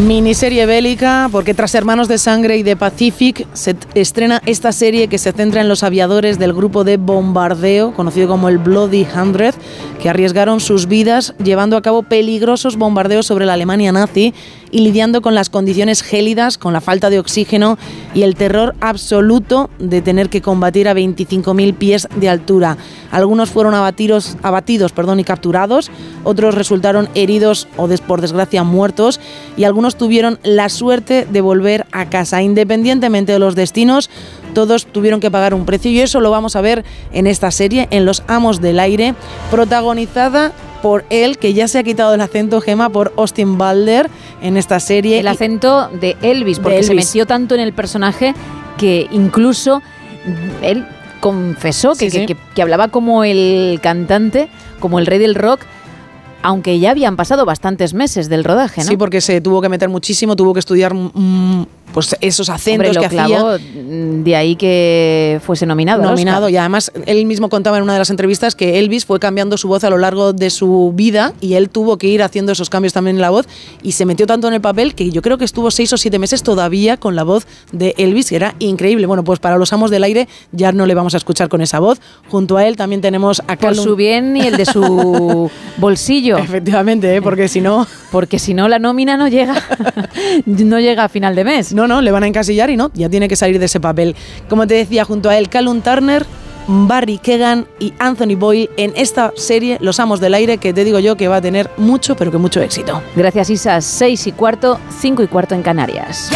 Miniserie bélica, porque tras Hermanos de Sangre y de Pacific se estrena esta serie que se centra en los aviadores del grupo de bombardeo, conocido como el Bloody Hundred, que arriesgaron sus vidas llevando a cabo peligrosos bombardeos sobre la Alemania nazi y lidiando con las condiciones gélidas, con la falta de oxígeno y el terror absoluto de tener que combatir a 25.000 pies de altura. Algunos fueron abatidos, abatidos perdón, y capturados, otros resultaron heridos o por desgracia muertos y algunos tuvieron la suerte de volver a casa. Independientemente de los destinos, todos tuvieron que pagar un precio y eso lo vamos a ver en esta serie, en Los Amos del Aire, protagonizada por él, que ya se ha quitado el acento Gema por Austin Balder en esta serie. El acento de Elvis, porque se Elvis. metió tanto en el personaje que incluso él confesó que, Sí, que- sí. que- que hablaba como el cantante, como el rey del rock, aunque ya habían pasado bastantes meses del rodaje, ¿no? Sí, porque se tuvo que meter muchísimo, tuvo que estudiar pues esos acentos Hombre, lo que clavó, hacía. mm, de ahí que fuese nominado. nominado y además él mismo contaba en una de las entrevistas que Elvis fue cambiando su voz a lo largo de su vida y él tuvo que ir haciendo esos cambios también en la voz y se metió tanto en el papel que yo creo que estuvo seis o siete meses todavía con la voz de Elvis que era increíble. Bueno, pues para los amos del aire ya no le vamos a escuchar con esa voz. Junto a él también tenemos a Por Callum- su bien y el de su [LAUGHS] bolsillo. Efectivamente, ¿eh? porque si no... Porque si no, la nómina no llega, [LAUGHS] no llega a final de mes. No, no, le van a encasillar y no, ya tiene que salir de ese papel. Como te decía, junto a él, Callum Turner, Barry Kegan y Anthony Boyle en esta serie Los Amos del Aire, que te digo yo que va a tener mucho, pero que mucho éxito. Gracias, Isa. Seis y cuarto, cinco y cuarto en Canarias.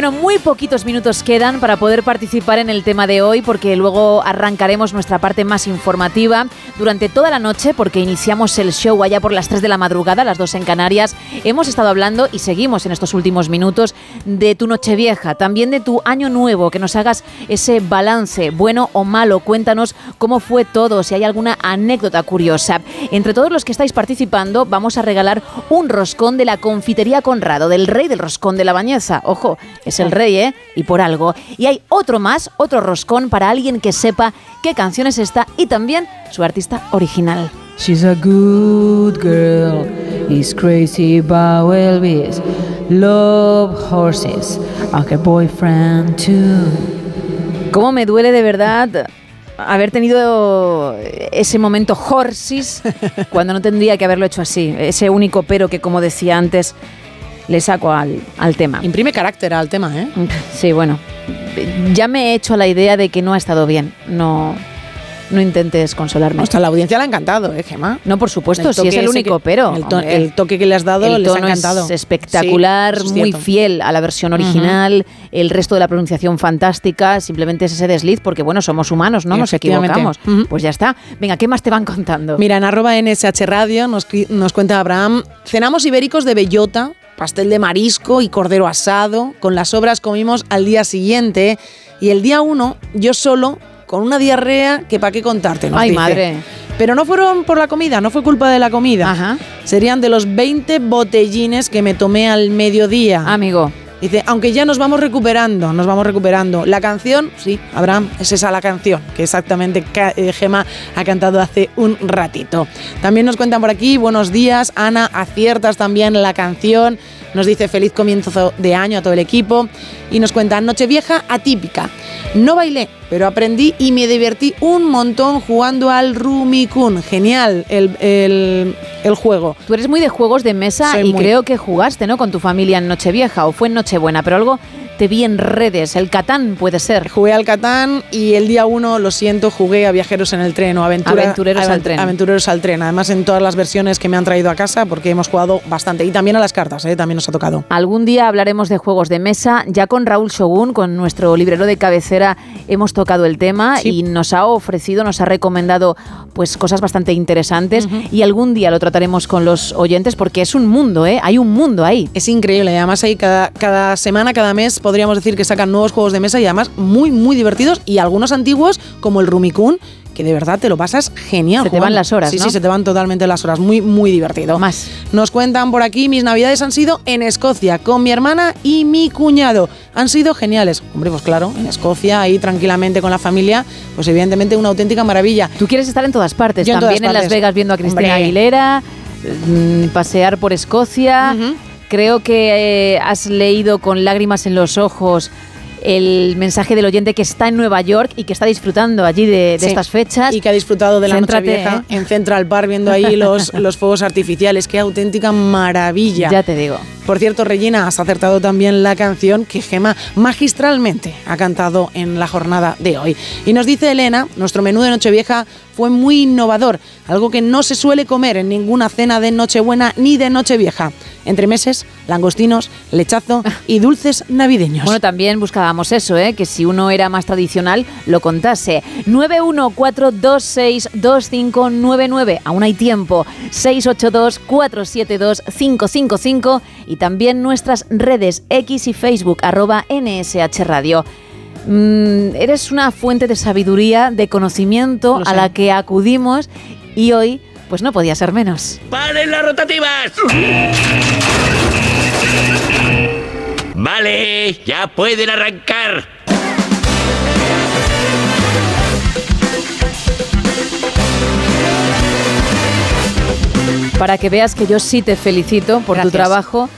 Bueno, muy poquitos minutos quedan para poder participar en el tema de hoy porque luego arrancaremos nuestra parte más informativa durante toda la noche porque iniciamos el show allá por las 3 de la madrugada, las 2 en Canarias. Hemos estado hablando y seguimos en estos últimos minutos de tu Nochevieja, también de tu Año Nuevo, que nos hagas ese balance, bueno o malo. Cuéntanos cómo fue todo, si hay alguna anécdota curiosa. Entre todos los que estáis participando, vamos a regalar un roscón de la confitería Conrado, del rey del roscón de la Bañeza. Ojo, es el rey, ¿eh? Y por algo. Y hay otro más, otro roscón para alguien que sepa qué canción es esta y también su artista original. She's a good girl, he's crazy about Elvis. Love horses, like a boyfriend too. ¿Cómo me duele de verdad haber tenido ese momento horsis cuando no tendría que haberlo hecho así? Ese único pero que, como decía antes, le saco al, al tema. Imprime carácter al tema, ¿eh? Sí, bueno. Ya me he hecho la idea de que no ha estado bien. No, no intentes consolarme. Hasta la audiencia le ha encantado, ¿eh, Gemma? No, por supuesto, si es el único que- pero. el to- hombre. el toque que le has dado El les ha encantado. Es espectacular, Sí, es muy fiel a la versión original, el resto de la pronunciación fantástica, simplemente es ese desliz porque, bueno, somos humanos, ¿no? Nos equivocamos. Pues ya está. Venga, ¿qué más te van contando? Mira, en arroba NSH Radio nos, nos cuenta Abraham, cenamos ibéricos de bellota, pastel de marisco y cordero asado, con las sobras comimos al día siguiente y el día uno yo solo con una diarrea que para qué contarte. nos Ay, dice. madre. Pero no fueron por la comida, no fue culpa de la comida. Serían de los 20 botellines que me tomé al mediodía. Amigo. Dice, aunque ya nos vamos recuperando, nos vamos recuperando. La canción, sí, Abraham, es esa la canción que exactamente eh, Gema ha cantado hace un ratito. También nos cuentan por aquí, buenos días, Ana, aciertas también la canción. Nos dice feliz comienzo de año a todo el equipo. Y nos cuenta Nochevieja atípica. No bailé, pero aprendí y me divertí un montón jugando al Rumikun. Genial el, el- el juego. Tú eres muy de juegos de mesa Soy y muy. creo que jugaste, ¿no? Con tu familia en Nochevieja o fue en Nochebuena, pero algo te vi en redes. El Catán puede ser. Jugué al Catán y el día uno, lo siento, jugué a Viajeros en el Tren o aventura- Aventureros al Tren. Aventureros al Tren. Además, en todas las versiones que me han traído a casa, porque hemos jugado bastante. Y también a las cartas, ¿eh? también nos ha tocado. Algún día hablaremos de juegos de mesa. Ya con Raúl Shogun, con nuestro librero de cabecera, hemos tocado el tema y nos ha ofrecido, nos ha recomendado pues cosas bastante interesantes. Y algún día lo trataremos con los oyentes porque es un mundo, ¿eh? Hay un mundo ahí. Es increíble. Además, ahí cada, cada semana, cada mes podríamos decir que sacan nuevos juegos de mesa y además muy, muy divertidos y algunos antiguos como el Rumikun, que de verdad te lo pasas genial. Se te jugando. van las horas, Sí, ¿no? sí, se te van totalmente las horas. Muy, muy divertido. Más. Nos cuentan por aquí, mis navidades han sido en Escocia, con mi hermana y mi cuñado. Han sido geniales. Hombre, pues claro, en Escocia, ahí tranquilamente con la familia, pues evidentemente una auténtica maravilla. Tú quieres estar en todas partes, en también todas en Las. Vegas viendo a Cristina Hombre. Aguilera, mm, pasear por Escocia. Creo que eh, has leído con lágrimas en los ojos el mensaje del oyente que está en Nueva York y que está disfrutando allí de, de Sí. estas fechas. Y que ha disfrutado de la Céntrate, noche vieja ¿eh? en Central Park viendo ahí los, [LAUGHS] los fuegos artificiales. Qué auténtica maravilla. Ya te digo. Por cierto, Regina, has acertado también la canción que Gema magistralmente ha cantado en la jornada de hoy. Y nos dice Elena, nuestro menú de Nochevieja fue muy innovador, algo que no se suele comer en ninguna cena de Nochebuena ni de Nochevieja. Entre meses, langostinos, lechazo y dulces navideños. Bueno, también buscábamos eso, ¿eh? que si uno era más tradicional, lo contase. 914262599, aún hay tiempo. 682472555 y también nuestras redes X y Facebook, arroba NSH Radio. Mm, eres una fuente de sabiduría, de conocimiento Lo a sé. la que acudimos y hoy, pues no podía ser menos. ¡Paren las rotativas! Vale, ya pueden arrancar. Para que veas que yo sí te felicito por tu trabajo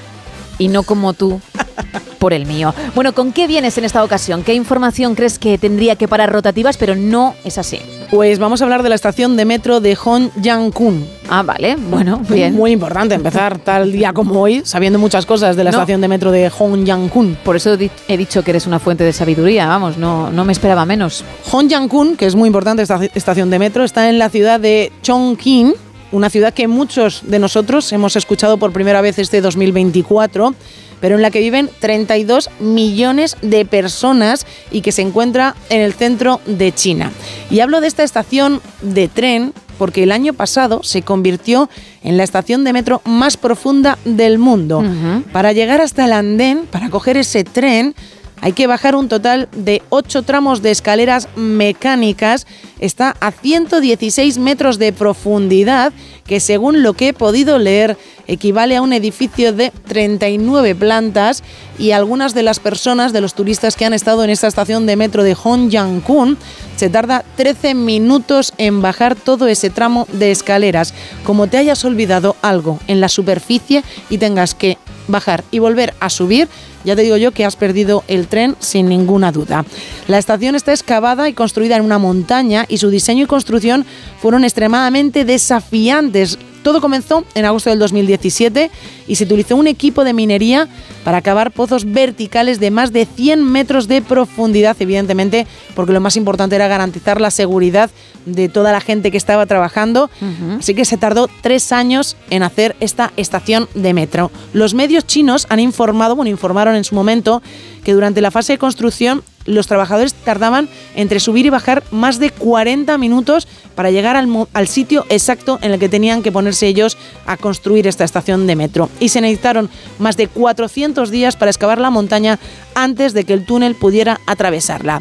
y no como tú [LAUGHS] por el mío. Bueno, ¿con qué vienes en esta ocasión? ¿Qué información crees que tendría que parar rotativas, pero no es así? Pues vamos a hablar de la estación de metro de Hongjiang-kun. Ah, vale, bueno, bien. Muy importante empezar [LAUGHS] tal día como hoy sabiendo muchas cosas de la No. estación de metro de Hongjiang-kun. Por eso he dicho que eres una fuente de sabiduría, vamos, no, no me esperaba menos. Hongjiang-kun, que es muy importante esta estación de metro, está en la ciudad de Chongqing, una ciudad que muchos de nosotros hemos escuchado por primera vez este 2024, pero en la que viven 32 millones de personas y que se encuentra en el centro de China. Y hablo de esta estación de tren porque el año pasado se convirtió en la estación de metro más profunda del mundo. Para llegar hasta el andén, para coger ese tren, hay que bajar un total de 8 tramos de escaleras mecánicas. Está a 116 metros de profundidad, que según lo que he podido leer equivale a un edificio de 39 plantas y algunas de las personas, de los turistas que han estado en esta estación de metro de Hongjiang-kun, se tarda 13 minutos en bajar todo ese tramo de escaleras. Como te hayas olvidado algo en la superficie y tengas que bajar y volver a subir, ya te digo yo que has perdido el tren sin ninguna duda. La estación está excavada y construida en una montaña y su diseño y construcción fueron extremadamente desafiantes. Todo comenzó en agosto del 2017 y se utilizó un equipo de minería para cavar pozos verticales de más de 100 metros de profundidad, evidentemente, porque lo más importante era garantizar la seguridad de toda la gente que estaba trabajando. Así que se tardó tres años en hacer esta estación de metro. Los medios chinos han informado, bueno, informaron en su momento que durante la fase de construcción los trabajadores tardaban entre subir y bajar más de 40 minutos para llegar al, sitio exacto en el que tenían que ponerse ellos a construir esta estación de metro. Y se necesitaron más de 400 días para excavar la montaña antes de que el túnel pudiera atravesarla.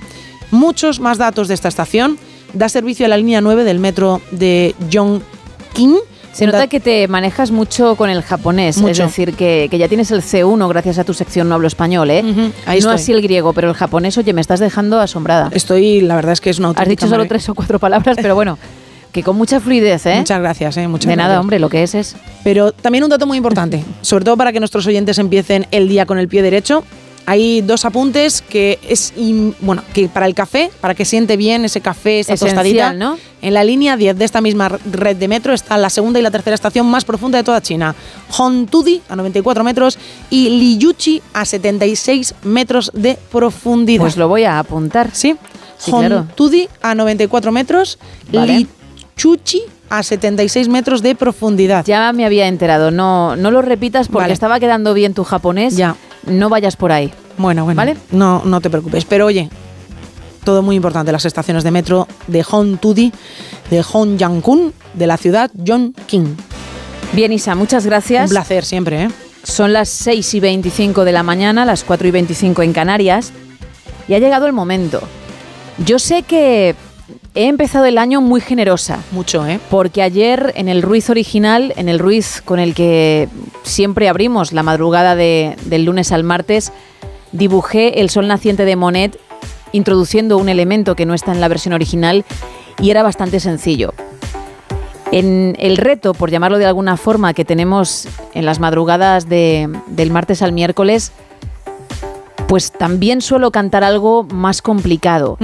Muchos más datos de esta estación. Da servicio a la línea 9 del metro de Yongqing. Se nota que te manejas mucho con el japonés, es Mucho. decir, que, que ya tienes el C1 gracias a tu sección No hablo español, ¿eh? ahí no estoy. así el griego, pero el japonés, oye, me estás dejando asombrada. Estoy, la verdad es que es una Has auténtica dicho solo tres o cuatro palabras, pero bueno, [LAUGHS] que con mucha fluidez, ¿eh? Muchas gracias, ¿eh? Muchas De nada, gracias. hombre, lo que es es... Pero también un dato muy importante, [LAUGHS] sobre todo para que nuestros oyentes empiecen el día con el pie derecho. Hay dos apuntes que es bueno, que para el café, para que siente bien ese café, esa Esencial, tostadita. ¿no? En la línea 10 de esta misma red de metro está la segunda y la tercera estación más profunda de toda China. Hontudi a 94 metros y Liyuchi a 76 metros de profundidad. Pues lo voy a apuntar. Sí. Sí, claro. Hontudi a 94 metros, Vale. Lichuchi a 76 metros de profundidad. Ya me había enterado, no, no lo repitas porque Vale. estaba quedando bien tu japonés. Ya. No vayas por ahí. Bueno, bueno. ¿Vale? No, no te preocupes. Pero oye, todo muy importante. Las estaciones de metro de Hontudi, de Hongjiang-kun, de la ciudad Yongqing. Bien, Isa, muchas gracias. Un placer siempre, ¿eh? Son las 6 y 25 de la mañana, las 4 y 25 en Canarias, y ha llegado el momento. Yo sé que he empezado el año muy generosa. Mucho, ¿eh? Porque ayer en el Ruiz original, en el Ruiz con el que siempre abrimos la madrugada de- del lunes al martes, dibujé el sol naciente de Monet introduciendo un elemento que no está en la versión original y era bastante sencillo. En el reto, por llamarlo de alguna forma, que tenemos en las madrugadas de- del martes al miércoles, pues también suelo cantar algo más complicado.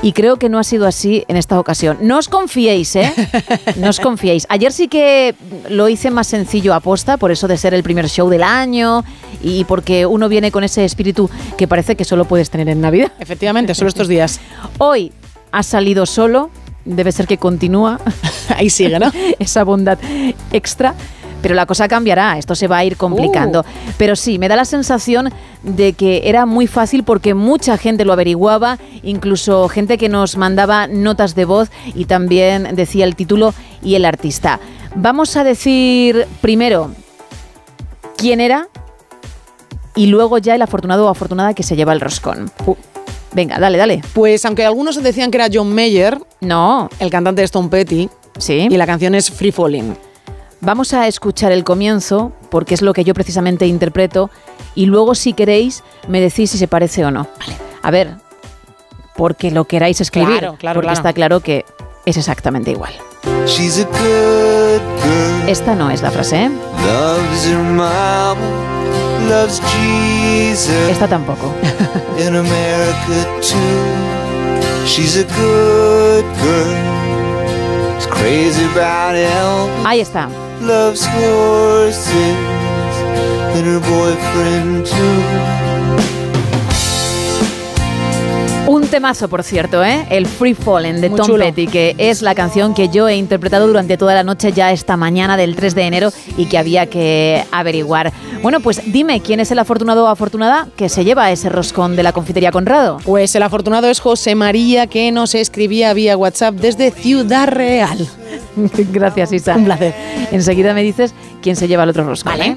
Y creo que no ha sido así en esta ocasión. No os confiéis, ¿eh? [LAUGHS] No os confiéis. Ayer sí que lo hice más sencillo a posta, por eso de ser el primer show del año y porque uno viene con ese espíritu que parece que solo puedes tener en Navidad. Efectivamente, solo estos días. Hoy ha salido solo, debe ser que continúa. [LAUGHS] Ahí sigue, ¿no? [LAUGHS] Esa bondad extra. Pero la cosa cambiará, esto se va a ir complicando. Uh. Pero sí, me da la sensación de que era muy fácil porque mucha gente lo averiguaba, incluso gente que nos mandaba notas de voz y también decía el título y el artista. Vamos a decir primero quién era y luego ya el afortunado o afortunada que se lleva el roscón. Venga, dale, dale. Pues aunque algunos decían que era John Mayer, no, el cantante de Stone Petty, sí, y la canción es Free Falling. Vamos a escuchar el comienzo, porque es lo que yo precisamente interpreto, y luego si queréis me decís si se parece o no. A ver, porque lo queráis escribir, Claro, claro, porque claro. está claro que es exactamente igual. She's a good girl. Esta no es la frase, ¿eh? Loves her mama, loves Jesus. Esta tampoco. Ahí está. Loves horses. And her boyfriend too. Un temazo, por cierto, ¿eh? El Free Fallen de Muy Tom chulo. Petty, que es la canción que yo he interpretado durante toda la noche ya esta mañana del 3 de enero y que había que averiguar. Bueno, pues dime quién es el afortunado o afortunada que se lleva ese roscón de la confitería Conrado. Pues el afortunado es José María, que nos escribía vía WhatsApp desde Ciudad Real. [LAUGHS] Gracias, Isa. Un placer. Enseguida me dices quién se lleva el otro roscón. ¿eh?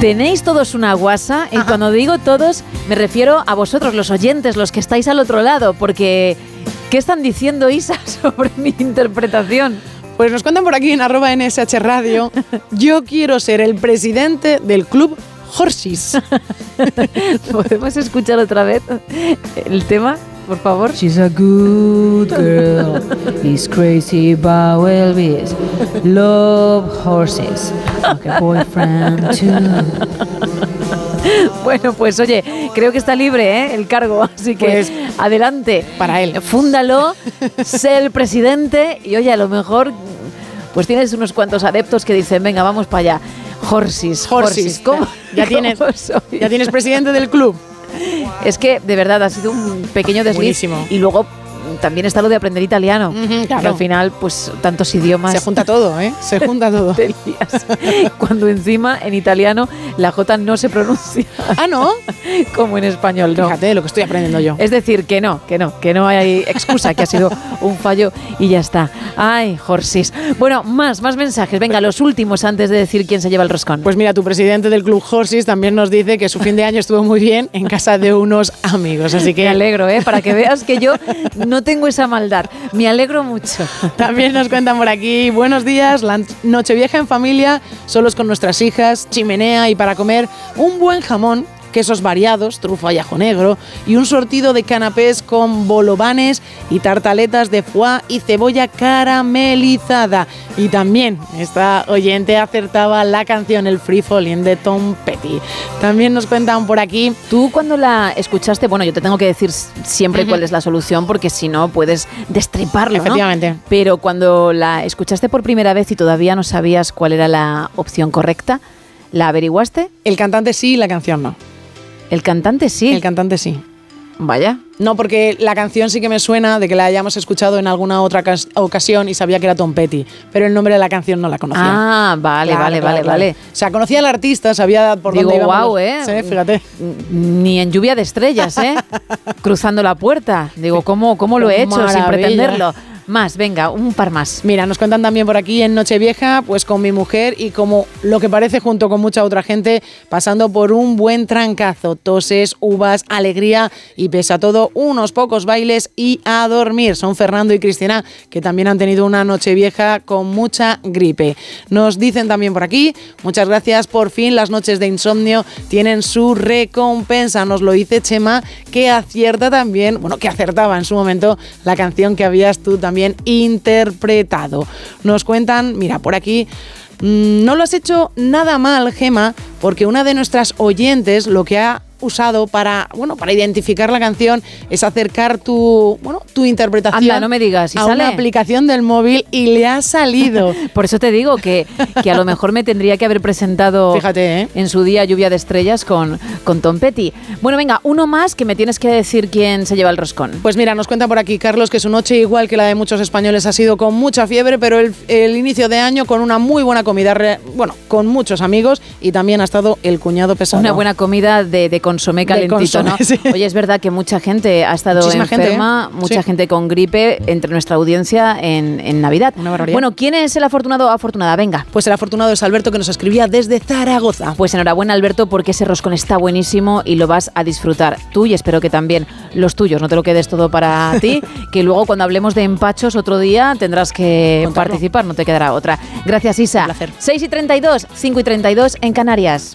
Tenéis todos una guasa y cuando digo todos me refiero a vosotros, los oyentes, los que estáis al otro lado, porque ¿qué están diciendo Isa [LAUGHS] sobre mi interpretación? Pues nos cuentan por aquí en arroba NSH Radio, [LAUGHS] yo quiero ser el presidente del club Horses. [LAUGHS] ¿Podemos escuchar otra vez el tema, por favor? She's a good girl. He's crazy about Elvis. Love horses. A boyfriend too. [LAUGHS] Bueno, pues oye, creo que está libre ¿eh? el cargo, así que Pues, adelante. para él. Fúndalo, sé el presidente y oye, a lo mejor pues tienes unos cuantos adeptos que dicen, venga, vamos para allá. Horsis, Horses. Horsis, ¿cómo? Ya tienes, [LAUGHS] ya tienes presidente del club. Es que de verdad ha sido un pequeño desliz. Buenísimo. Y luego también está lo de aprender italiano. Ujú, claro. Que al final, pues tantos idiomas. Se junta todo, ¿eh? Se [LAUGHS] junta todo. te lías. Cuando encima en italiano la J no se pronuncia Ah, ¿no? [LAUGHS] como en español, no. Fíjate lo que estoy aprendiendo yo. Es decir, que no, que no, que no hay excusa, que ha sido un fallo y ya está. Ay, Jorsis. Bueno, más, más mensajes. Venga, los últimos antes de decir quién se lleva el roscón. Pues mira, tu presidente del club Horses también nos dice que su fin de año estuvo muy bien en casa de unos amigos. Así Me que alegro, ¿eh? Para que veas que yo no [LAUGHS] no tengo esa maldad. Me alegro mucho. [LAUGHS] También nos cuentan por aquí, buenos días, la Nochevieja en familia, solos con nuestras hijas, chimenea y para comer un buen jamón quesos variados, trufa y ajo negro, y un sortido de canapés con bolovanes y tartaletas de foie y cebolla caramelizada. Y también esta oyente acertaba la canción El Free Falling de Tom Petty. También nos cuentan por aquí. Tú cuando la escuchaste, bueno, yo te tengo que decir siempre cuál es la solución porque si no puedes destriparlo, ¿no? Efectivamente. Pero cuando la escuchaste por primera vez y todavía no sabías cuál era la opción correcta, ¿la averiguaste? El cantante sí, la canción no. El cantante sí. El cantante sí. Vaya. No, porque la canción sí que me suena de que la hayamos escuchado en alguna otra cas- ocasión y sabía que era Tom Petty, pero el nombre de la canción no la conocía. Ah, vale, Claro, vale, claro, vale, claro. vale. O sea, conocía al artista, sabía por Digo, dónde íbamos. guau, ¿eh? Sí, fíjate. Ni en lluvia de estrellas, ¿eh? [LAUGHS] Cruzando la puerta. Digo, ¿cómo, cómo lo he hecho sin pretenderlo? Más, venga, un par más. Mira, nos cuentan también por aquí en Nochevieja, pues con mi mujer y como lo que parece junto con mucha otra gente, pasando por un buen trancazo, toses, uvas, alegría y pese a todo, unos pocos bailes y a dormir. Son Fernando y Cristina, que también han tenido una Nochevieja con mucha gripe. Nos dicen también por aquí, muchas gracias, por fin las noches de insomnio tienen su recompensa. Nos lo dice Chema, que acierta también, bueno, que acertaba en su momento la canción que habías tú también interpretado. Nos cuentan, mira, por aquí. mm, No lo has hecho nada mal, Gema, porque una de nuestras oyentes lo que ha usado para, bueno, para identificar la canción es acercar tu, bueno, tu interpretación Anda, no me digas, ¿y a sale? una aplicación del móvil y le ha salido. [LAUGHS] Por eso te digo que, que a lo mejor me tendría que haber presentado Fíjate, ¿eh? en su día Lluvia de Estrellas con, con Tom Petty. Bueno, venga, uno más que me tienes que decir quién se lleva el roscón. Pues mira, nos cuenta por aquí Carlos que su noche, igual que la de muchos españoles, ha sido con mucha fiebre, pero el, el inicio de año con una muy buena comida, bueno, con muchos amigos y también ha estado el cuñado pesado. Una buena comida de, de consomé calentito, consomé, ¿no? [LAUGHS] sí. Oye, es verdad que mucha gente ha estado Muchísima gente, enferma, ¿eh? mucha Sí. gente con gripe entre nuestra audiencia en, en Navidad. barbaridad. Bueno, ¿quién es el afortunado o afortunada? Venga. Pues el afortunado es Alberto que nos escribía desde Zaragoza. Pues enhorabuena, Alberto, porque ese roscón está buenísimo y lo vas a disfrutar tú y espero que también los tuyos. No te lo quedes todo para [LAUGHS] ti, que luego cuando hablemos de empachos otro día tendrás que Contarlo. participar, no te quedará otra. Gracias, Isa. 6 y 32, 5 y 32 en Canarias.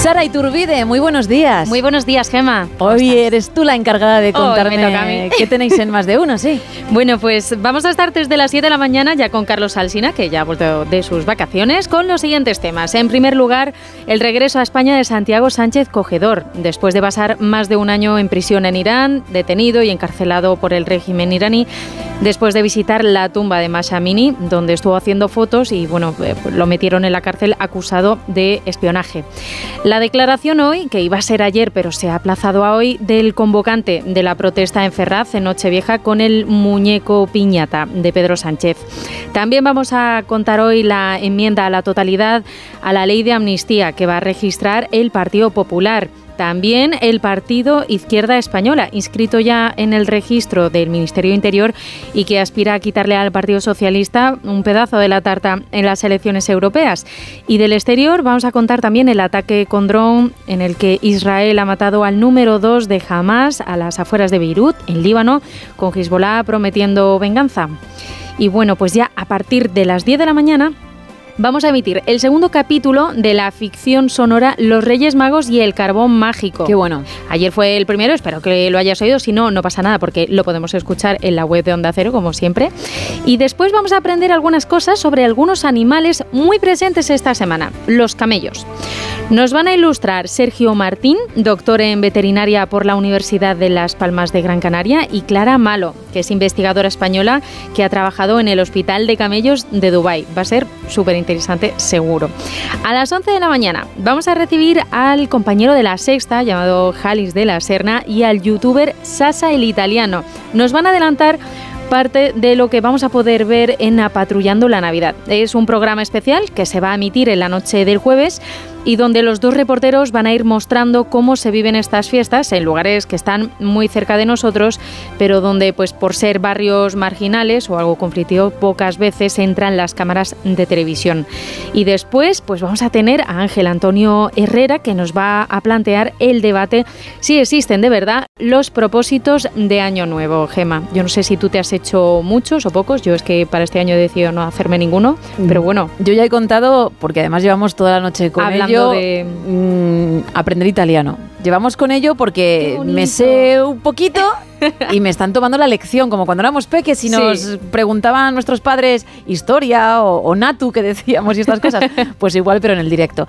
Sara Iturbide, muy buenos días. Muy buenos días, Gema. Hoy eres tú la encargada de contarme [LAUGHS] qué tenéis en más de uno, sí. Bueno, pues vamos a estar desde las 7 de la mañana ya con Carlos Alsina, que ya ha vuelto de sus vacaciones, con los siguientes temas. En primer lugar, el regreso a España de Santiago Sánchez Cogedor, después de pasar más de un año en prisión en Irán, detenido y encarcelado por el régimen iraní, después de visitar la tumba de Masha Amini, donde estuvo haciendo fotos y bueno, eh, lo metieron en la cárcel acusado de espionaje. La declaración hoy, que iba a ser ayer pero se ha aplazado a hoy, del convocante de la protesta en Ferraz en Nochevieja con el muñeco piñata de Pedro Sánchez. También vamos a contar hoy la enmienda a la totalidad a la ley de amnistía que va a registrar el Partido Popular. También el Partido Izquierda Española, inscrito ya en el registro del Ministerio Interior y que aspira a quitarle al Partido Socialista un pedazo de la tarta en las elecciones europeas. Y del exterior vamos a contar también el ataque con dron en el que Israel ha matado al número 2 de Hamas a las afueras de Beirut, en Líbano, con Hezbollah prometiendo venganza. Y bueno, pues ya a partir de las 10 de la mañana vamos a emitir el segundo capítulo de la ficción sonora Los Reyes Magos y el Carbón Mágico. Qué bueno. Ayer fue el primero, espero que lo hayas oído, si no, no pasa nada porque lo podemos escuchar en la web de Onda Cero, como siempre. Y después vamos a aprender algunas cosas sobre algunos animales muy presentes esta semana, los camellos. Nos van a ilustrar Sergio Martín, doctor en veterinaria por la Universidad de Las Palmas de Gran Canaria, y Clara Malo, que es investigadora española que ha trabajado en el Hospital de Camellos de Dubái. Va a ser súper interesante, seguro. A las 11 de la mañana vamos a recibir al compañero de la sexta, llamado Jalis de la Serna, y al youtuber Sasa el Italiano. Nos van a adelantar parte de lo que vamos a poder ver en Apatrullando la Navidad. Es un programa especial que se va a emitir en la noche del jueves y donde los dos reporteros van a ir mostrando cómo se viven estas fiestas en lugares que están muy cerca de nosotros, pero donde pues por ser barrios marginales o algo conflictivo pocas veces entran las cámaras de televisión. Y después pues vamos a tener a Ángel Antonio Herrera que nos va a plantear el debate si existen de verdad los propósitos de Año Nuevo, Gema. Yo no sé si tú te has hecho muchos o pocos, yo es que para este año he decidido no hacerme ninguno, pero bueno. Yo ya he contado, porque además llevamos toda la noche con Hablando ello, de- mm, aprender italiano. Llevamos con ello porque me sé un poquito [LAUGHS] y me están tomando la lección, como cuando éramos peques y Sí. nos preguntaban nuestros padres historia o, o natu que decíamos y estas [LAUGHS] cosas. Pues igual, pero en el directo.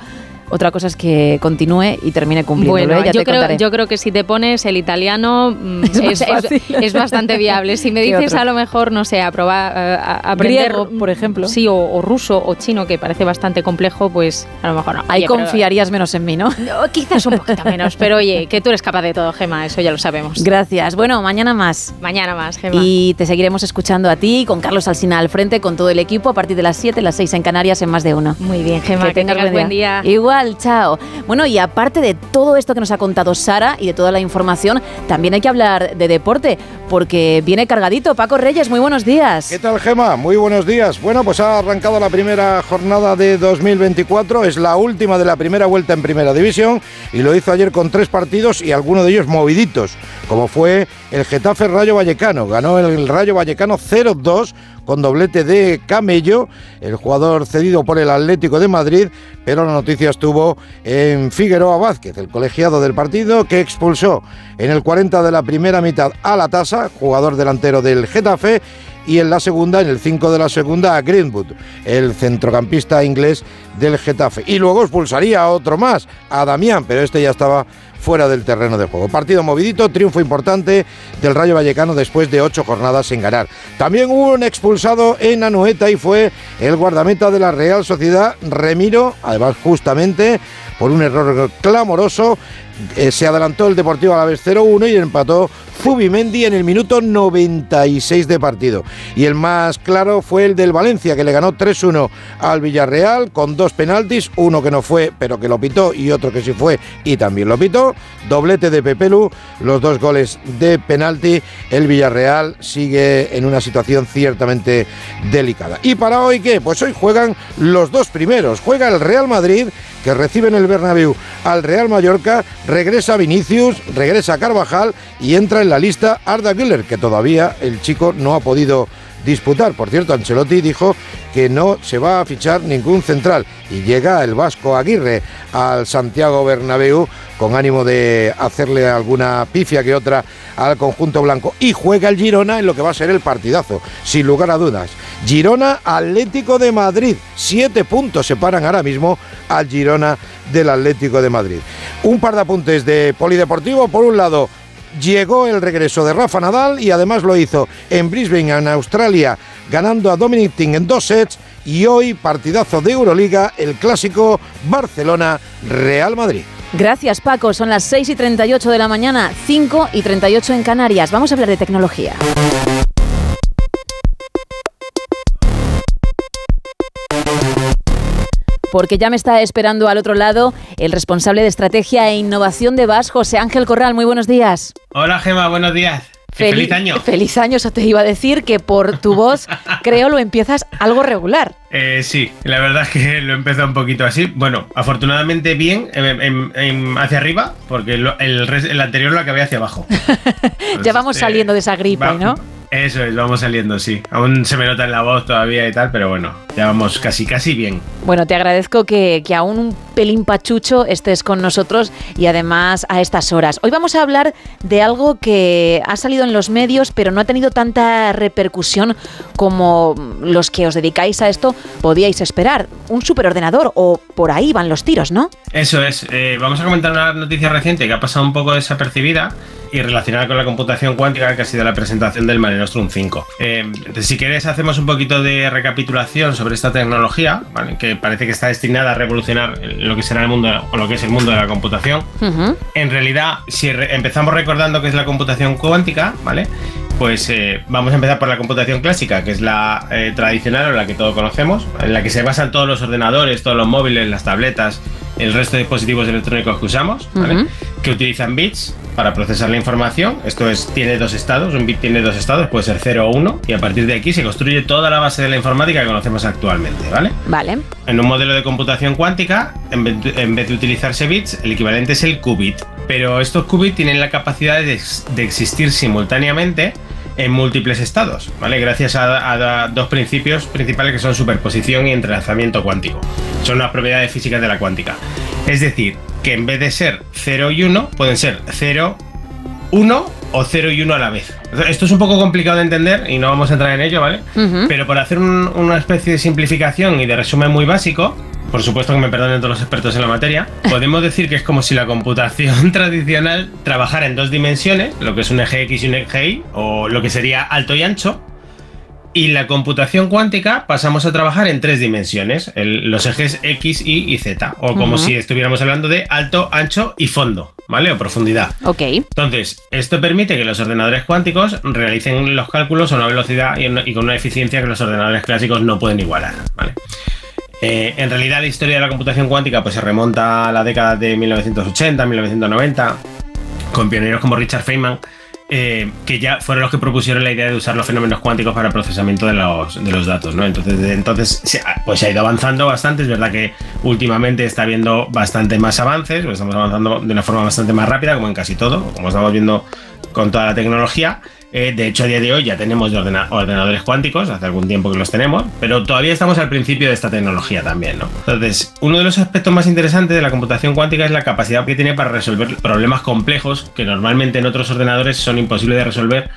Otra cosa es que continúe y termine cumpliéndolo. Bueno, ¿eh? Ya yo te creo, contaré. yo creo que si te pones el italiano mm, [LAUGHS] Es es, bastante viable. Si me ¿Qué dices a lo mejor, no sé, aprobar, a- a- aprender... Griego, por ejemplo. Sí, o, o ruso o chino, que parece bastante complejo, pues a lo mejor no. Ahí Oye, pero- confiarías menos en mí, ¿no? No, quizás un poquito menos, pero oye, que tú eres capaz de todo, Gema, eso ya lo sabemos. Gracias. Bueno, mañana más. Mañana más, Gema. Y te seguiremos escuchando a ti, con Carlos Alsina al frente, con todo el equipo, a partir de las 7, las 6 en Canarias, en más de uno. Muy bien, Gema, que tengas buen día. Igual, chao. Bueno, y aparte de todo esto que nos ha contado Sara y de toda la información, también hay que hablar de deporte, porque viene cargadito. Paco Reyes, muy buenos días. ¿Qué tal, Gema? Muy buenos días. Bueno, pues ha arrancado la primera jornada de 2024. Es la última de la primera vuelta en Primera División y lo hizo ayer con tres partidos y algunos de ellos moviditos, como fue el Getafe Rayo Vallecano. Ganó el Rayo Vallecano 0-2 con doblete de Camello, el jugador cedido por el Atlético de Madrid, pero la noticia estuvo en Figueroa Vázquez, el colegiado del partido, que expulsó en el 40 de la primera mitad a la tasa, jugador delantero del Getafe, y en la segunda, en el 5 de la segunda, a Greenwood, el centrocampista inglés del Getafe. Y luego expulsaría a otro más, a Damián, pero este ya estaba fuera del terreno de juego. Partido movidito, triunfo importante del Rayo Vallecano después de ocho jornadas sin ganar. También hubo un expulsado en Anoeta y fue el guardameta de la Real Sociedad, Remiro, además justamente por un error clamoroso. Eh, se adelantó el Deportivo Alavés 0-1 y empató Zubimendi en el minuto 96 de partido. Y el más claro fue el del Valencia, que le ganó 3-1 al Villarreal con dos penaltis, uno que no fue, pero que lo pitó, y otro que sí fue y también lo pitó. Doblete de Pepelu, los dos goles de penalti. El Villarreal sigue en una situación ciertamente delicada. ¿Y para hoy qué? Pues hoy juegan los dos primeros. Juega el Real Madrid, que recibe en el Bernabéu al Real Mallorca, regresa Vinicius, regresa Carvajal y entra en la lista Arda Güler, que todavía el chico no ha podido disputar. Por cierto, Ancelotti dijo que no se va a fichar ningún central y llega el Vasco Aguirre al Santiago Bernabéu con ánimo de hacerle alguna pifia que otra al conjunto blanco y juega el Girona en lo que va a ser el partidazo, sin lugar a dudas. Girona Atlético de Madrid, siete puntos separan ahora mismo al Girona del Atlético de Madrid. Un par de apuntes de polideportivo, por un lado, llegó el regreso de Rafa Nadal y además lo hizo en Brisbane, en Australia, ganando a Dominic Thiem en dos sets y hoy partidazo de Euroliga, el clásico Barcelona-Real Madrid. Gracias, Paco. Son las 6 y 38 de la mañana, 5 y 38 en Canarias. Vamos a hablar de tecnología. Porque ya me está esperando al otro lado el responsable de estrategia e innovación de VAS, José Ángel Corral. Muy buenos días. Hola Gema, buenos días. Feliz año. [LAUGHS] Feliz año, eso te iba a decir que por tu voz [LAUGHS] creo lo empiezas algo regular. Eh, sí, la verdad es que lo he empezado un poquito así. Bueno, afortunadamente bien, en- en- en- hacia arriba, porque lo- el, el anterior lo acabé hacia abajo. [LAUGHS] ya vamos este, saliendo de esa gripe, va- ¿no? Eso es, vamos saliendo, sí. Aún se me nota en la voz todavía y tal, pero bueno, ya vamos casi, casi bien. Bueno, te agradezco que, que aún un pelín pachucho estés con nosotros y además a estas horas. Hoy vamos a hablar de algo que ha salido en los medios, pero no ha tenido tanta repercusión como los que os dedicáis a esto podíais esperar. Un superordenador o por ahí van los tiros, ¿no? Eso es, eh, vamos a comentar una noticia reciente que ha pasado un poco desapercibida y relacionada con la computación cuántica, que ha sido la presentación del Mare Nostrum 5. Eh, entonces, si quieres, hacemos un poquito de recapitulación sobre esta tecnología, ¿vale? que parece que está destinada a revolucionar lo que será el mundo o lo que es el mundo de la computación. En realidad, si empezamos recordando que es la computación cuántica, ¿vale? Pues eh, vamos a empezar por la computación clásica, que es la eh, tradicional o la que todos conocemos, en la que se basan todos los ordenadores, todos los móviles, las tabletas, el resto de dispositivos electrónicos que usamos, ¿vale? Que utilizan bits para procesar la información. Esto es, tiene dos estados, un bit tiene dos estados, puede ser 0 o 1, y a partir de aquí se construye toda la base de la informática que conocemos actualmente, ¿vale? Vale. En un modelo de computación cuántica, en vez, en vez de utilizarse bits, el equivalente es el qubit. Pero estos qubits tienen la capacidad de, de existir simultáneamente en múltiples estados, ¿vale? Gracias a, a dos principios principales que son superposición y entrelazamiento cuántico. Son las propiedades físicas de la cuántica. Es decir, que en vez de ser 0 y 1, pueden ser 0, 1 o 0 y 1 a la vez. Esto es un poco complicado de entender y no vamos a entrar en ello, ¿vale? Pero por hacer un- una especie de simplificación y de resumen muy básico, por supuesto que me perdonen todos los expertos en la materia, podemos decir que es como si la computación [LAUGHS] tradicional trabajara en dos dimensiones, lo que es un eje X y un eje Y, o lo que sería alto y ancho, y la computación cuántica pasamos a trabajar en tres dimensiones, el- los ejes X, Y y Z, o como si estuviéramos hablando de alto, ancho y fondo, ¿vale? O profundidad. Ok. Entonces, esto permite que los ordenadores cuánticos realicen los cálculos a una velocidad y, y con una eficiencia que los ordenadores clásicos no pueden igualar. ¿vale? Eh, en realidad, la historia de la computación cuántica pues, se remonta a la década de 1980, 1990, con pioneros como Richard Feynman, eh, que ya fueron los que propusieron la idea de usar los fenómenos cuánticos para el procesamiento de los, de los datos. ¿no? Entonces, desde entonces pues se ha ido avanzando bastante. Es verdad que últimamente está habiendo bastante más avances, pues estamos avanzando de una forma bastante más rápida, como en casi todo, como estamos viendo con toda la tecnología. Eh, de hecho, a día de hoy ya tenemos de ordena- ordenadores cuánticos, hace algún tiempo que los tenemos, pero todavía estamos al principio de esta tecnología también, ¿no? Entonces, uno de los aspectos más interesantes de la computación cuántica es la capacidad que tiene para resolver problemas complejos que normalmente en otros ordenadores son imposibles de resolver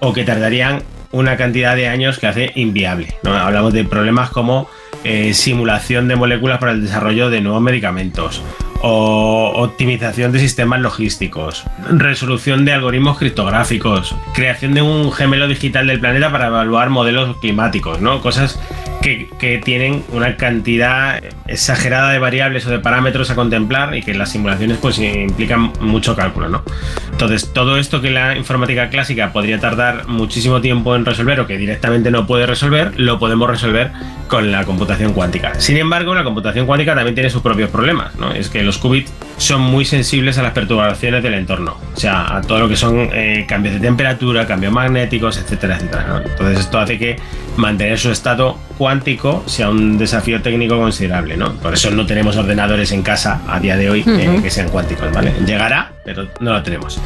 o que tardarían una cantidad de años que hace inviable. ¿no? Hablamos de problemas como eh, simulación de moléculas para el desarrollo de nuevos medicamentos o optimización de sistemas logísticos, resolución de algoritmos criptográficos, creación de un gemelo digital del planeta para evaluar modelos climáticos, ¿no? Cosas que, que tienen una cantidad exagerada de variables o de parámetros a contemplar y que las simulaciones pues implican mucho cálculo, ¿no? Entonces, todo esto que la informática clásica podría tardar muchísimo tiempo en resolver o que directamente no puede resolver, lo podemos resolver con la computación cuántica. Sin embargo, la computación cuántica también tiene sus propios problemas, ¿no? Es que los qubits son muy sensibles a las perturbaciones del entorno, o sea, a todo lo que son eh, cambios de temperatura, cambios magnéticos, etcétera, etcétera. ¿no? Entonces, esto hace que mantener su estado cuántico sea un desafío técnico considerable, ¿no? Por eso no tenemos ordenadores en casa a día de hoy eh, que sean cuánticos, ¿vale? Llegará, pero no lo tenemos.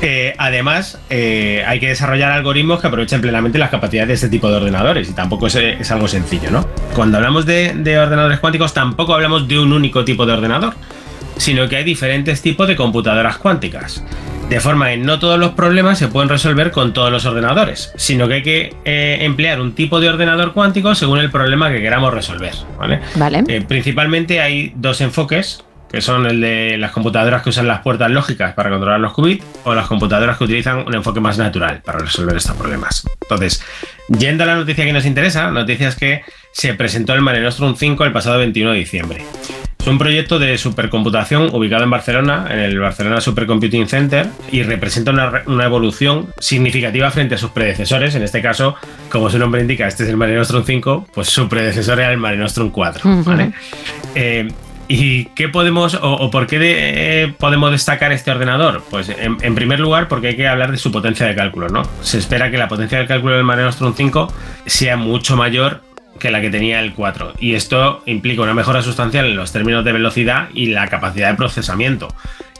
Eh, además, eh, hay que desarrollar algoritmos que aprovechen plenamente las capacidades de este tipo de ordenadores y tampoco es, es algo sencillo, ¿no? Cuando hablamos de, de ordenadores cuánticos, tampoco hablamos de un único tipo de ordenador, sino que hay diferentes tipos de computadoras cuánticas. De forma que no todos los problemas se pueden resolver con todos los ordenadores, sino que hay que eh, emplear un tipo de ordenador cuántico según el problema que queramos resolver. ¿vale? Vale. Principalmente hay dos enfoques, que son el de las computadoras que usan las puertas lógicas para controlar los qubits o las computadoras que utilizan un enfoque más natural para resolver estos problemas. Entonces, yendo a la noticia que nos interesa, la noticia es que se presentó el Mare Nostrum 5 el pasado 21 de diciembre. Es un proyecto de supercomputación ubicado en Barcelona, en el Barcelona Supercomputing Center, y representa una, evolución significativa frente a sus predecesores. En este caso, como su nombre indica, este es el Mare Nostrum 5, pues su predecesor era el Mare Nostrum 4. Ujú. ¿vale? Eh, ¿Y qué podemos o, por qué eh, podemos destacar este ordenador? Pues en, en primer lugar porque hay que hablar de su potencia de cálculo, ¿no? Se espera que la potencia de cálculo del Mare Nostrum 5 sea mucho mayor que la que tenía el 4 y esto implica una mejora sustancial en los términos de velocidad y la capacidad de procesamiento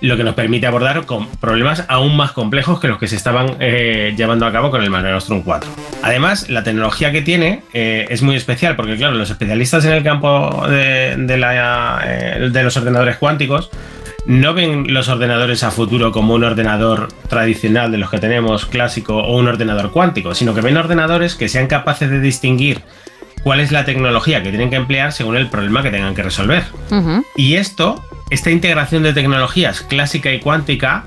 lo que nos permite abordar con problemas aún más complejos que los que se estaban eh, llevando a cabo con el Mare Nostrum 4. Además, la tecnología que tiene eh, es muy especial porque, claro, los especialistas en el campo eh, de los ordenadores cuánticos no ven los ordenadores a futuro como un ordenador tradicional de los que tenemos clásico o un ordenador cuántico, sino que ven ordenadores que sean capaces de distinguir cuál es la tecnología que tienen que emplear según el problema que tengan que resolver. Y esto, esta integración de tecnologías clásica y cuántica,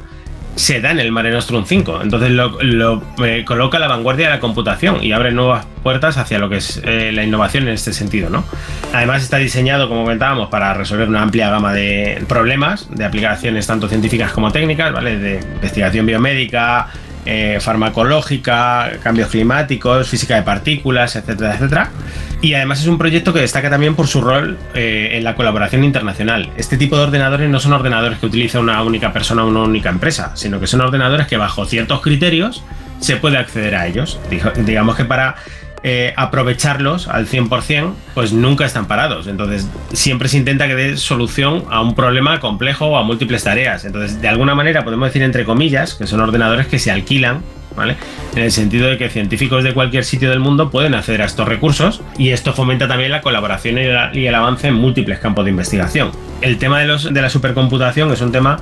se da en el Mare Nostrum 5. Entonces lo, lo, eh, coloca a la vanguardia de la computación y abre nuevas puertas hacia lo que es eh, la innovación en este sentido. ¿no? Además está diseñado, como comentábamos, para resolver una amplia gama de problemas, de aplicaciones tanto científicas como técnicas, ¿vale? de investigación biomédica, eh, farmacológica, cambios climáticos, física de partículas, etcétera, etcétera. Y además es un proyecto que destaca también por su rol eh, en la colaboración internacional. Este tipo de ordenadores no son ordenadores que utiliza una única persona o una única empresa, sino que son ordenadores que bajo ciertos criterios se puede acceder a ellos. Digamos que para eh, aprovecharlos al 100%, pues nunca están parados. Entonces, siempre se intenta que dé solución a un problema complejo o a múltiples tareas. Entonces, de alguna manera podemos decir entre comillas que son ordenadores que se alquilan. ¿Vale? En el sentido de que científicos de cualquier sitio del mundo pueden acceder a estos recursos y esto fomenta también la colaboración y, el avance en múltiples campos de investigación. El tema de, los, de la supercomputación es un tema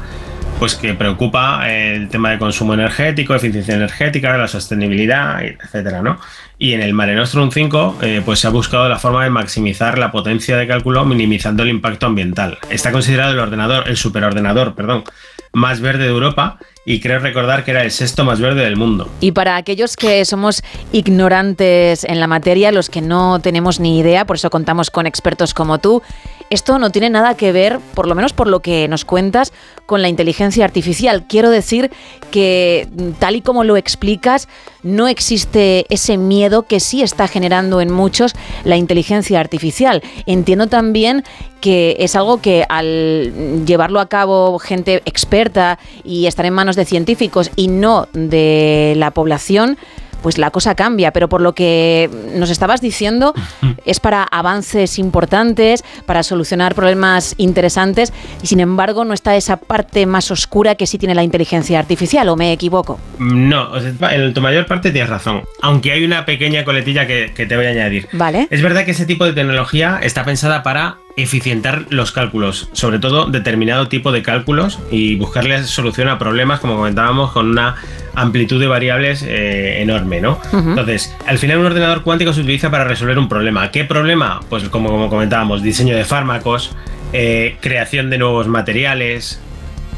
pues que preocupa el tema de consumo energético, eficiencia energética, la sostenibilidad, etcétera, ¿no? Y en el Mare Nostrum 5, eh, pues se ha buscado la forma de maximizar la potencia de cálculo minimizando el impacto ambiental. Está considerado el ordenador, el superordenador, perdón, más verde de Europa y creo recordar que era el sexto más verde del mundo. Y para aquellos que somos ignorantes en la materia, los que no tenemos ni idea, por eso contamos con expertos como tú, esto no tiene nada que ver, por lo menos por lo que nos cuentas, con la inteligencia artificial. Quiero decir que tal y como lo explicas, no existe ese miedo que sí está generando en muchos la inteligencia artificial. Entiendo también que es algo que al llevarlo a cabo gente experta y estar en manos de científicos y no de la población, pues la cosa cambia. Pero por lo que nos estabas diciendo, [LAUGHS] es para avances importantes, para solucionar problemas interesantes y sin embargo no está esa parte más oscura que sí tiene la inteligencia artificial, ¿o me equivoco? No, en tu mayor parte tienes razón. Aunque hay una pequeña coletilla que, que te voy a añadir. Vale. Es verdad que ese tipo de tecnología está pensada para eficientar los cálculos, sobre todo determinado tipo de cálculos y buscarle solución a problemas, como comentábamos, con una amplitud de variables eh, enorme, ¿no? Entonces, al final un ordenador cuántico se utiliza para resolver un problema. ¿Qué problema? Pues como, como comentábamos, diseño de fármacos, eh, creación de nuevos materiales,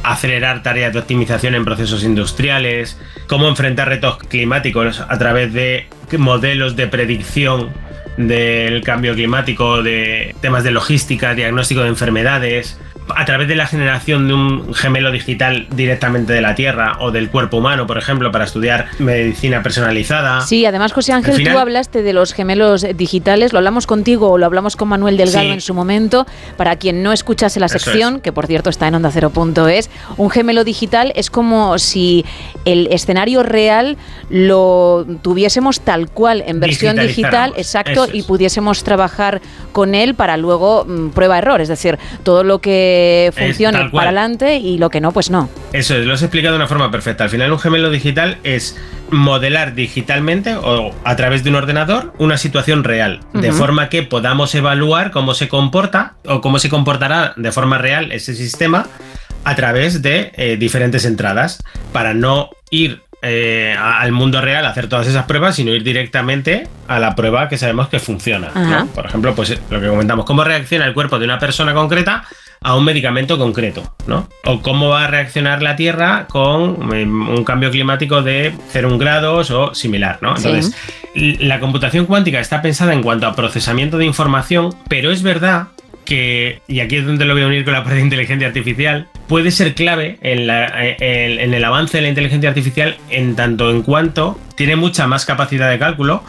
acelerar tareas de optimización en procesos industriales, cómo enfrentar retos climáticos a través de modelos de predicción del cambio climático, de temas de logística, diagnóstico de enfermedades, a través de la generación de un gemelo digital directamente de la Tierra o del cuerpo humano, por ejemplo, para estudiar medicina personalizada. Sí, además, José Ángel, final- tú hablaste de los gemelos digitales, lo hablamos contigo o lo hablamos con Manuel Delgado Sí. en su momento. Para quien no escuchase la sección, que por cierto está en onda cero.es, un gemelo digital es como si el escenario real lo tuviésemos tal cual en versión digital, exacto, y es. pudiésemos trabajar con él para luego mm, prueba-error, es decir, todo lo que funcione tal cual. para adelante y lo que no, pues no. Eso es, lo has explicado de una forma perfecta. Al final un gemelo digital es modelar digitalmente o a través de un ordenador una situación real, de forma que podamos evaluar cómo se comporta o cómo se comportará de forma real ese sistema a través de eh, diferentes entradas, para no ir eh, al mundo real a hacer todas esas pruebas, sino ir directamente a la prueba que sabemos que funciona. Por ejemplo, pues lo que comentamos, cómo reacciona el cuerpo de una persona concreta a un medicamento concreto, ¿no? O cómo va a reaccionar la Tierra con eh, un cambio climático de 0,1 grados o similar, ¿no? Entonces, la computación cuántica está pensada en cuanto a procesamiento de información, pero es verdad que, y aquí es donde lo voy a unir con la [LAUGHS] parte de inteligencia artificial, puede ser clave en, la- en- en el avance de la inteligencia artificial en tanto en cuanto tiene mucha más capacidad de cálculo,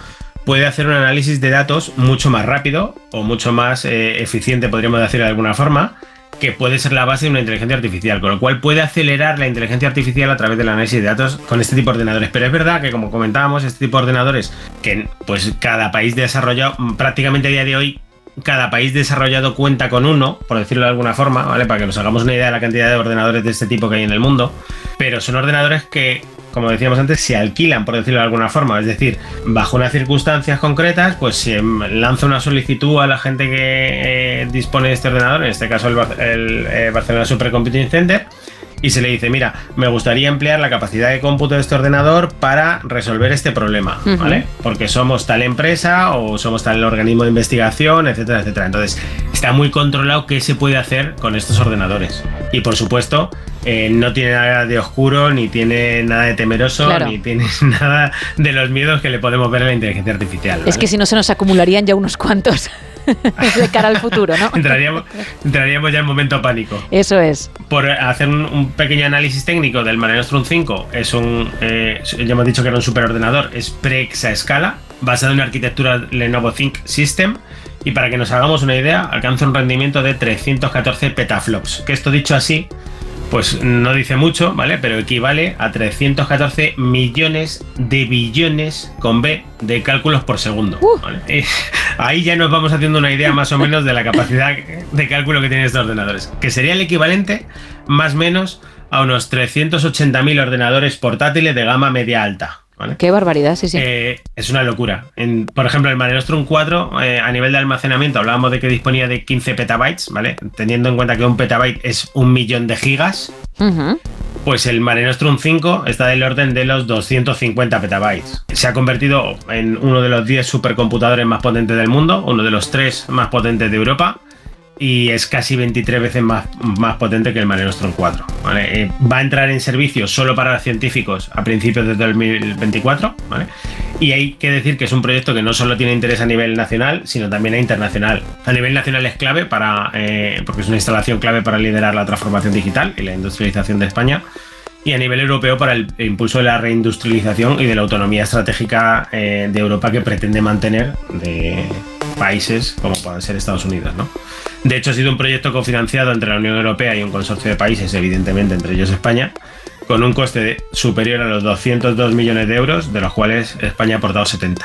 puede hacer un análisis de datos mucho más rápido o mucho más eh, eficiente, podríamos decir de alguna forma, que puede ser la base de una inteligencia artificial, con lo cual puede acelerar la inteligencia artificial a través del análisis de datos con este tipo de ordenadores. Pero es verdad que, como comentábamos, este tipo de ordenadores, que pues cada país desarrollado, mm, prácticamente a día de hoy, cada país desarrollado cuenta con uno, por decirlo de alguna forma, ¿vale? Para que nos hagamos una idea de la cantidad de ordenadores de este tipo que hay en el mundo. Pero son ordenadores que, como decíamos antes, se alquilan, por decirlo de alguna forma. Es decir, bajo unas circunstancias concretas, pues se lanza una solicitud a la gente que eh, dispone de este ordenador, en este caso el, eh, Barcelona Supercomputing Center, y se le dice, mira, me gustaría emplear la capacidad de cómputo de este ordenador para resolver este problema. ¿vale? Porque somos tal empresa o somos tal organismo de investigación, etcétera, etcétera. Entonces, está muy controlado qué se puede hacer con estos ordenadores. Y por supuesto, eh, no tiene nada de oscuro, ni tiene nada de temeroso, Claro. ni tiene [LAUGHS] nada de los miedos que le podemos ver a la inteligencia artificial. Es que si no se nos acumularían ya unos cuantos. [LAUGHS] de cara al futuro, ¿no? [LAUGHS] entraríamos, entraríamos ya en momento pánico. Eso es. Por hacer un, un pequeño análisis técnico del Mare Nostrum 5, es un, eh, ya hemos dicho que era un superordenador, es pre-exaescala, basado en la arquitectura Lenovo Think System, y para que nos hagamos una idea, alcanza un rendimiento de 314 petaflops, que esto dicho así, pues no dice mucho, ¿vale? Pero equivale a 314 millones de billones con B de cálculos por segundo. ¿vale? Eh, [LAUGHS] ahí ya nos vamos haciendo una idea más o menos de la capacidad de cálculo que tienen estos ordenadores, que sería el equivalente más o menos a unos 380.000 ordenadores portátiles de gama media alta. ¿Vale? Qué barbaridad, sí, sí. Eh, es una locura. En- por ejemplo, el Mare Nostrum 4, eh, a nivel de almacenamiento, hablábamos de que disponía de 15 petabytes, ¿vale? Teniendo en cuenta que un petabyte es un millón de gigas, pues el Mare Nostrum 5 está del orden de los 250 petabytes. Se ha convertido en uno de los 10 supercomputadores más potentes del mundo, uno de los 3 más potentes de Europa. Y es casi 23 veces más, más potente que el Mare Nostrum 4. ¿vale? Eh, va a entrar en servicio solo para científicos a principios de 2024. ¿vale? Y hay que decir que es un proyecto que no solo tiene interés a nivel nacional, sino también a internacional. A nivel nacional es clave para, eh, porque es una instalación clave para liderar la transformación digital y la industrialización de España. Y a nivel europeo para el impulso de la reindustrialización y de la autonomía estratégica eh, de Europa que pretende mantener de países como puedan ser Estados Unidos. ¿no? De hecho, ha sido un proyecto cofinanciado entre la Unión Europea y un consorcio de países, evidentemente entre ellos España, con un coste superior a los 202 millones de euros, de los cuales España ha aportado 70.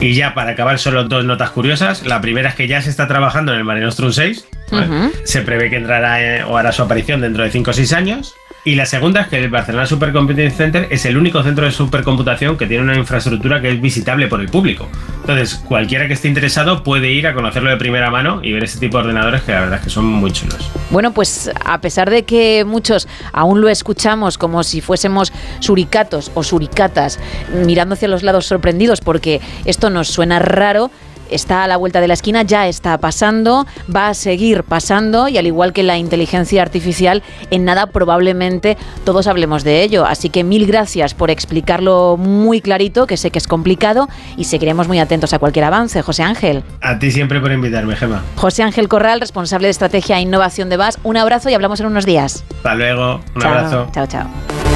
Y ya para acabar, solo dos notas curiosas. La primera es que ya se está trabajando en el Mare Nostrum 6. ¿vale? Ujú. Se prevé que entrará eh, o hará su aparición dentro de 5 o 6 años. Y la segunda es que el Barcelona Supercomputing Center es el único centro de supercomputación que tiene una infraestructura que es visitable por el público. Entonces, cualquiera que esté interesado puede ir a conocerlo de primera mano y ver este tipo de ordenadores que la verdad es que son muy chulos. Bueno, pues a pesar de que muchos aún lo escuchamos como si fuésemos suricatos o suricatas, mirando hacia los lados sorprendidos porque esto nos suena raro, está a la vuelta de la esquina, ya está pasando, va a seguir pasando y al igual que la inteligencia artificial, en nada probablemente todos hablemos de ello. Así que mil gracias por explicarlo muy clarito, que sé que es complicado y seguiremos muy atentos a cualquier avance. José Ángel. A ti siempre por invitarme, Gema. José Ángel Corral, responsable de estrategia e innovación de VAS. Un abrazo y hablamos en unos días. Hasta luego, un Chao, abrazo. Chao, chao.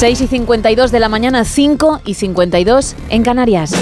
6 y 52 de la mañana, 5 y 52 en Canarias.